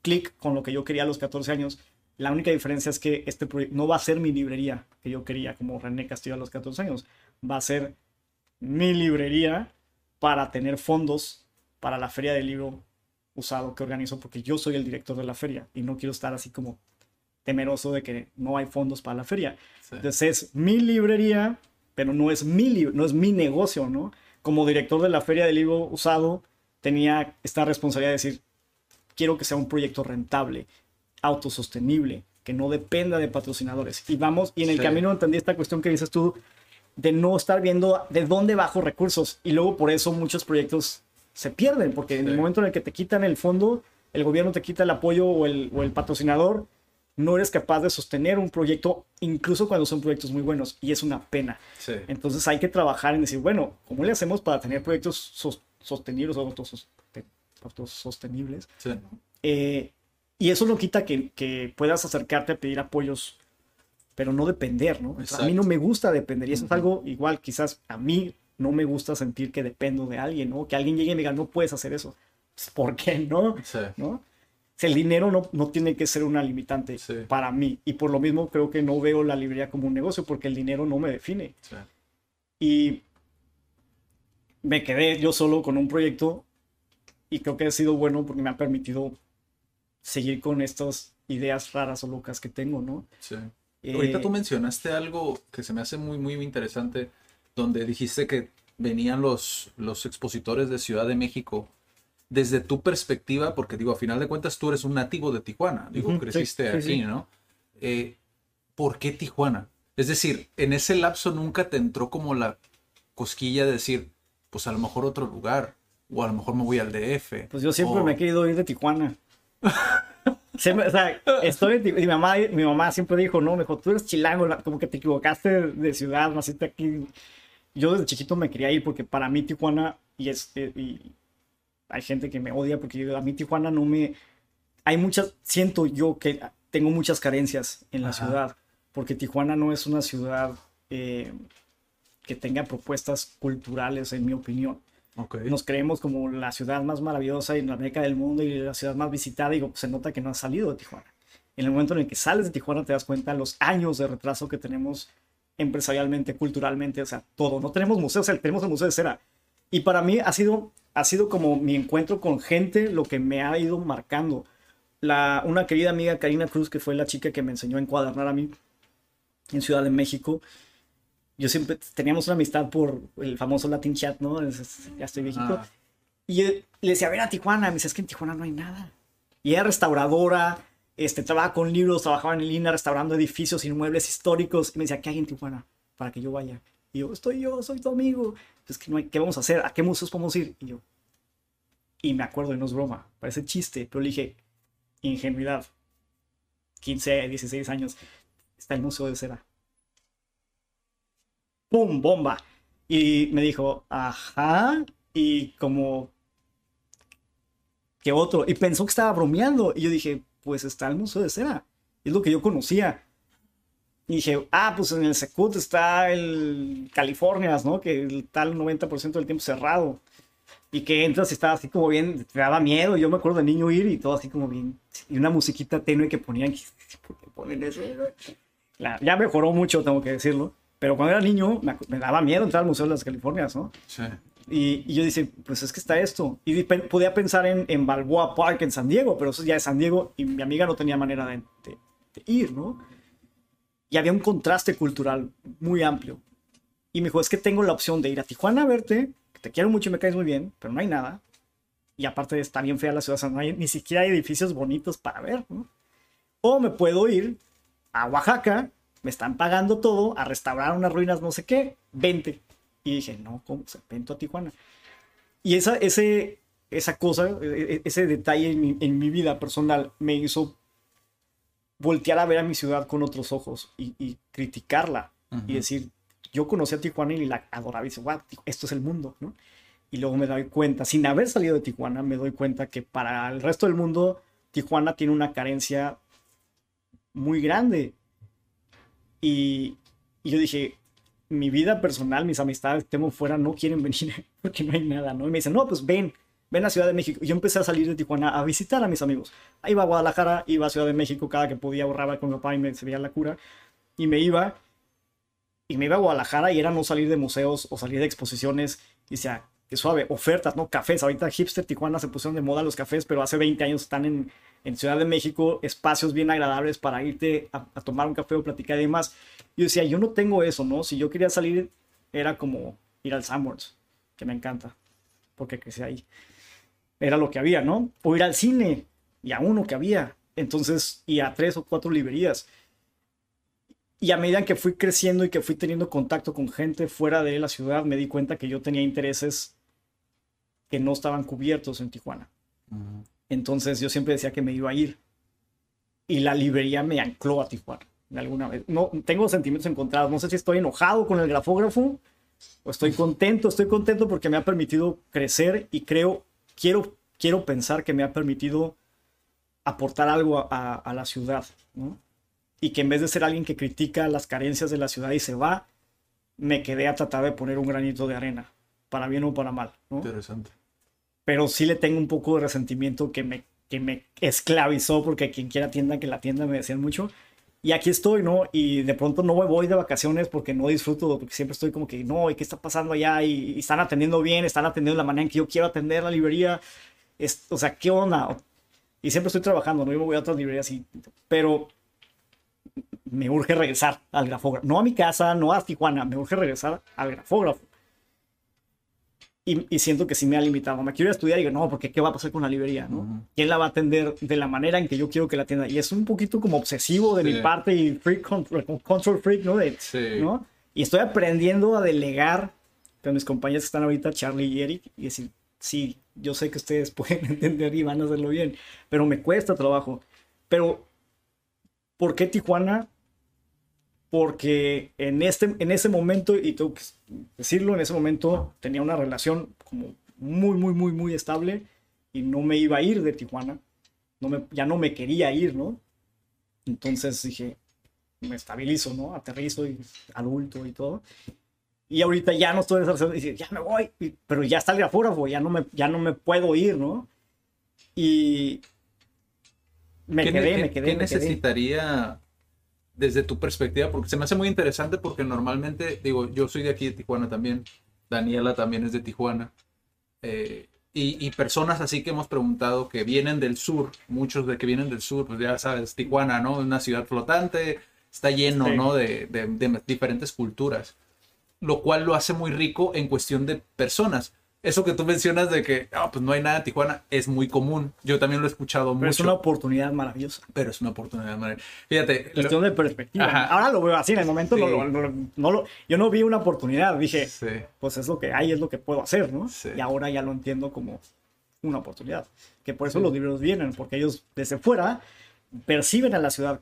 Clic con lo que yo quería a los 14 años la única diferencia es que este proyecto no va a ser mi librería que yo quería, como René Castillo a los 14 años. Va a ser mi librería para tener fondos para la feria del libro usado que organizo, porque yo soy el director de la feria y no quiero estar así como temeroso de que no hay fondos para la feria. Sí. Entonces es mi librería, pero no es mi, no es mi negocio, ¿no? Como director de la feria del libro usado, tenía esta responsabilidad de decir, quiero que sea un proyecto rentable, autosostenible, que no dependa de patrocinadores. Y vamos, y en el Sí. camino entendí esta cuestión que dices tú, de no estar viendo de dónde bajo recursos. Y luego por eso muchos proyectos se pierden, porque en el momento en el que te quitan el fondo, el gobierno te quita el apoyo o el, o el patrocinador, no eres capaz de sostener un proyecto, incluso cuando son proyectos muy buenos. Y es una pena. Sí. Entonces hay que trabajar en decir, bueno, ¿cómo le hacemos para tener proyectos sos- sostenibles o autosos- autosostenibles? Sí. Eh, y eso no quita que, que puedas acercarte a pedir apoyos, pero no depender, ¿no? A mí no me gusta depender y eso es algo igual, quizás a mí no me gusta sentir que dependo de alguien, ¿no? Que alguien llegue y me diga, no puedes hacer eso. Pues, ¿Por qué no? Sí. ¿No? El dinero no, no tiene que ser una limitante Sí. para mí y por lo mismo creo que no veo la librería como un negocio porque el dinero no me define. Sí. Y me quedé yo solo con un proyecto y creo que ha sido bueno porque me ha permitido seguir con estas ideas raras o locas que tengo, ¿no? Sí. Eh, Ahorita tú mencionaste algo que se me hace muy, muy interesante, donde dijiste que venían los, los expositores de Ciudad de México. Desde tu perspectiva, porque digo, a final de cuentas tú eres un nativo de Tijuana, digo, Ujú, creciste sí, aquí, sí. ¿no? Eh, ¿Por qué Tijuana? Es decir, en ese lapso nunca te entró como la cosquilla de decir, pues a lo mejor otro lugar, o a lo mejor me voy al DF. Pues yo siempre o- me he querido ir de Tijuana. Siempre, o sea, estoy en. Mi mamá, mi mamá siempre dijo, no, me dijo, tú eres chilango, la- como que te equivocaste de, de ciudad, naciste aquí. Yo desde chiquito me quería ir porque para mí Tijuana, y, es, eh, y hay gente que me odia porque a mí Tijuana no me... Hay muchas, siento yo que tengo muchas carencias en la Ajá. ciudad, porque Tijuana no es una ciudad eh, que tenga propuestas culturales, en mi opinión Ok. nos creemos como la ciudad más maravillosa y la meca del mundo y la ciudad más visitada. Y digo, pues se nota que no has salido de Tijuana. En el momento en el que sales de Tijuana te das cuenta los años de retraso que tenemos empresarialmente, culturalmente, o sea, todo. No tenemos museos, o sea, tenemos el Museo de Cera. Y para mí ha sido, ha sido como mi encuentro con gente lo que me ha ido marcando. La, una querida amiga, Karina Cruz, que fue la chica que me enseñó a encuadernar a mí en Ciudad de México, yo siempre teníamos una amistad por el famoso Latin Chat, ¿no? Es- ya estoy viejito. Ah. Y yo le decía, ven a Tijuana. Me dice, es que en Tijuana no hay nada. Y era restauradora, este, trabajaba con libros, trabajaba en línea restaurando edificios, inmuebles históricos. Y me decía, ¿qué hay en Tijuana? Para que yo vaya. Y yo, estoy yo, soy tu amigo. Es que no hay, ¿qué vamos a hacer? ¿A qué museos podemos ir? Y yo, y me acuerdo, y no es broma, parece chiste, pero le dije, ingenuidad. 15, 16 años, está el Museo de Cera. ¡Pum! ¡Bomba! Y me dijo, ajá. Y como, ¿qué otro? Y pensó que estaba bromeando. Y yo dije, pues está el Museo de Cera. Es lo que yo conocía. Y dije, ah, pues en el Secut está el Californias, ¿no? Que está el 90% del tiempo cerrado. Y que entras y estaba así como bien, te daba miedo. Yo me acuerdo de niño ir y todo así como bien. Y una musiquita tenue que ponían. ¿Por qué ponen eso? La- ya mejoró mucho, tengo que decirlo. Pero cuando era niño me, me daba miedo entrar al Museo de las Californias, ¿no? Sí. Y, yo dije, pues es que está esto. Y podía pensar en, en Balboa Park en San Diego, pero eso ya es San Diego y mi amiga no tenía manera de, ir, ¿no? Y había un contraste cultural muy amplio. Y me dijo, es que tengo la opción de ir a Tijuana a verte, que te quiero mucho y me caes muy bien, pero no hay nada. Y aparte está bien fea la ciudad, o sea, no hay, ni siquiera hay edificios bonitos para ver, ¿no? O me puedo ir a Oaxaca, me están pagando todo, a restaurar unas ruinas no sé qué, vente. Y dije, no, ¿cómo? Se vento a Tijuana. Y esa, ese, esa cosa, e- e- ese detalle en mi, en mi vida personal me hizo voltear a ver a mi ciudad con otros ojos y, y criticarla y decir, yo conocí a Tijuana y la adoraba y dice, wow, esto es el mundo, ¿no? Y luego me doy cuenta, sin haber salido de Tijuana, me doy cuenta que para el resto del mundo, Tijuana tiene una carencia muy grande. Y, y yo dije, mi vida personal, mis amistades que tengo fuera no quieren venir porque no hay nada, ¿no? Y me dicen, no, pues ven, ven a Ciudad de México. Yo empecé a salir de Tijuana a visitar a mis amigos. Ahí iba a Guadalajara, iba a Ciudad de México cada que podía, ahorraba con mi papá y me veía la cura. Y me iba, y me iba a Guadalajara y era no salir de museos o salir de exposiciones. Y decía, qué suave, ofertas, ¿no? Cafés. Ahorita hipster Tijuana se pusieron de moda los cafés, pero hace 20 años están en, en Ciudad de México espacios bien agradables para irte a, a tomar un café o platicar y demás. Yo decía, yo no tengo eso, ¿no? Si yo quería salir, era como ir al Sanborns, que me encanta, porque crecí ahí. Era lo que había, ¿no? O ir al cine, y a uno que había. Entonces, y a tres o cuatro librerías. Y a medida que fui creciendo y que fui teniendo contacto con gente fuera de la ciudad, me di cuenta que yo tenía intereses que no estaban cubiertos en Tijuana. Entonces yo siempre decía que me iba a ir. Y la librería me ancló a Tijuana de alguna vez. No, tengo sentimientos encontrados. No sé si estoy enojado con el grafógrafo o estoy contento. Estoy contento porque me ha permitido crecer y creo, quiero, quiero pensar que me ha permitido aportar algo a, a la ciudad. ¿no? Y que en vez de ser alguien que critica las carencias de la ciudad y se va, me quedé a tratar de poner un granito de arena, para bien o para mal. ¿no? Interesante. Pero sí le tengo un poco de resentimiento que me, que me esclavizó porque quien quiera tienda, que la tienda me decían mucho. Y aquí estoy, ¿no? Y de pronto no me voy de vacaciones porque no disfruto, porque siempre estoy como que, no, ¿y qué está pasando allá? Y, están atendiendo bien, están atendiendo de la manera en que yo quiero atender la librería. Es, o sea, ¿qué onda? Y siempre estoy trabajando, ¿no? Yo me voy a otras librerías, y, pero me urge regresar al grafógrafo. No a mi casa, no a Tijuana, me urge regresar al grafógrafo. Y, y, siento que sí me ha limitado. Me quiero estudiar y digo, no, porque ¿qué va a pasar con la librería? ¿no? Uh -huh. ¿Quién la va a atender de la manera en que yo quiero que la atienda? Y es un poquito como obsesivo de sí. mi parte y freak control, control freak, ¿no? De, sí. ¿no? Y estoy aprendiendo a delegar con mis compañeros que están ahorita, Charlie y Eric, y decir, sí, yo sé que ustedes pueden entender y van a hacerlo bien, pero me cuesta trabajo. Pero, ¿por qué Tijuana? Porque en, este, en ese momento, y tengo que decirlo, en ese momento tenía una relación como muy, muy, muy, muy estable y no me iba a ir de Tijuana, no me, ya no me quería ir, ¿no? Entonces dije, me estabilizo, ¿no? Aterrizo y adulto y todo. Y ahorita ya no estoy relación, y dije, ya me voy, pero ya está el grafógrafo, ya no me, ya no me puedo ir, ¿no? Y me ¿Qué, quedé, qué, me quedé. ¿Qué me necesitaría desde tu perspectiva? Porque se me hace muy interesante porque normalmente, digo, yo soy de aquí de Tijuana también, Daniela también es de Tijuana, eh, y, y, personas así que hemos preguntado que vienen del sur, muchos de que vienen del sur, pues ya sabes, Tijuana, ¿no? Una ciudad flotante, está lleno, sí. ¿no? De, de, de diferentes culturas, lo cual lo hace muy rico en cuestión de personas eso que tú mencionas de que oh, pues no hay nada en Tijuana es muy común. Yo también lo he escuchado Pero mucho. es una oportunidad maravillosa. Pero es una oportunidad maravillosa. Fíjate. Cuestión lo... de perspectiva. Ajá. Ahora lo veo así, en el momento Sí. no, lo- no- no lo- yo no vi una oportunidad. Dije, Sí. pues es lo que hay, es lo que puedo hacer, ¿no? Sí. Y ahora ya lo entiendo como una oportunidad. Que por eso los libros vienen, porque ellos desde fuera perciben a la ciudad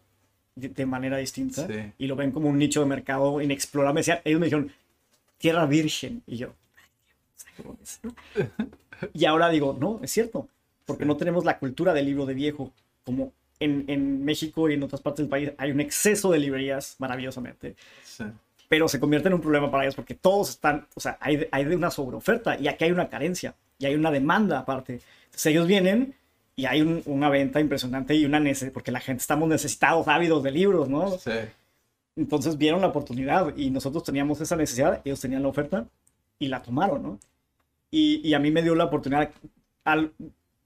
de, de manera distinta y lo ven como un nicho de mercado inexplorable. Ellos me dijeron, tierra virgen. Y yo. Y ahora digo, no, es cierto, porque no tenemos la cultura del libro de viejo, como en, en México y en otras partes del país hay un exceso de librerías, maravillosamente, Sí. pero se convierte en un problema para ellos porque todos están, o sea, hay, hay de una sobreoferta y aquí hay una carencia y hay una demanda aparte. Entonces ellos vienen y hay un- una venta impresionante y una necesidad, porque la gente estamos necesitados, ávidos de libros, ¿no? Sí. Entonces vieron la oportunidad y nosotros teníamos esa necesidad, ellos tenían la oferta y la tomaron, ¿no? Y, y a mí me dio la oportunidad, al,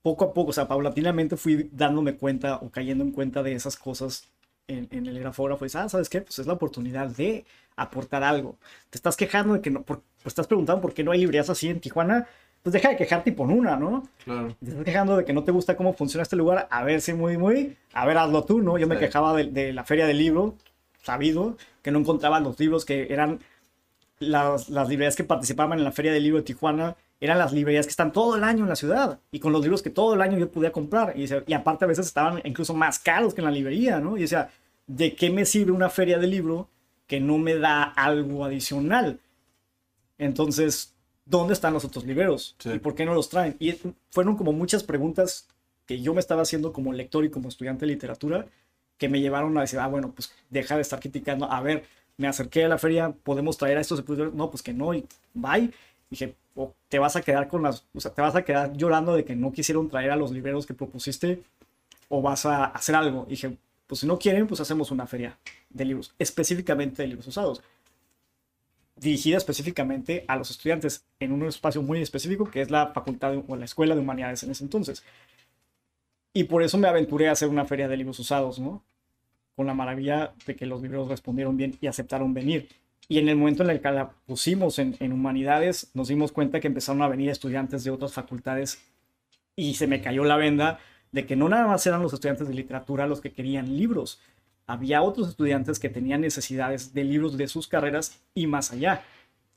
poco a poco, o sea, paulatinamente fui dándome cuenta o cayendo en cuenta de esas cosas en, en el grafógrafo. Y dices, ah, ¿sabes qué? Pues es la oportunidad de aportar algo. Te estás quejando de que no, por, pues estás preguntando por qué no hay librerías así en Tijuana. Pues deja de quejarte y pon una, ¿no? Claro. Te estás quejando de que no te gusta cómo funciona este lugar, a ver si muy, muy, a ver, hazlo tú, ¿no? Yo me Sí. quejaba de, de la feria del libro, sabido, que no encontraba los libros que eran las, las librerías que participaban en la feria del libro de Tijuana, eran las librerías que están todo el año en la ciudad y con los libros que todo el año yo podía comprar. Y, y aparte a veces estaban incluso más caros que en la librería, ¿no? Y decía, ¿de qué me sirve una feria del libro que no me da algo adicional? Entonces, ¿dónde están los otros libreros? Sí. ¿Y por qué no los traen? Y fueron como muchas preguntas que yo me estaba haciendo como lector y como estudiante de literatura que me llevaron a decir, ah, bueno, pues deja de estar criticando. A ver, me acerqué a la feria, podemos traer a estos. No, pues que no, y bye. Dije, o te vas a quedar con las, o sea, te vas a quedar llorando de que no quisieron traer a los libreros que propusiste o vas a hacer algo. Dije, pues si no quieren, pues hacemos una feria de libros, específicamente de libros usados dirigida específicamente a los estudiantes en un espacio muy específico que es la facultad de- o la escuela de humanidades en ese entonces. Y por eso me aventuré a hacer una feria de libros usados, ¿no? Con la maravilla de que los libros respondieron bien y aceptaron venir. Y en el momento en el que la pusimos en, en humanidades, nos dimos cuenta que empezaron a venir estudiantes de otras facultades y se me cayó la venda de que no nada más eran los estudiantes de literatura los que querían libros. Había otros estudiantes que tenían necesidades de libros de sus carreras y más allá,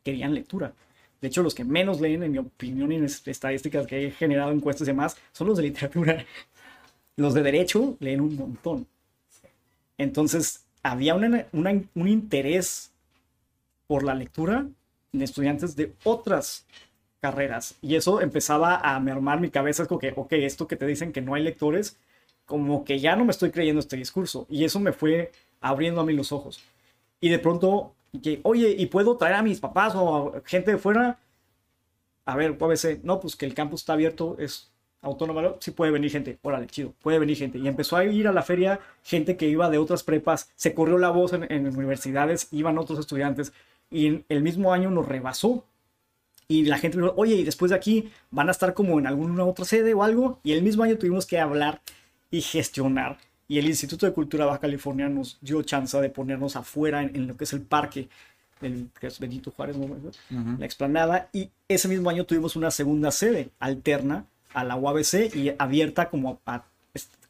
querían lectura. De hecho, los que menos leen, en mi opinión en estadísticas que he generado encuestas y demás, son los de literatura. Los de derecho leen un montón. Entonces, había una- una- un interés por la lectura en estudiantes de otras carreras. Y eso empezaba a mermar mi cabeza. Es como que, ok, esto que te dicen que no hay lectores, como que ya no me estoy creyendo este discurso. Y eso me fue abriendo a mí los ojos. Y de pronto, que, oye, ¿y puedo traer a mis papás o gente de fuera? A ver, UABC, no, pues que el campus está abierto, es autónomo, ¿no? sí puede venir gente, órale, chido, puede venir gente. Y empezó a ir a la feria gente que iba de otras prepas, se corrió la voz en universidades, iban otros estudiantes, y el mismo año nos rebasó. Y la gente dijo, oye, y después de aquí van a estar como en alguna otra sede o algo. Y el mismo año tuvimos que hablar y gestionar. Y el Instituto de Cultura Baja California nos dio chance de ponernos afuera en, en lo que es el parque, el, que es Benito Juárez, ¿no? la explanada. Y ese mismo año tuvimos una segunda sede alterna a la UABC y abierta como a...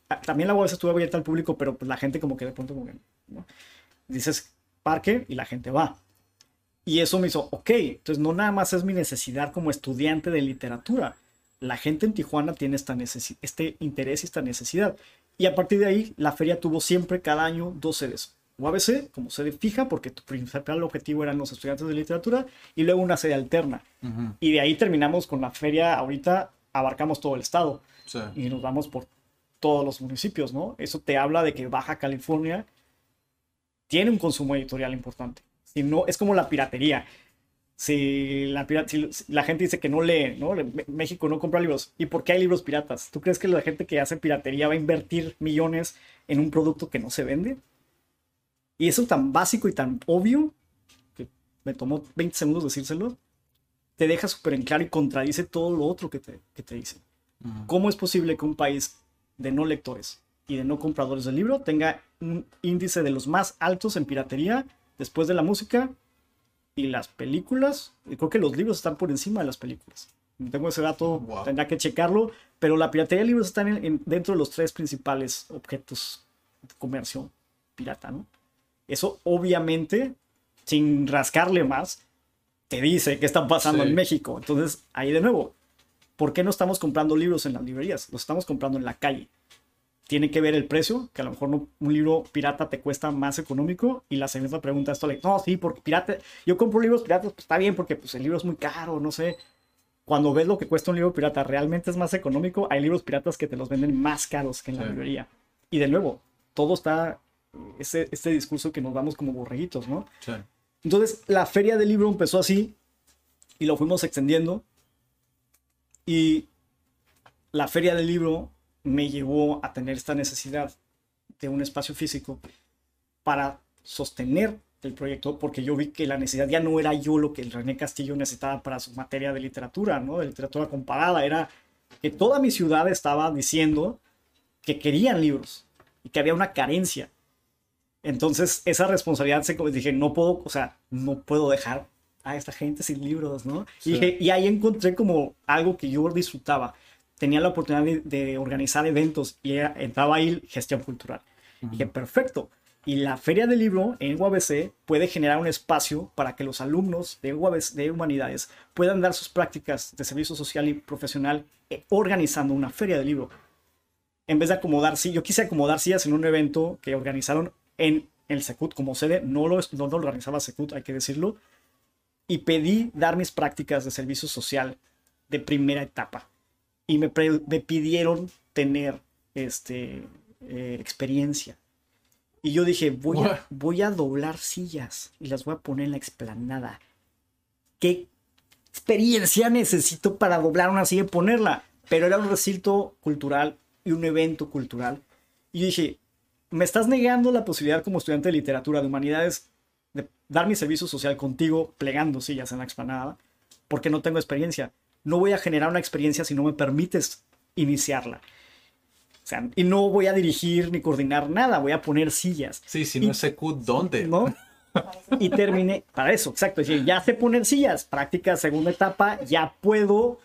a- también la UABC estuvo abierta al público, pero pues la gente como que de pronto como que, ¿no? dices parque y la gente va. Y eso me hizo, ok, entonces no nada más es mi necesidad como estudiante de literatura. La gente en Tijuana tiene esta este interés y esta necesidad. Y a partir de ahí, la feria tuvo siempre cada año dos sedes. UABC como sede fija, porque tu principal objetivo eran los estudiantes de literatura, y luego una sede alterna. Y de ahí terminamos con la feria, ahorita abarcamos todo el estado Sí. y nos vamos por todos los municipios, ¿no? Eso te habla de que Baja California tiene un consumo editorial importante. Si no, es como la piratería. Si la, pira- si- la gente dice que no lee, ¿no? México no compra libros. ¿Y por qué hay libros piratas? ¿Tú crees que la gente que hace piratería va a invertir millones en un producto que no se vende? Y eso tan básico y tan obvio, que me tomó 20 segundos decírselo, te deja súper en claro y contradice todo lo otro que te, que te dice. ¿Cómo es posible que un país de no lectores y de no compradores de libro tenga un índice de los más altos en piratería después de la música y las películas? Y creo que los libros están por encima de las películas. Tengo ese dato, Wow. tendrá que checarlo, pero la piratería de libros está en- en- dentro de los tres principales objetos de comercio pirata, ¿no? Eso obviamente, sin rascarle más, te dice qué está pasando Sí. en México. Entonces, ahí de nuevo, ¿por qué no estamos comprando libros en las librerías? Los estamos comprando en la calle. Tiene que ver el precio, que a lo mejor no- un libro pirata te cuesta más económico. Y la segunda pregunta es, no, sí, porque pirata, yo compro libros piratas, pues está bien, porque pues, el libro es muy caro, no sé. Cuando ves lo que cuesta un libro pirata, ¿realmente es más económico? Hay libros piratas que te los venden más caros que en la Sí. librería. Y de nuevo, todo está, ese, este discurso que nos damos como borreguitos, ¿no? Sí. Entonces, la feria del libro empezó así y lo fuimos extendiendo. Y la feria del libro me llevó a tener esta necesidad de un espacio físico para sostener el proyecto, porque yo vi que la necesidad ya no era yo lo que el René Castillo necesitaba para su materia de literatura, ¿no? De literatura comparada, era que toda mi ciudad estaba diciendo que querían libros y que había una carencia. Entonces, esa responsabilidad se dije, no puedo, o sea, no puedo dejar a esta gente sin libros, ¿no? Y, y ahí encontré como algo que yo disfrutaba. Tenía la oportunidad de, de organizar eventos y era- entraba ahí gestión cultural. Dije, perfecto. Y la Feria del Libro en UABC puede generar un espacio para que los alumnos de, UABC, de humanidades puedan dar sus prácticas de servicio social y profesional eh, organizando una feria del libro en vez de acomodar, sí, yo quise acomodar sillas en un evento que organizaron en el Secut como sede, no lo, no lo organizaba Secut, hay que decirlo, y pedí dar mis prácticas de servicio social de primera etapa. Y me, pidieron tener este, eh, experiencia. Y yo dije, voy What? a, voy a doblar sillas y las voy a poner en la explanada. ¿Qué experiencia necesito para doblar una silla y ponerla? Pero era un recinto cultural y un evento cultural. Y yo dije, me estás negando la posibilidad como estudiante de literatura, de humanidades, de dar mi servicio social contigo plegando sillas en la explanada, porque no tengo experiencia. No voy a generar una experiencia si no me permites iniciarla. O sea, y no voy a dirigir ni coordinar nada, voy a poner sillas. Sí, si no es Secut, ¿dónde? ¿no? Y terminé, para eso, exacto. Ya sé poner sillas, práctica segunda etapa, ya puedo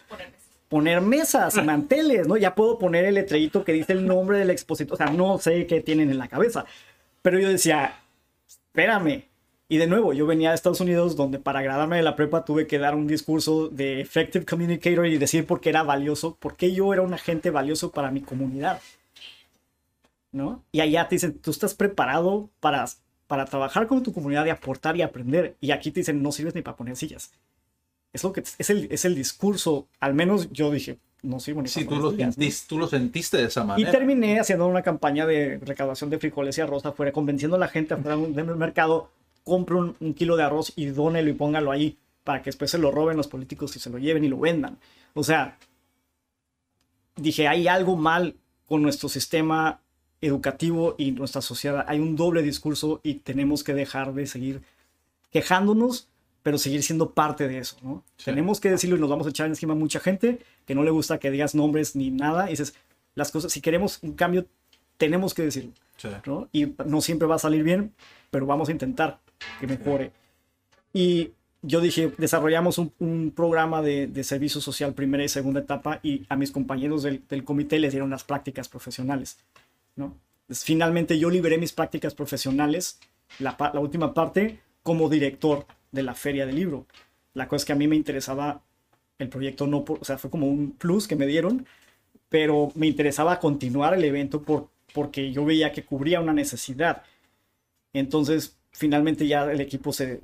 poner mesas, manteles, ¿no? Ya puedo poner el letrerito que dice el nombre del expositor. O sea, no sé qué tienen en la cabeza. Pero yo decía, espérame. Y de nuevo, yo venía de Estados Unidos donde para graduarme de la prepa tuve que dar un discurso de Effective Communicator y decir por qué era valioso, por qué yo era un agente valioso para mi comunidad. ¿No? Y allá te dicen, tú estás preparado para, para trabajar con tu comunidad y aportar y aprender. Y aquí te dicen, no sirves ni para poner sillas. Es, lo que, es, el, es el discurso, al menos yo dije, no sirvo ni Sí, para tú poner lo, sillas, ¿no? sentiste, tú lo sentiste de esa Y manera. terminé haciendo una campaña de recaudación de frijoles y arroz afuera, convenciendo a la gente afuera del mercado, compre un, un kilo de arroz y dónelo y póngalo ahí, para que después se lo roben los políticos y se lo lleven y lo vendan. O sea, dije, hay algo mal con nuestro sistema educativo y nuestra sociedad. Hay un doble discurso y tenemos que dejar de seguir quejándonos, pero seguir siendo parte de eso, ¿no? Tenemos que decirlo y nos vamos a echar encima a mucha gente que no le gusta que digas nombres ni nada. Y dices, las cosas, si queremos un cambio, tenemos que decirlo, Sí. ¿no? Y no siempre va a salir bien, pero vamos a intentar que mejore. Y yo dije, desarrollamos un, un programa de, de servicio social primera y segunda etapa y a mis compañeros del, del comité les dieron las prácticas profesionales, ¿no? Entonces, finalmente yo liberé mis prácticas profesionales, la, la última parte, como director de la feria del libro. La cosa es que a mí me interesaba el proyecto, no por- o sea, fue como un plus que me dieron, pero me interesaba continuar el evento por, porque yo veía que cubría una necesidad. Entonces, finalmente ya el equipo se,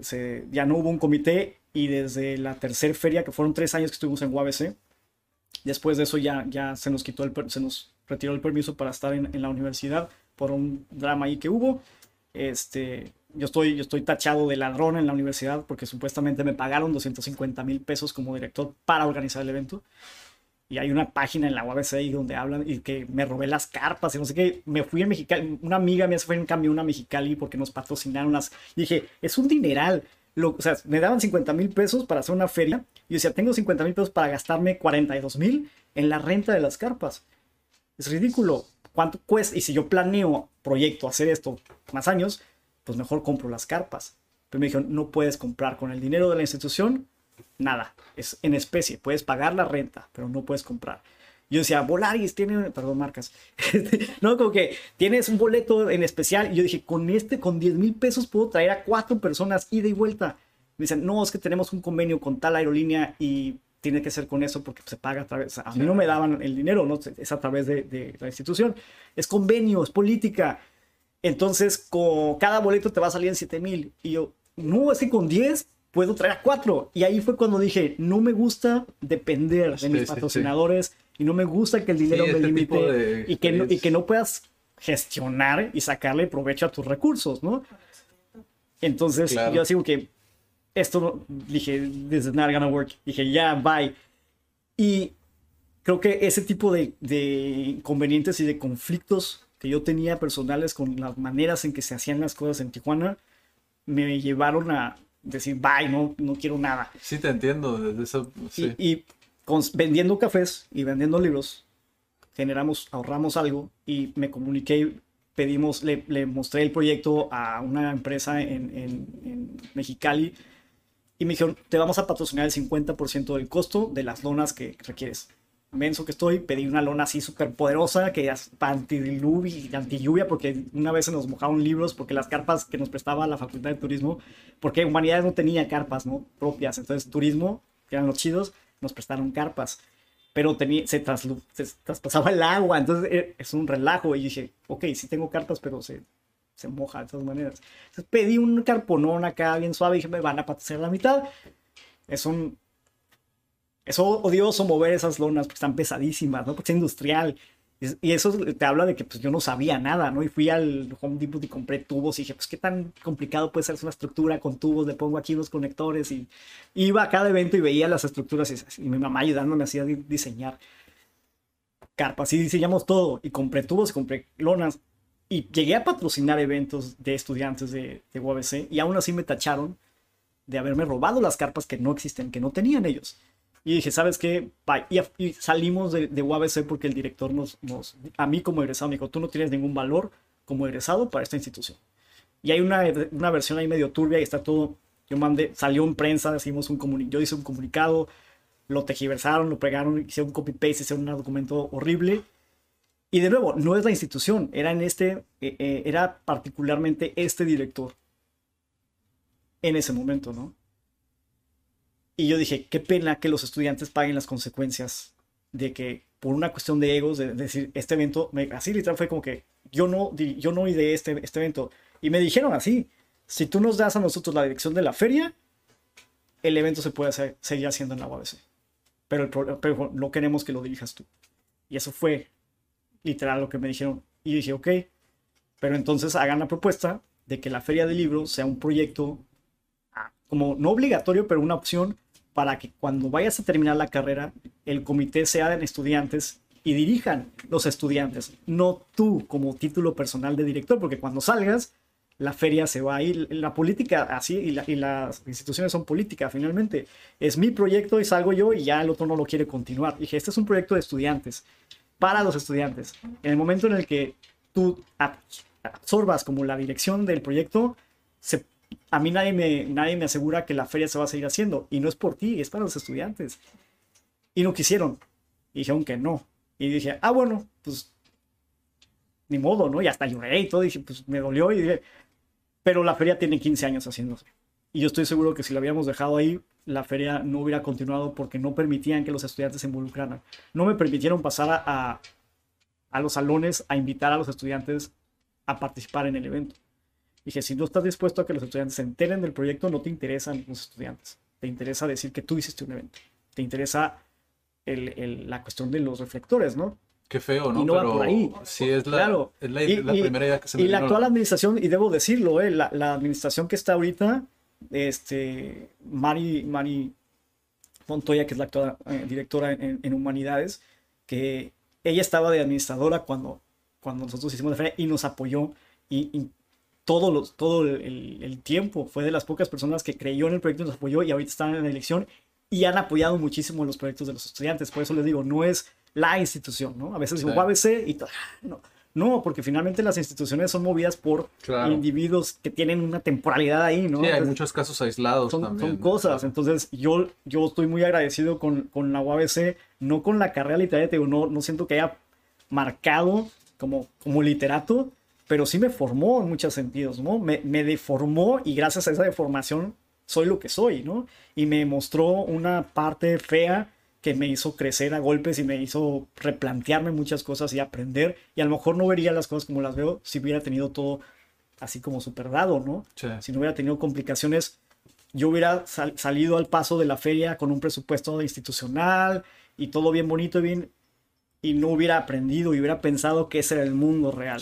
ya no hubo un comité y desde la tercera feria, que fueron tres años que estuvimos en UABC, después de eso ya, ya se nos quitó el, se nos retiró el permiso para estar en, en la universidad por un drama ahí que hubo. Este, yo estoy, yo estoy tachado de ladrón en la universidad porque supuestamente me pagaron 250 mil pesos como director para organizar el evento. Y hay una página en la UABC donde hablan y que me robé las carpas y no sé qué. Me fui a Mexicali. Una amiga me fue en camión a Mexicali porque nos patrocinaron las. Y dije, es un dineral. Lo, o sea, me daban 50 mil pesos para hacer una feria. Y yo decía, tengo 50 mil pesos para gastarme 42 mil en la renta de las carpas. Es ridículo. ¿Cuánto cuesta? Y si yo planeo proyecto hacer esto más años, pues mejor compro las carpas. Pero me dijeron, no puedes comprar con el dinero de la institución nada. Es en especie. Puedes pagar la renta, pero no puedes comprar. Yo decía, Volaris tiene, perdón, marcas. no, como que tienes un boleto en especial. Y yo dije, con este, con 10 mil pesos puedo traer a cuatro personas ida y vuelta. Me dicen, no, es que tenemos un convenio con tal aerolínea y tiene que ser con eso porque se paga a través. A mí no me daban el dinero, ¿no? Es a través de, la institución. Es convenio, es política. Entonces, con cada boleto te va a salir en 7 mil. Y yo, no, es que con 10 puedo traer a 4. Y ahí fue cuando dije, no me gusta depender de Sí, mis sí, sí. patrocinadores y no me gusta que el dinero me este limite de- y, que no, y que no puedas gestionar y sacarle provecho a tus recursos, ¿no? Entonces, Claro. yo así que esto, dije, this is not gonna work. Dije, ya, bye. Y creo que ese tipo de, de inconvenientes y de conflictos que yo tenía personales con las maneras en que se hacían las cosas en Tijuana me llevaron a decir, bye, no, no quiero nada. Sí, te entiendo. Desde eso, sí. Y, y con- vendiendo cafés y vendiendo libros, generamos, ahorramos algo y me comuniqué, pedimos, le, le mostré el proyecto a una empresa en, en- en Mexicali y me dijeron, te vamos a patrocinar el 50% del costo de las lonas que requieres. Menso que estoy, pedí una lona así súper poderosa que es anti lluvia, porque una vez se nos mojaron libros, porque las carpas que nos prestaba la Facultad de Turismo, porque Humanidades no tenía carpas ¿no? propias, entonces Turismo, que eran los chidos, nos prestaron carpas, pero tenía, se, se traspasaba el agua, entonces eh, es un relajo, y dije, ok, sí tengo carpas, pero se, se moja de todas maneras. Entonces pedí un carponón acá bien suave, y dije, me van a patrocinar la mitad, es un es odioso mover esas lonas porque están pesadísimas, ¿no? Porque es industrial. Y- eso te habla de que pues, yo no sabía nada, ¿no? Y fui al Home Depot y compré tubos y dije, pues qué tan complicado puede ser una estructura con tubos, le pongo aquí los conectores y iba a cada evento y veía las estructuras y, y mi mamá ayudándome así a di- diseñar carpas y diseñamos todo y compré tubos y compré lonas y llegué a patrocinar eventos de estudiantes de, de UABC y aún así me tacharon de haberme robado las carpas que no existen, que no tenían ellos. Y dije, ¿sabes qué? Bye. Y, y salimos de, de UABC porque el director nos, nos, a mí como egresado me dijo, tú no tienes ningún valor como egresado para esta institución. Y hay una, una versión ahí medio turbia y está todo, yo mandé, salió en prensa, hicimos un comuni yo hice un comunicado, lo tejiversaron, lo pegaron, hicieron un copy-paste, hicieron un documento horrible. Y de nuevo, no es la institución, era en este, eh, eh, era particularmente este director en ese momento, ¿no? Y yo dije, qué pena que los estudiantes paguen las consecuencias de que por una cuestión de egos, de, decir, este evento, me, así literal fue como que yo no, yo no ideé este, este evento. Y me dijeron así, si tú nos das a nosotros la dirección de la feria, el evento se puede hacer, seguir haciendo en la UABC. Pero, el, pero no queremos que lo dirijas tú. Y eso fue literal lo que me dijeron. Y dije, ok, pero entonces hagan la propuesta de que la feria de libros sea un proyecto ah, como no obligatorio, pero una opción para que cuando vayas a terminar la carrera, el comité sea de estudiantes y dirijan los estudiantes, no tú como título personal de director, porque cuando salgas, la feria se va a ir. La política así y, las instituciones son políticas finalmente. Es mi proyecto y salgo yo y ya el otro no lo quiere continuar. Dije, este es un proyecto de estudiantes, para los estudiantes. En el momento en el que tú absorbas como la dirección del proyecto, se a mí nadie me, nadie me asegura que la feria se va a seguir haciendo. Y no es por ti, es para los estudiantes. Y no quisieron. Y dijeron que no. Y dije, ah, bueno, pues ni modo, ¿no? Y hasta lloré y todo. Dije, pues me dolió. Y dije, pero la feria tiene 15 años haciéndose. Y yo estoy seguro que si la habíamos dejado ahí, la feria no hubiera continuado porque no permitían que los estudiantes se involucraran. No me permitieron pasar a, a los salones a invitar a los estudiantes a participar en el evento. Dije, si no estás dispuesto a que los estudiantes se enteren del proyecto, no te interesan los estudiantes. Te interesa decir que tú hiciste un evento. Te interesa la cuestión de los reflectores, ¿no? Qué feo, ¿no? Y no va por ahí. Sí, es la, es la, primera idea que se me Y la actual administración, y debo decirlo, eh, la, administración que está ahorita, este, Mari, Mari Montoya, que es la actual eh, directora en, Humanidades, que ella estaba de administradora cuando, cuando nosotros hicimos la feria y nos apoyó y todo, los, todo el, tiempo. Fue de las pocas personas que creyó en el proyecto y nos apoyó y ahorita están en la elección y han apoyado muchísimo los proyectos de los estudiantes. Por eso les digo, no es la institución, ¿no? A veces digo ABC y. No, no, porque finalmente las instituciones son movidas por individuos que tienen una temporalidad ahí, ¿no? Sí, hay muchos casos aislados son, también. Son cosas. Entonces, yo, yo estoy muy agradecido con, con la UABC, no con la carrera literaria, digo, no, no siento que haya marcado como, como literato, pero sí me formó en muchos sentidos, ¿no? Me, me, deformó y gracias a esa deformación soy lo que soy, ¿no? Y me mostró una parte fea que me hizo crecer a golpes y me hizo replantearme muchas cosas y aprender. Y a lo mejor no vería las cosas como las veo si hubiera tenido todo así como super dado, ¿no? Si no hubiera tenido complicaciones, yo hubiera salido al paso de la feria con un presupuesto institucional y todo bien bonito y bien y no hubiera aprendido y hubiera pensado que ese era el mundo real.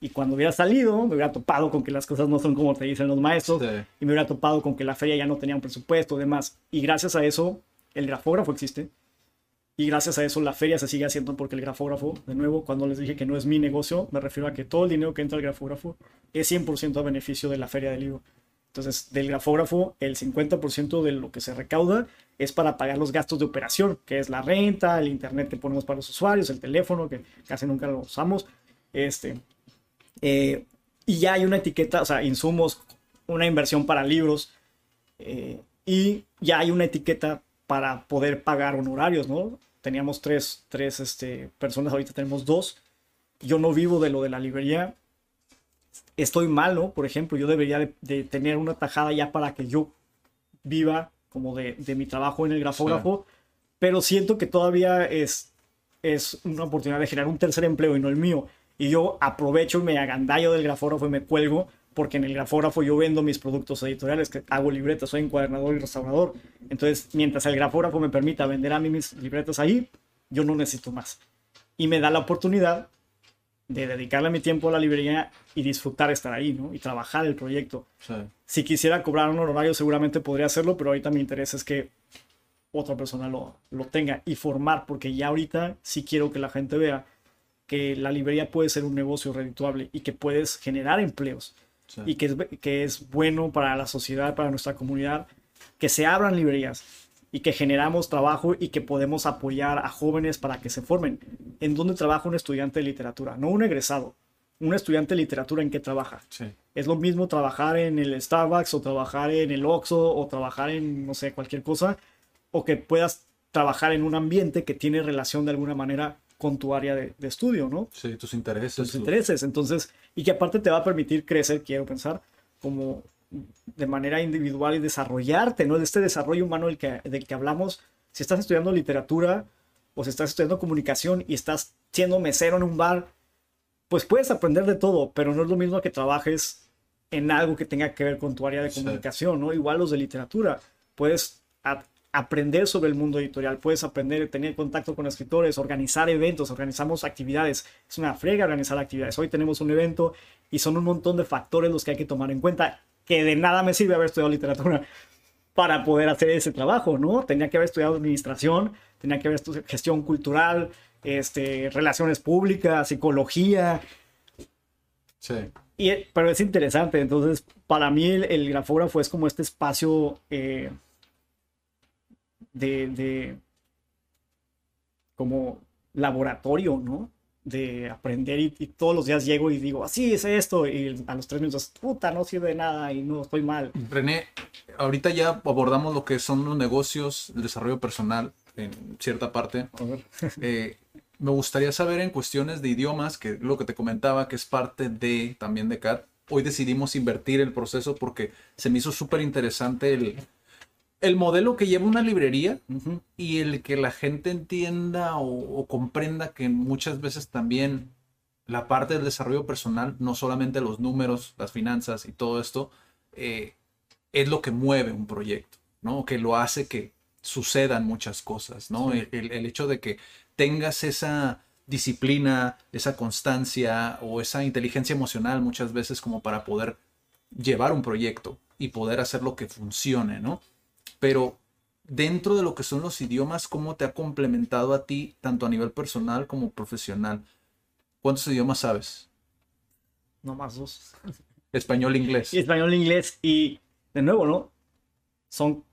Y cuando hubiera salido, me hubiera topado con que las cosas no son como te dicen los maestros y me hubiera topado con que la feria ya no tenía un presupuesto y demás. Y gracias a eso, el grafógrafo existe. Y gracias a eso la feria se sigue haciendo porque el grafógrafo, de nuevo, cuando les dije que no es mi negocio, me refiero a que todo el dinero que entra al grafógrafo es 100% a beneficio de la feria del libro. Entonces, del grafógrafo, el 50% de lo que se recauda es para pagar los gastos de operación, que es la renta, el internet que ponemos para los usuarios, el teléfono, que casi nunca lo usamos. Este, eh, y ya hay una etiqueta, o sea, insumos, una inversión para libros, eh, y ya hay una etiqueta para poder pagar honorarios, ¿no? Teníamos tres, tres este, personas, ahorita tenemos dos. Yo no vivo de lo de la librería, estoy malo, por ejemplo, yo debería de, tener una tajada ya para que yo viva como de, mi trabajo en el grafógrafo, pero siento que todavía es, es una oportunidad de generar un tercer empleo y no el mío. Y yo aprovecho y me agandallo del grafógrafo y me cuelgo, porque en el grafógrafo yo vendo mis productos editoriales, que hago libretas, soy encuadernador y restaurador. Entonces, mientras el grafógrafo me permita vender a mí mis libretas ahí, yo no necesito más. Y me da la oportunidad de dedicarle mi tiempo a la librería y disfrutar estar ahí, ¿no? Y trabajar el proyecto. Si quisiera cobrar un horario, seguramente podría hacerlo, pero ahorita mi interés es que otra persona lo, lo tenga y formar, porque ya ahorita sí quiero que la gente vea que la librería puede ser un negocio redituable y que puedes generar empleos y que es, que es bueno para la sociedad, para nuestra comunidad, que se abran librerías y que generamos trabajo y que podemos apoyar a jóvenes para que se formen. ¿En dónde trabaja un estudiante de literatura? No un egresado. Un estudiante de literatura en qué trabaja. Es lo mismo trabajar en el Starbucks o trabajar en el Oxxo o trabajar en, no sé, cualquier cosa, o que puedas trabajar en un ambiente que tiene relación de alguna manera con tu área de, de estudio, ¿no? Sí, tus intereses. tus tu- intereses. Entonces, y que aparte te va a permitir crecer, quiero pensar, como de manera individual y desarrollarte, ¿no? De este desarrollo humano del que, del que hablamos. Si estás estudiando literatura o si estás estudiando comunicación y estás siendo mesero en un bar, pues puedes aprender de todo, pero no es lo mismo que trabajes en algo que tenga que ver con tu área de comunicación, ¿no? Igual los de literatura. Puedes aprender sobre el mundo editorial, puedes aprender, tener contacto con escritores, organizar eventos, organizamos actividades. Es una frega organizar actividades. Hoy tenemos un evento y son un montón de factores los que hay que tomar en cuenta, que de nada me sirve haber estudiado literatura para poder hacer ese trabajo, ¿no? Tenía que haber estudiado administración, tenía que haber estudiado gestión cultural, este, relaciones públicas, psicología, Sí. y, pero es interesante, entonces para mí el, el grafógrafo es como este espacio eh, de, de como laboratorio, ¿no? De aprender y, y todos los días llego y digo, así es esto, y a los tres minutos, puta, no sirve de nada y no estoy mal. René, ahorita ya abordamos lo que son los negocios, el desarrollo personal en cierta parte. A ver. Eh, me gustaría saber en cuestiones de idiomas, que lo que te comentaba, que es parte de también de CAT. Hoy decidimos invertir el proceso porque se me hizo súper interesante el, el modelo que lleva una librería y el que la gente entienda o, o comprenda que muchas veces también la parte del desarrollo personal, no solamente los números, las finanzas y todo esto, eh, es lo que mueve un proyecto, ¿no? Que lo hace que sucedan muchas cosas, ¿no? El- el hecho de que tengas esa disciplina, esa constancia o esa inteligencia emocional muchas veces como para poder llevar un proyecto y poder hacer lo que funcione, ¿no? Pero dentro de lo que son los idiomas, ¿cómo te ha complementado a ti, tanto a nivel personal como profesional? ¿Cuántos idiomas sabes? No más dos. Español, inglés. Y español, inglés y de nuevo, ¿no? Son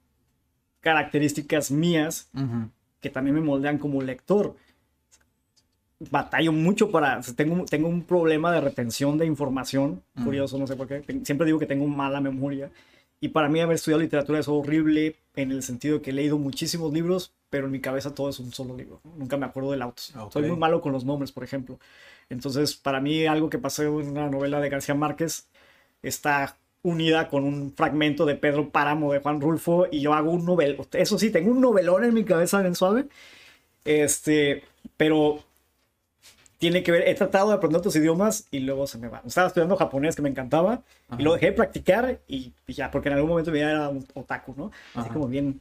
características mías Ujú. que también me moldean como lector. Batallo mucho para. Tengo, tengo un problema de retención de información. Curioso, no sé por qué. Siempre digo que tengo mala memoria. Y para mí, haber estudiado literatura es horrible en el sentido que he leído muchísimos libros, pero en mi cabeza todo es un solo libro. Nunca me acuerdo del auto. Ok. Soy muy malo con los nombres, por ejemplo. Entonces, para mí, algo que pasó en una novela de García Márquez está unida con un fragmento de Pedro Páramo de Juan Rulfo y yo hago un novel. Eso sí, tengo un novelón en mi cabeza bien suave. Este, pero tiene que ver, he tratado de aprender otros idiomas y luego se me va. Estaba estudiando japonés que me encantaba y lo dejé de practicar y, y ya, porque en algún momento ya era un otaku, ¿no? Así Ajá. como bien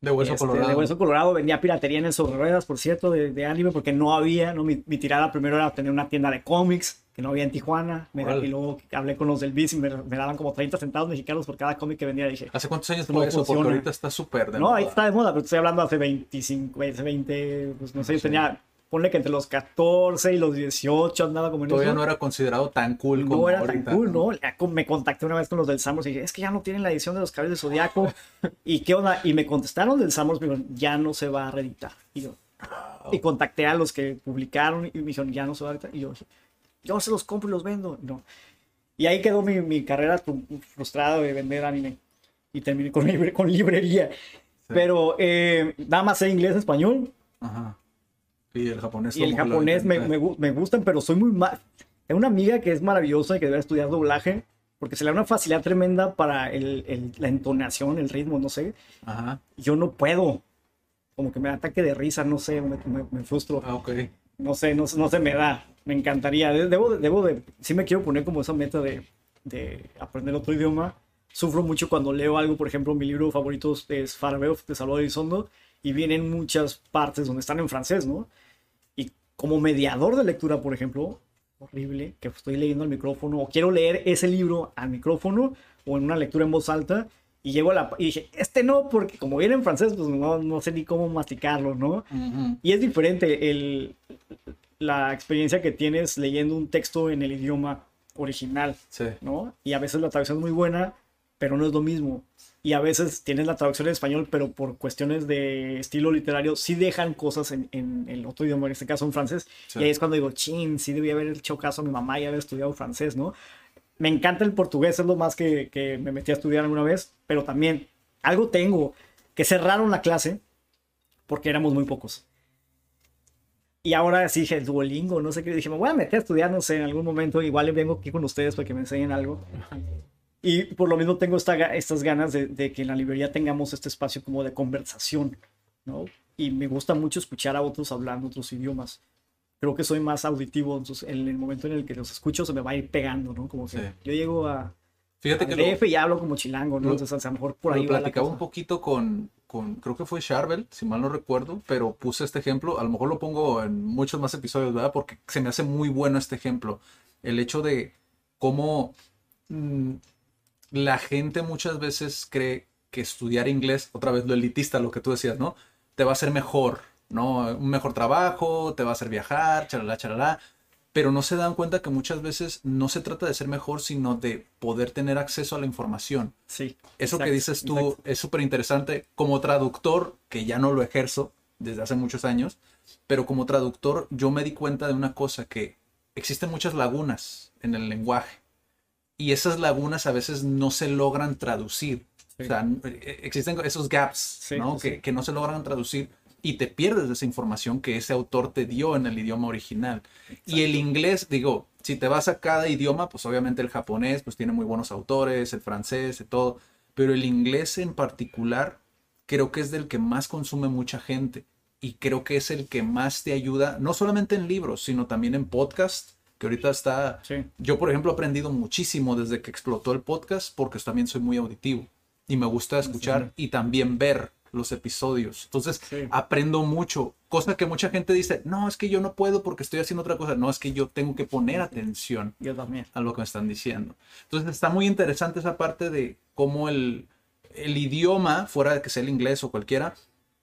De hueso este, colorado. de hueso colorado. Vendía piratería en el sobre ruedas, por cierto, de, de anime, porque no había, ¿no? Mi, mi tirada primero era tener una tienda de cómics, que no había en Tijuana. Me- y luego hablé con los del BIS y me, me daban como 30 centavos mexicanos por cada cómic que vendía. Dije, ¿Hace cuántos años fue no eso? Porque funciona. ahorita está súper de no, ahí moda. está de moda, pero estoy hablando hace 25, hace 20, pues no sé, yo tenía, ponle que entre los 14 y los 18 andaba como en Todavía eso. no era considerado tan cool como No era ahorita. tan cool, ¿no? Me contacté una vez con los del Samos y dije, es que ya no tienen la edición de los caballos del Zodiaco. ¿Y qué onda? Y me contestaron del Samos, me dijeron, ya no se va a reeditar. Y yo, y contacté a los que publicaron y me dijeron, ya no se va a reeditar. Y yo yo se los compro y los vendo. No. Y ahí quedó mi, mi carrera fru- frustrada de vender anime. Y terminé con, libre- con librería. Pero eh, nada más sé inglés, español. Ajá. Y el japonés. Y el japonés me, me, me gustan, pero soy muy mal. Tengo una amiga que es maravillosa y que debe estudiar doblaje, porque se le da una facilidad tremenda para el, el- la entonación, el ritmo, no sé. Ajá. Yo no puedo. Como que me da ataque de risa, no sé, me, me- frustro. Ah, ok. No sé, no, no se me da. Me encantaría. De- Debo, de- debo de. Sí me quiero poner como esa meta de, de aprender otro idioma. Sufro mucho cuando leo algo, por ejemplo, mi libro favorito es Farabeuf de Salvador Elizondo y vienen muchas partes donde están en francés, ¿no? Como mediador de lectura, por ejemplo, horrible, que estoy leyendo al micrófono o quiero leer ese libro al micrófono o en una lectura en voz alta y llego a la... y dije, este no, porque como viene en francés, pues no, no sé ni cómo masticarlo, ¿no? Y es diferente el, la experiencia que tienes leyendo un texto en el idioma original, Sí. ¿no? Y a veces la traducción es muy buena, pero no es lo mismo. Y a veces tienes la traducción en español, pero por cuestiones de estilo literario sí dejan cosas en, en el otro idioma, en este caso en francés. Sí. Y ahí es cuando digo, chin, sí debía haber hecho caso a mi mamá y haber estudiado francés, ¿no? Me encanta el portugués, es lo más que, que me metí a estudiar alguna vez, pero también algo tengo, que cerraron la clase porque éramos muy pocos. Y ahora sí dije, el Duolingo, no sé qué, dije, me voy a meter a estudiar, no sé, en algún momento, igual vengo aquí con ustedes para que me enseñen algo. Y por lo mismo tengo esta, estas ganas de, de, que en la librería tengamos este espacio como de conversación, ¿no? Y me gusta mucho escuchar a otros hablando otros idiomas. Creo que soy más auditivo, entonces en el momento en el que los escucho se me va a ir pegando, ¿no? Como que Sí. yo llego a, Fíjate al que lo- DF y hablo como chilango, ¿no? lo- Entonces a lo mejor por Lo ahí platicaba un poquito con, con, creo que fue Charbel, si mal no recuerdo, pero puse este ejemplo, a lo mejor lo pongo en muchos más episodios, ¿verdad? Porque se me hace muy bueno este ejemplo. El hecho de cómo mm, la gente muchas veces cree que estudiar inglés, otra vez lo elitista, lo que tú decías, ¿no? Te va a hacer mejor, ¿no? Un mejor trabajo, te va a hacer viajar, charalá, charalá. Pero no se dan cuenta que muchas veces no se trata de ser mejor, sino de poder tener acceso a la información. Sí. Eso exacto, que dices tú exacto. es súper interesante. Como traductor, que ya no lo ejerzo desde hace muchos años, pero como traductor yo me di cuenta de una cosa, que existen muchas lagunas en el lenguaje y esas lagunas a veces no se logran traducir. Sí. O sea, eh, existen esos gaps Sí, ¿no? sí, que, no se logran traducir y te pierdes de esa información que ese autor te dio en el idioma original. Y el inglés, digo, si te vas a cada idioma, pues obviamente el japonés pues tiene muy buenos autores, el francés y todo, pero el inglés en particular creo que es del que más consume mucha gente y creo que es el que más te ayuda, no solamente en libros, sino también en podcast, que ahorita está... Sí. Yo, por ejemplo, he aprendido muchísimo desde que explotó el podcast porque también soy muy auditivo y me gusta escuchar y también ver los episodios. Entonces, Sí. aprendo mucho, cosa que mucha gente dice, no, es que yo no puedo porque estoy haciendo otra cosa. No, es que yo tengo que poner atención Yo también. a lo que me están diciendo. Entonces está muy interesante esa parte de cómo el, el idioma, fuera de que sea el inglés o cualquiera,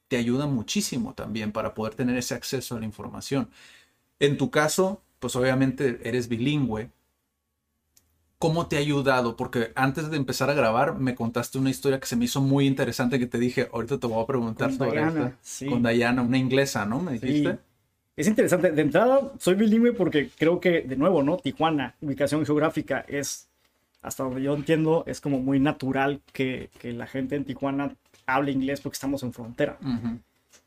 te ayuda muchísimo también para poder tener ese acceso a la información. En tu caso, pues obviamente eres bilingüe. ¿Cómo te ha ayudado? Porque antes de empezar a grabar me contaste una historia que se me hizo muy interesante que te dije, ahorita te voy a preguntar Con sobre Diana, esta. sí. Con Diana, una inglesa, ¿no? Me Sí. dijiste. Es interesante. De entrada, soy bilingüe porque creo que, de nuevo, ¿no? Tijuana, ubicación geográfica, es, hasta donde yo entiendo, es como muy natural que, que la gente en Tijuana hable inglés porque estamos en frontera. Ujú.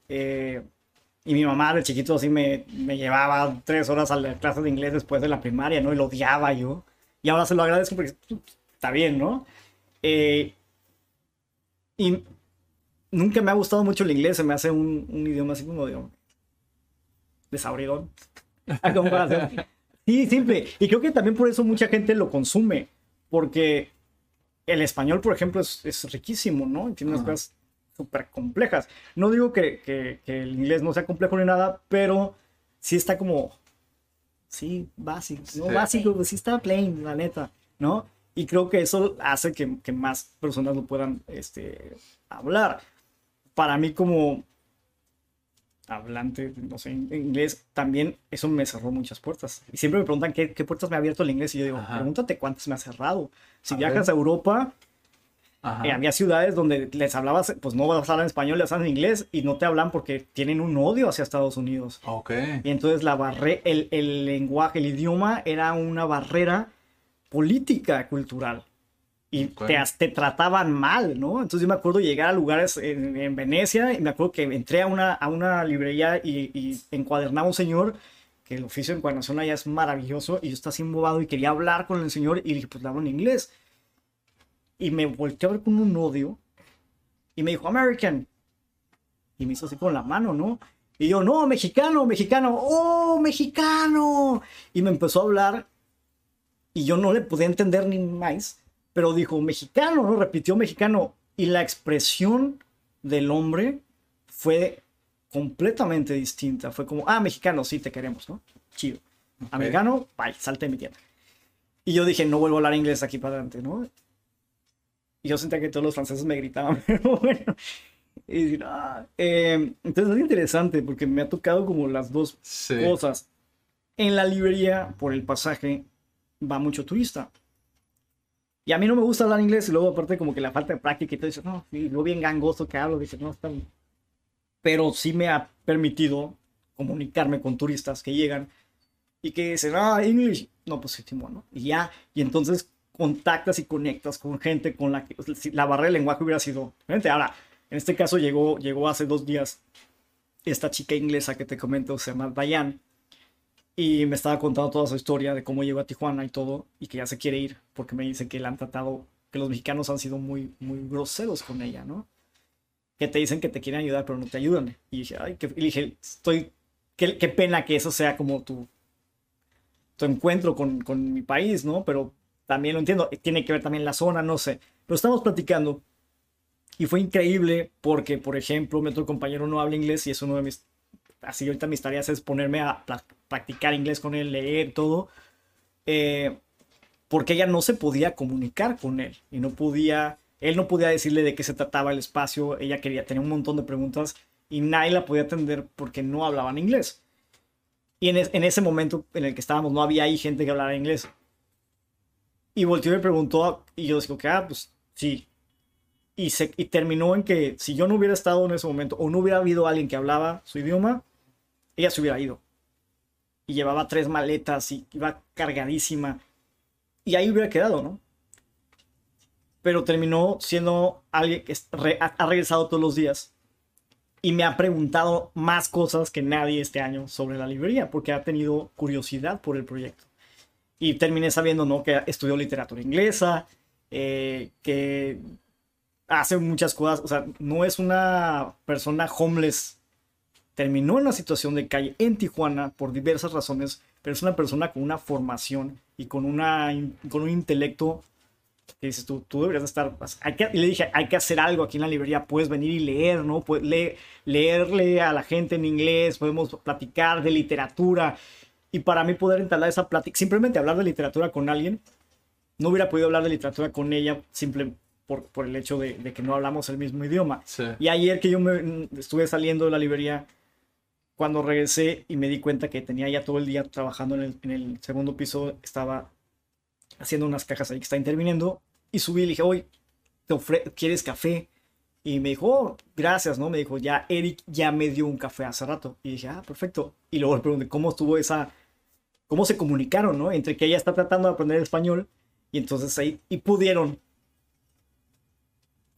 Eh, y mi mamá de chiquito así me, me llevaba tres horas a la clase de inglés después de la primaria, ¿no? Y lo odiaba yo. Y ahora se lo agradezco porque está bien, ¿no? Eh, y nunca me ha gustado mucho el inglés, se me hace un, un idioma así como de desabridón. A comparación. Sí, simple. Y creo que también por eso mucha gente lo consume, porque el español, por ejemplo, es, es riquísimo, ¿no? Tiene unas Ajá. cosas súper complejas. No digo que, que- que el inglés no sea complejo ni nada, pero sí está como, sí, básico, no Sí. básico, pues sí está plain, la neta, ¿no? Y creo que eso hace que, que más personas lo puedan este, hablar. Para mí como hablante, no sé, inglés, también eso me cerró muchas puertas. Y siempre me preguntan qué, qué puertas me ha abierto el inglés y yo digo, Ajá. pregúntate cuántas me ha cerrado. Si A viajas ver. a Europa. Eh, había ciudades donde les hablabas, pues no vas a hablar en español, les hablan en inglés y no te hablan porque tienen un odio hacia Estados Unidos. Ok. Y entonces la barre el, el lenguaje, el idioma era una barrera política, cultural. Y Ok. te, te trataban mal, ¿no? Entonces yo me acuerdo llegar a lugares en, en Venecia y me acuerdo que entré a una, a una librería y, y encuadernaba a un señor, que el oficio de encuadernación allá es maravilloso, y yo estaba así embobado y quería hablar con el señor y le dije, pues le hablo en inglés. Y me volteé a ver con un odio y me dijo, American. Y me hizo así con la mano, ¿no? Y yo, no, mexicano, mexicano, oh, mexicano. Y me empezó a hablar y yo no le podía entender ni más, pero dijo mexicano, ¿no? Repitió mexicano. Y la expresión del hombre fue completamente distinta. Fue como, ah, mexicano, sí, te queremos, ¿no? Chido. Americano, bye, salte de mi tienda. Y yo dije, no vuelvo a hablar inglés aquí para adelante, ¿no? Y yo sentía que todos los franceses me gritaban, pero bueno. Y decir, ah, eh, entonces es interesante porque me ha tocado como las dos Sí. cosas. En la librería, por el pasaje, va mucho turista. Y a mí no me gusta hablar inglés y luego aparte como que la falta de práctica y todo eso, no, y luego bien gangoso que hablo, dice, no, está bien". Pero sí me ha permitido comunicarme con turistas que llegan y que dicen, ah, English. No, pues sí, Simón, ¿no? Y ya, y entonces contactas y conectas con gente con la que la barrera del lenguaje hubiera sido diferente. Ahora, en este caso llegó, llegó hace dos días esta chica inglesa que te comento se llama Diane. Y me estaba contando toda su historia de cómo llegó a Tijuana y todo, y que ya se quiere ir, porque me dice que la han tratado, que los mexicanos han sido muy, muy groseros con ella, ¿no? Que te dicen que te quieren ayudar, pero no te ayudan. Y dije, ay, que, y dije, estoy, qué, qué pena que eso sea como tu, tu encuentro con, con mi país, ¿no? Pero también lo entiendo, tiene que ver también la zona, no sé. Pero estamos platicando y fue increíble porque, por ejemplo, mi otro compañero no habla inglés y es uno de mis... Así ahorita mis tareas es ponerme a practicar inglés con él, leer todo. eh, porque ella no se podía comunicar con él y no podía... Él no podía decirle de qué se trataba el espacio, ella quería, tenía un montón de preguntas y nadie la podía atender porque no hablaban inglés. Y en, en ese momento en el que estábamos no había ahí gente que hablara inglés. Y volteó y me preguntó, y yo digo que, ah, pues sí. Y, se, y terminó en que si yo no hubiera estado en ese momento o no hubiera habido alguien que hablaba su idioma, ella se hubiera ido. Y llevaba tres maletas y iba cargadísima. Y ahí hubiera quedado, ¿no? Pero terminó siendo alguien que ha regresado todos los días y me ha preguntado más cosas que nadie este año sobre la librería porque ha tenido curiosidad por el proyecto. Y terminé sabiendo, ¿no? Que estudió literatura inglesa, eh, que hace muchas cosas, o sea, no es una persona homeless. Terminó en una situación de calle en Tijuana por diversas razones, pero es una persona con una formación y con, una, con un intelecto que dices tú, tú deberías estar, pues, hay que, y le dije, hay que hacer algo aquí en la librería, puedes venir y leer, ¿no? Puedes le- leerle a la gente en inglés, podemos platicar de literatura. Y para mí poder entablar esa plática, simplemente hablar de literatura con alguien, no hubiera podido hablar de literatura con ella simple por, por el hecho de, de que no hablamos el mismo idioma. Sí. Y ayer que yo me estuve saliendo de la librería, cuando regresé y me di cuenta que tenía ya todo el día trabajando en el, en el segundo piso, estaba haciendo unas cajas ahí que está interviniendo y subí y le dije, oye, ¿te ofre- ¿quieres café? Y me dijo, oh, gracias, ¿no? Me dijo, ya Eric ya me dio un café hace rato. Y dije, ah, perfecto. Y luego le pregunté, ¿cómo estuvo esa, cómo se comunicaron, ¿no? Entre que ella está tratando de aprender español y entonces ahí, y pudieron.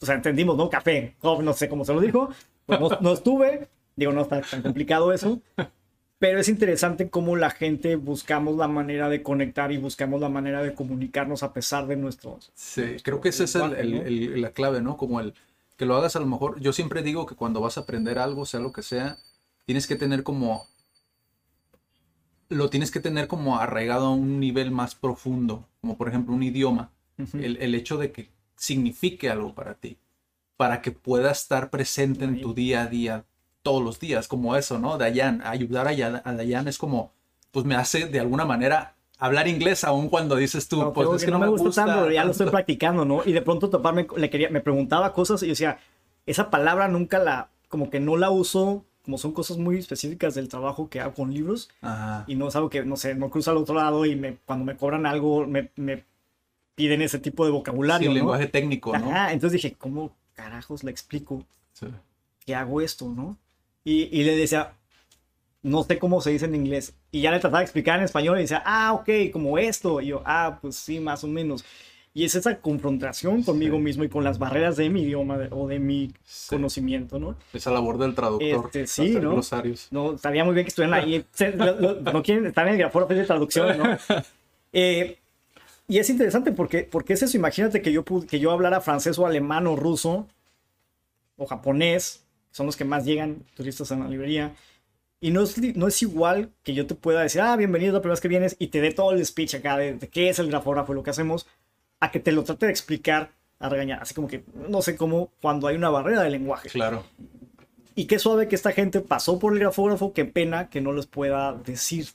O sea, entendimos, ¿no? Café, oh, no sé cómo se lo dijo. Pues no, no estuve, digo, no está tan complicado eso. Pero es interesante cómo la gente buscamos la manera de conectar y buscamos la manera de comunicarnos a pesar de nuestros... Sí, creo que esa es el- la clave, ¿no? Como el que lo hagas a lo mejor. Yo siempre digo que cuando vas a aprender algo, sea lo que sea, tienes que tener como. Lo tienes que tener como arraigado a un nivel más profundo, como por ejemplo un idioma. el, el hecho de que signifique algo para ti, para que pueda estar presente en tu día a día todos los días, como eso, ¿no? Dayan, ayudar a, a Dayan es como, pues me hace de alguna manera hablar inglés aún cuando dices tú, No, pues es que que no me gusta, tanto, pero ya lo estoy tanto". practicando, ¿no? Y de pronto toparme, le quería, me preguntaba cosas y yo decía, esa palabra nunca la, como que no la uso, como son cosas muy específicas del trabajo que hago con libros Ajá. y no es algo que, no sé, no cruza al otro lado y me, cuando me cobran algo me, me piden ese tipo de Sí, vocabulario, ¿no? lenguaje técnico, ¿no? Ajá, entonces dije, ¿cómo carajos le explico Sí. que hago esto, no? Y, y le decía, no sé cómo se dice en inglés. Y ya le trataba de explicar en español y decía, ah, ok, como esto. Y yo, ah, pues sí, más o menos. Y es esa confrontación conmigo mismo y con las barreras de mi idioma de- o de mi conocimiento, ¿no? Esa labor del traductor. Este, sí, ¿no? glosarios. No, estaría muy bien que estuvieran ahí. Lo- no quieren estar en el grafógrafo de traducción, ¿no? Eh, y es interesante porque, porque es eso. Imagínate que yo, que yo hablara francés o alemán o ruso o japonés, son los que más llegan turistas a la librería. Y no es, no es igual que yo te pueda decir, ah, bienvenido, la primera vez que vienes, y te dé todo el speech acá de, de qué es el grafógrafo y lo que hacemos, a que te lo trate de explicar a regañar. Así como que no sé cómo, cuando hay una barrera de lenguaje. Claro. Y qué suave que esta gente pasó por el grafógrafo, qué pena que no les pueda decir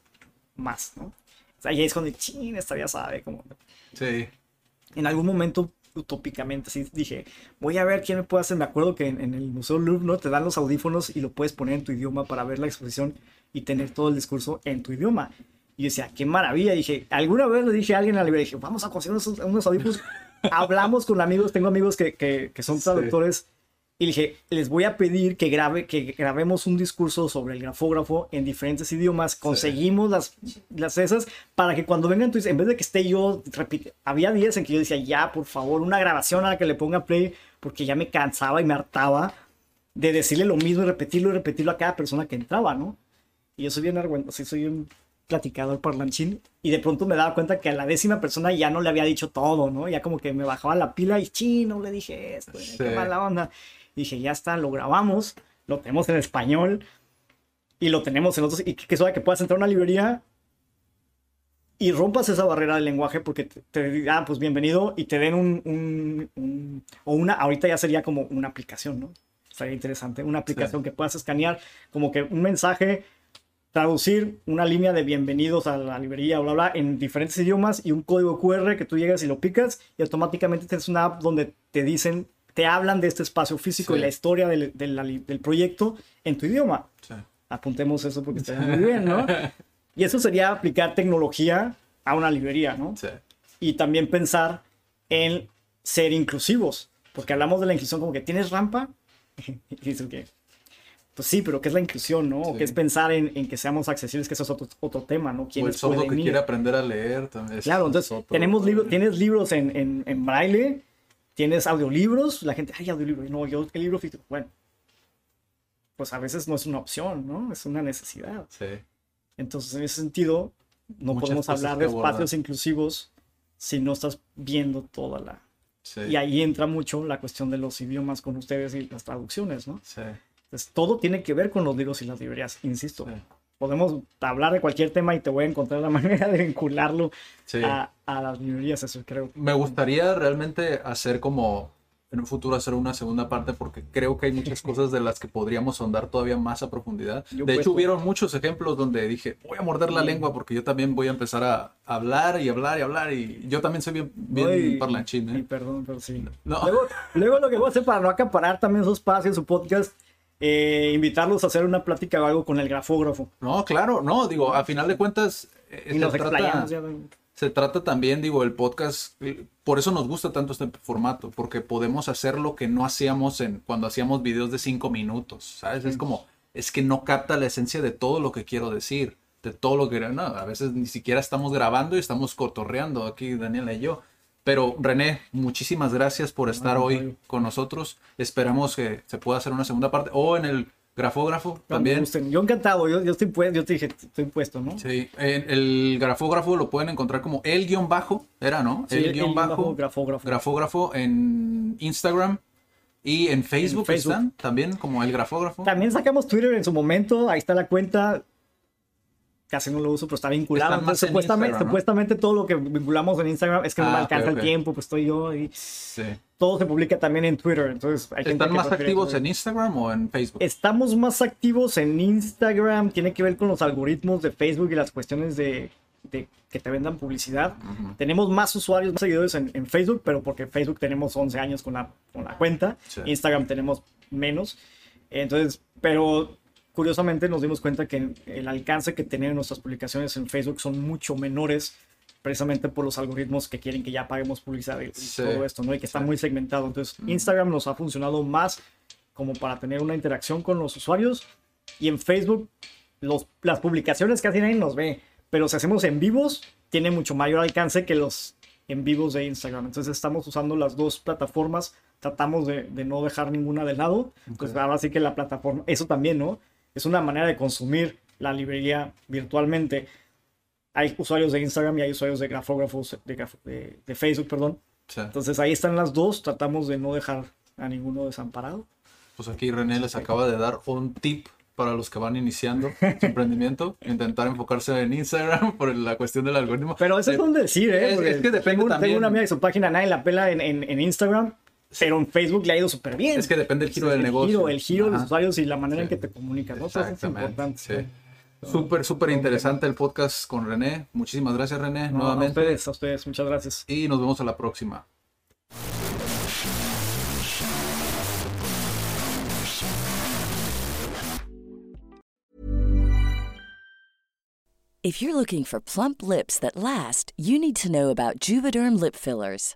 más, ¿no? O sea, ahí es cuando, ching, esta ya sabe, como... Sí. En algún momento, utópicamente, así dije, voy a ver quién me puede hacer. Me acuerdo que en, en el Museo Louvre, ¿no? Te dan los audífonos y lo puedes poner en tu idioma para ver la exposición y tener todo el discurso en tu idioma. Y yo decía, qué maravilla. Dije, alguna vez le dije a alguien en la dije, vamos a conseguir unos, unos audífonos. Hablamos con amigos, tengo amigos que, que, que son traductores. Y dije, les voy a pedir que, grabe, que grabemos un discurso sobre el grafógrafo en diferentes idiomas. Conseguimos las, las esas para que cuando vengan, en vez de que esté yo, repite, había días en que yo decía, ya, por favor, una grabación a la que le ponga play, porque ya me cansaba y me hartaba. de decirle lo mismo y repetirlo y repetirlo a cada persona que entraba, ¿no? Y yo soy bien argüento, sí, soy un platicador parlanchín y de pronto me daba cuenta que a la décima persona ya no le había dicho todo, ¿no? Ya como que me bajaba la pila y chino, le dije esto, Sí. qué mala onda. Y dije, ya está, lo grabamos, lo tenemos en español y lo tenemos en otros. Y que, que que puedas entrar a una librería y rompas esa barrera del lenguaje porque te, te digan, ah, pues bienvenido y te den un, un- un- o una, ahorita ya sería como una aplicación, ¿no? Sería interesante, una aplicación que puedas escanear como que un mensaje, traducir una línea de bienvenidos a la librería, bla, bla, en diferentes idiomas y un código QR que tú llegas y lo picas y automáticamente tienes una app donde te dicen, te hablan de este espacio físico Sí. y la historia del, de la li- del proyecto en tu idioma. Sí. Apuntemos eso porque está muy bien, ¿no? Y eso sería aplicar tecnología a una librería, ¿no? Sí. Y también pensar en ser inclusivos, porque hablamos de la inclusión como que tienes rampa, y dices que, pues sí, pero ¿qué es la inclusión, no? O qué es pensar en, en que seamos accesibles, que eso es otro, otro tema, ¿no? O el ¿Quiénes sordo que ir? quiere aprender a leer también. Claro, es entonces tenemos libros, tienes libros en, en, en braille, tienes audiolibros, la gente, ay, audiolibro, no, yo el libro físico, bueno, pues a veces no es una opción, ¿no? Es una necesidad. Sí. Entonces, en ese sentido, no Muchas podemos hablar de espacios inclusivos si no estás viendo toda la... Sí. Y ahí entra mucho la cuestión de los idiomas con ustedes y las traducciones, ¿no? Sí. Entonces, todo tiene que ver con los libros y las librerías, insisto. Sí. Podemos hablar de cualquier tema y te voy a encontrar la manera de vincularlo Sí. a, a las librerías, eso creo. Me gustaría realmente hacer como en un futuro hacer una segunda parte porque creo que hay muchas cosas de las que podríamos sondar todavía más a profundidad. Yo de hecho, hubieron muchos ejemplos donde dije, voy a morder la lengua porque yo también voy a empezar a hablar y hablar y hablar y yo también soy bien, bien Ay, parlanchín. y ¿eh? perdón, pero sí. No. Luego, luego lo que voy a hacer para no acaparar también su espacio en su podcast, eh, invitarlos a hacer una plática o algo con el grafógrafo. No, claro, no, digo, a final de cuentas eh, Y se trata-. Se trata también, digo, el podcast, eh, por eso nos gusta tanto este formato, porque podemos hacer lo que no hacíamos en, cuando hacíamos videos de cinco minutos, ¿sabes? Es como, es que no capta la esencia de todo lo que quiero decir, de todo lo que, no, a veces ni siquiera estamos grabando y estamos cotorreando aquí, Daniela y yo. Pero René, muchísimas gracias por estar no, hoy no. con nosotros. Esperamos que se pueda hacer una segunda parte o en el grafógrafo también. gusten. Yo encantado, yo, yo estoy yo te dije, estoy puesto, ¿no? Sí, en el grafógrafo lo pueden encontrar como el guion bajo, era, ¿no? Sí, el, el guion bajo, bajo grafógrafo. grafógrafo en Instagram y en Facebook, Facebook. están también como el grafógrafo. También sacamos Twitter en su momento, ahí está la cuenta. Casi no lo uso, pero está vinculado. Entonces, supuestamente, Instagram, ¿no? supuestamente todo lo que vinculamos en Instagram es que no me Ah, alcanza el tiempo, pues estoy yo y Sí. todo se publica también en Twitter. Entonces, hay ¿Están más activos Twitter. en Instagram o en Facebook? Estamos más activos en Instagram, tiene que ver con los algoritmos de Facebook y las cuestiones de, de que te vendan publicidad. Tenemos más usuarios, más seguidores en, en Facebook, pero porque Facebook tenemos 11 años con la, con la cuenta, Sí. Instagram tenemos menos. Entonces, pero curiosamente nos dimos cuenta que el alcance que tienen nuestras publicaciones en Facebook son mucho menores precisamente por los algoritmos que quieren que ya paguemos publicidad y, Sí. todo esto, ¿no? Y que está muy segmentado. Entonces, Instagram nos ha funcionado más como para tener una interacción con los usuarios y en Facebook los, las publicaciones casi nadie nos ve, pero si hacemos en vivos tiene mucho mayor alcance que los en vivos de Instagram. Entonces estamos usando las dos plataformas, tratamos de, de no dejar ninguna de lado. Pues ahora sí que la plataforma, eso también, ¿no? Es una manera de consumir la librería virtualmente. Hay usuarios de Instagram y hay usuarios de grafógrafos, de, de- de Facebook, perdón. Sí. Entonces ahí están las dos, tratamos de no dejar a ninguno desamparado. Pues aquí René les acaba de dar un tip para los que van iniciando su emprendimiento, intentar enfocarse en Instagram por la cuestión del algoritmo. Pero eso es un decir, ¿eh? es- es que depende tengo, también. tengo una amiga que su página nadie la pela en, en- en Instagram, pero en Facebook le ha ido súper bien. Es que depende del giro del el negocio. Giro, el giro de los usuarios y la manera en que te comunicas. ¿no? Eso es importante. sí. Súper, súper interesante el podcast con René. Muchísimas gracias, René, No, a nuevamente. ustedes, a ustedes, muchas gracias. Y nos vemos a la próxima. If you're looking for plump lips that last, you need to know about Juvederm lip fillers.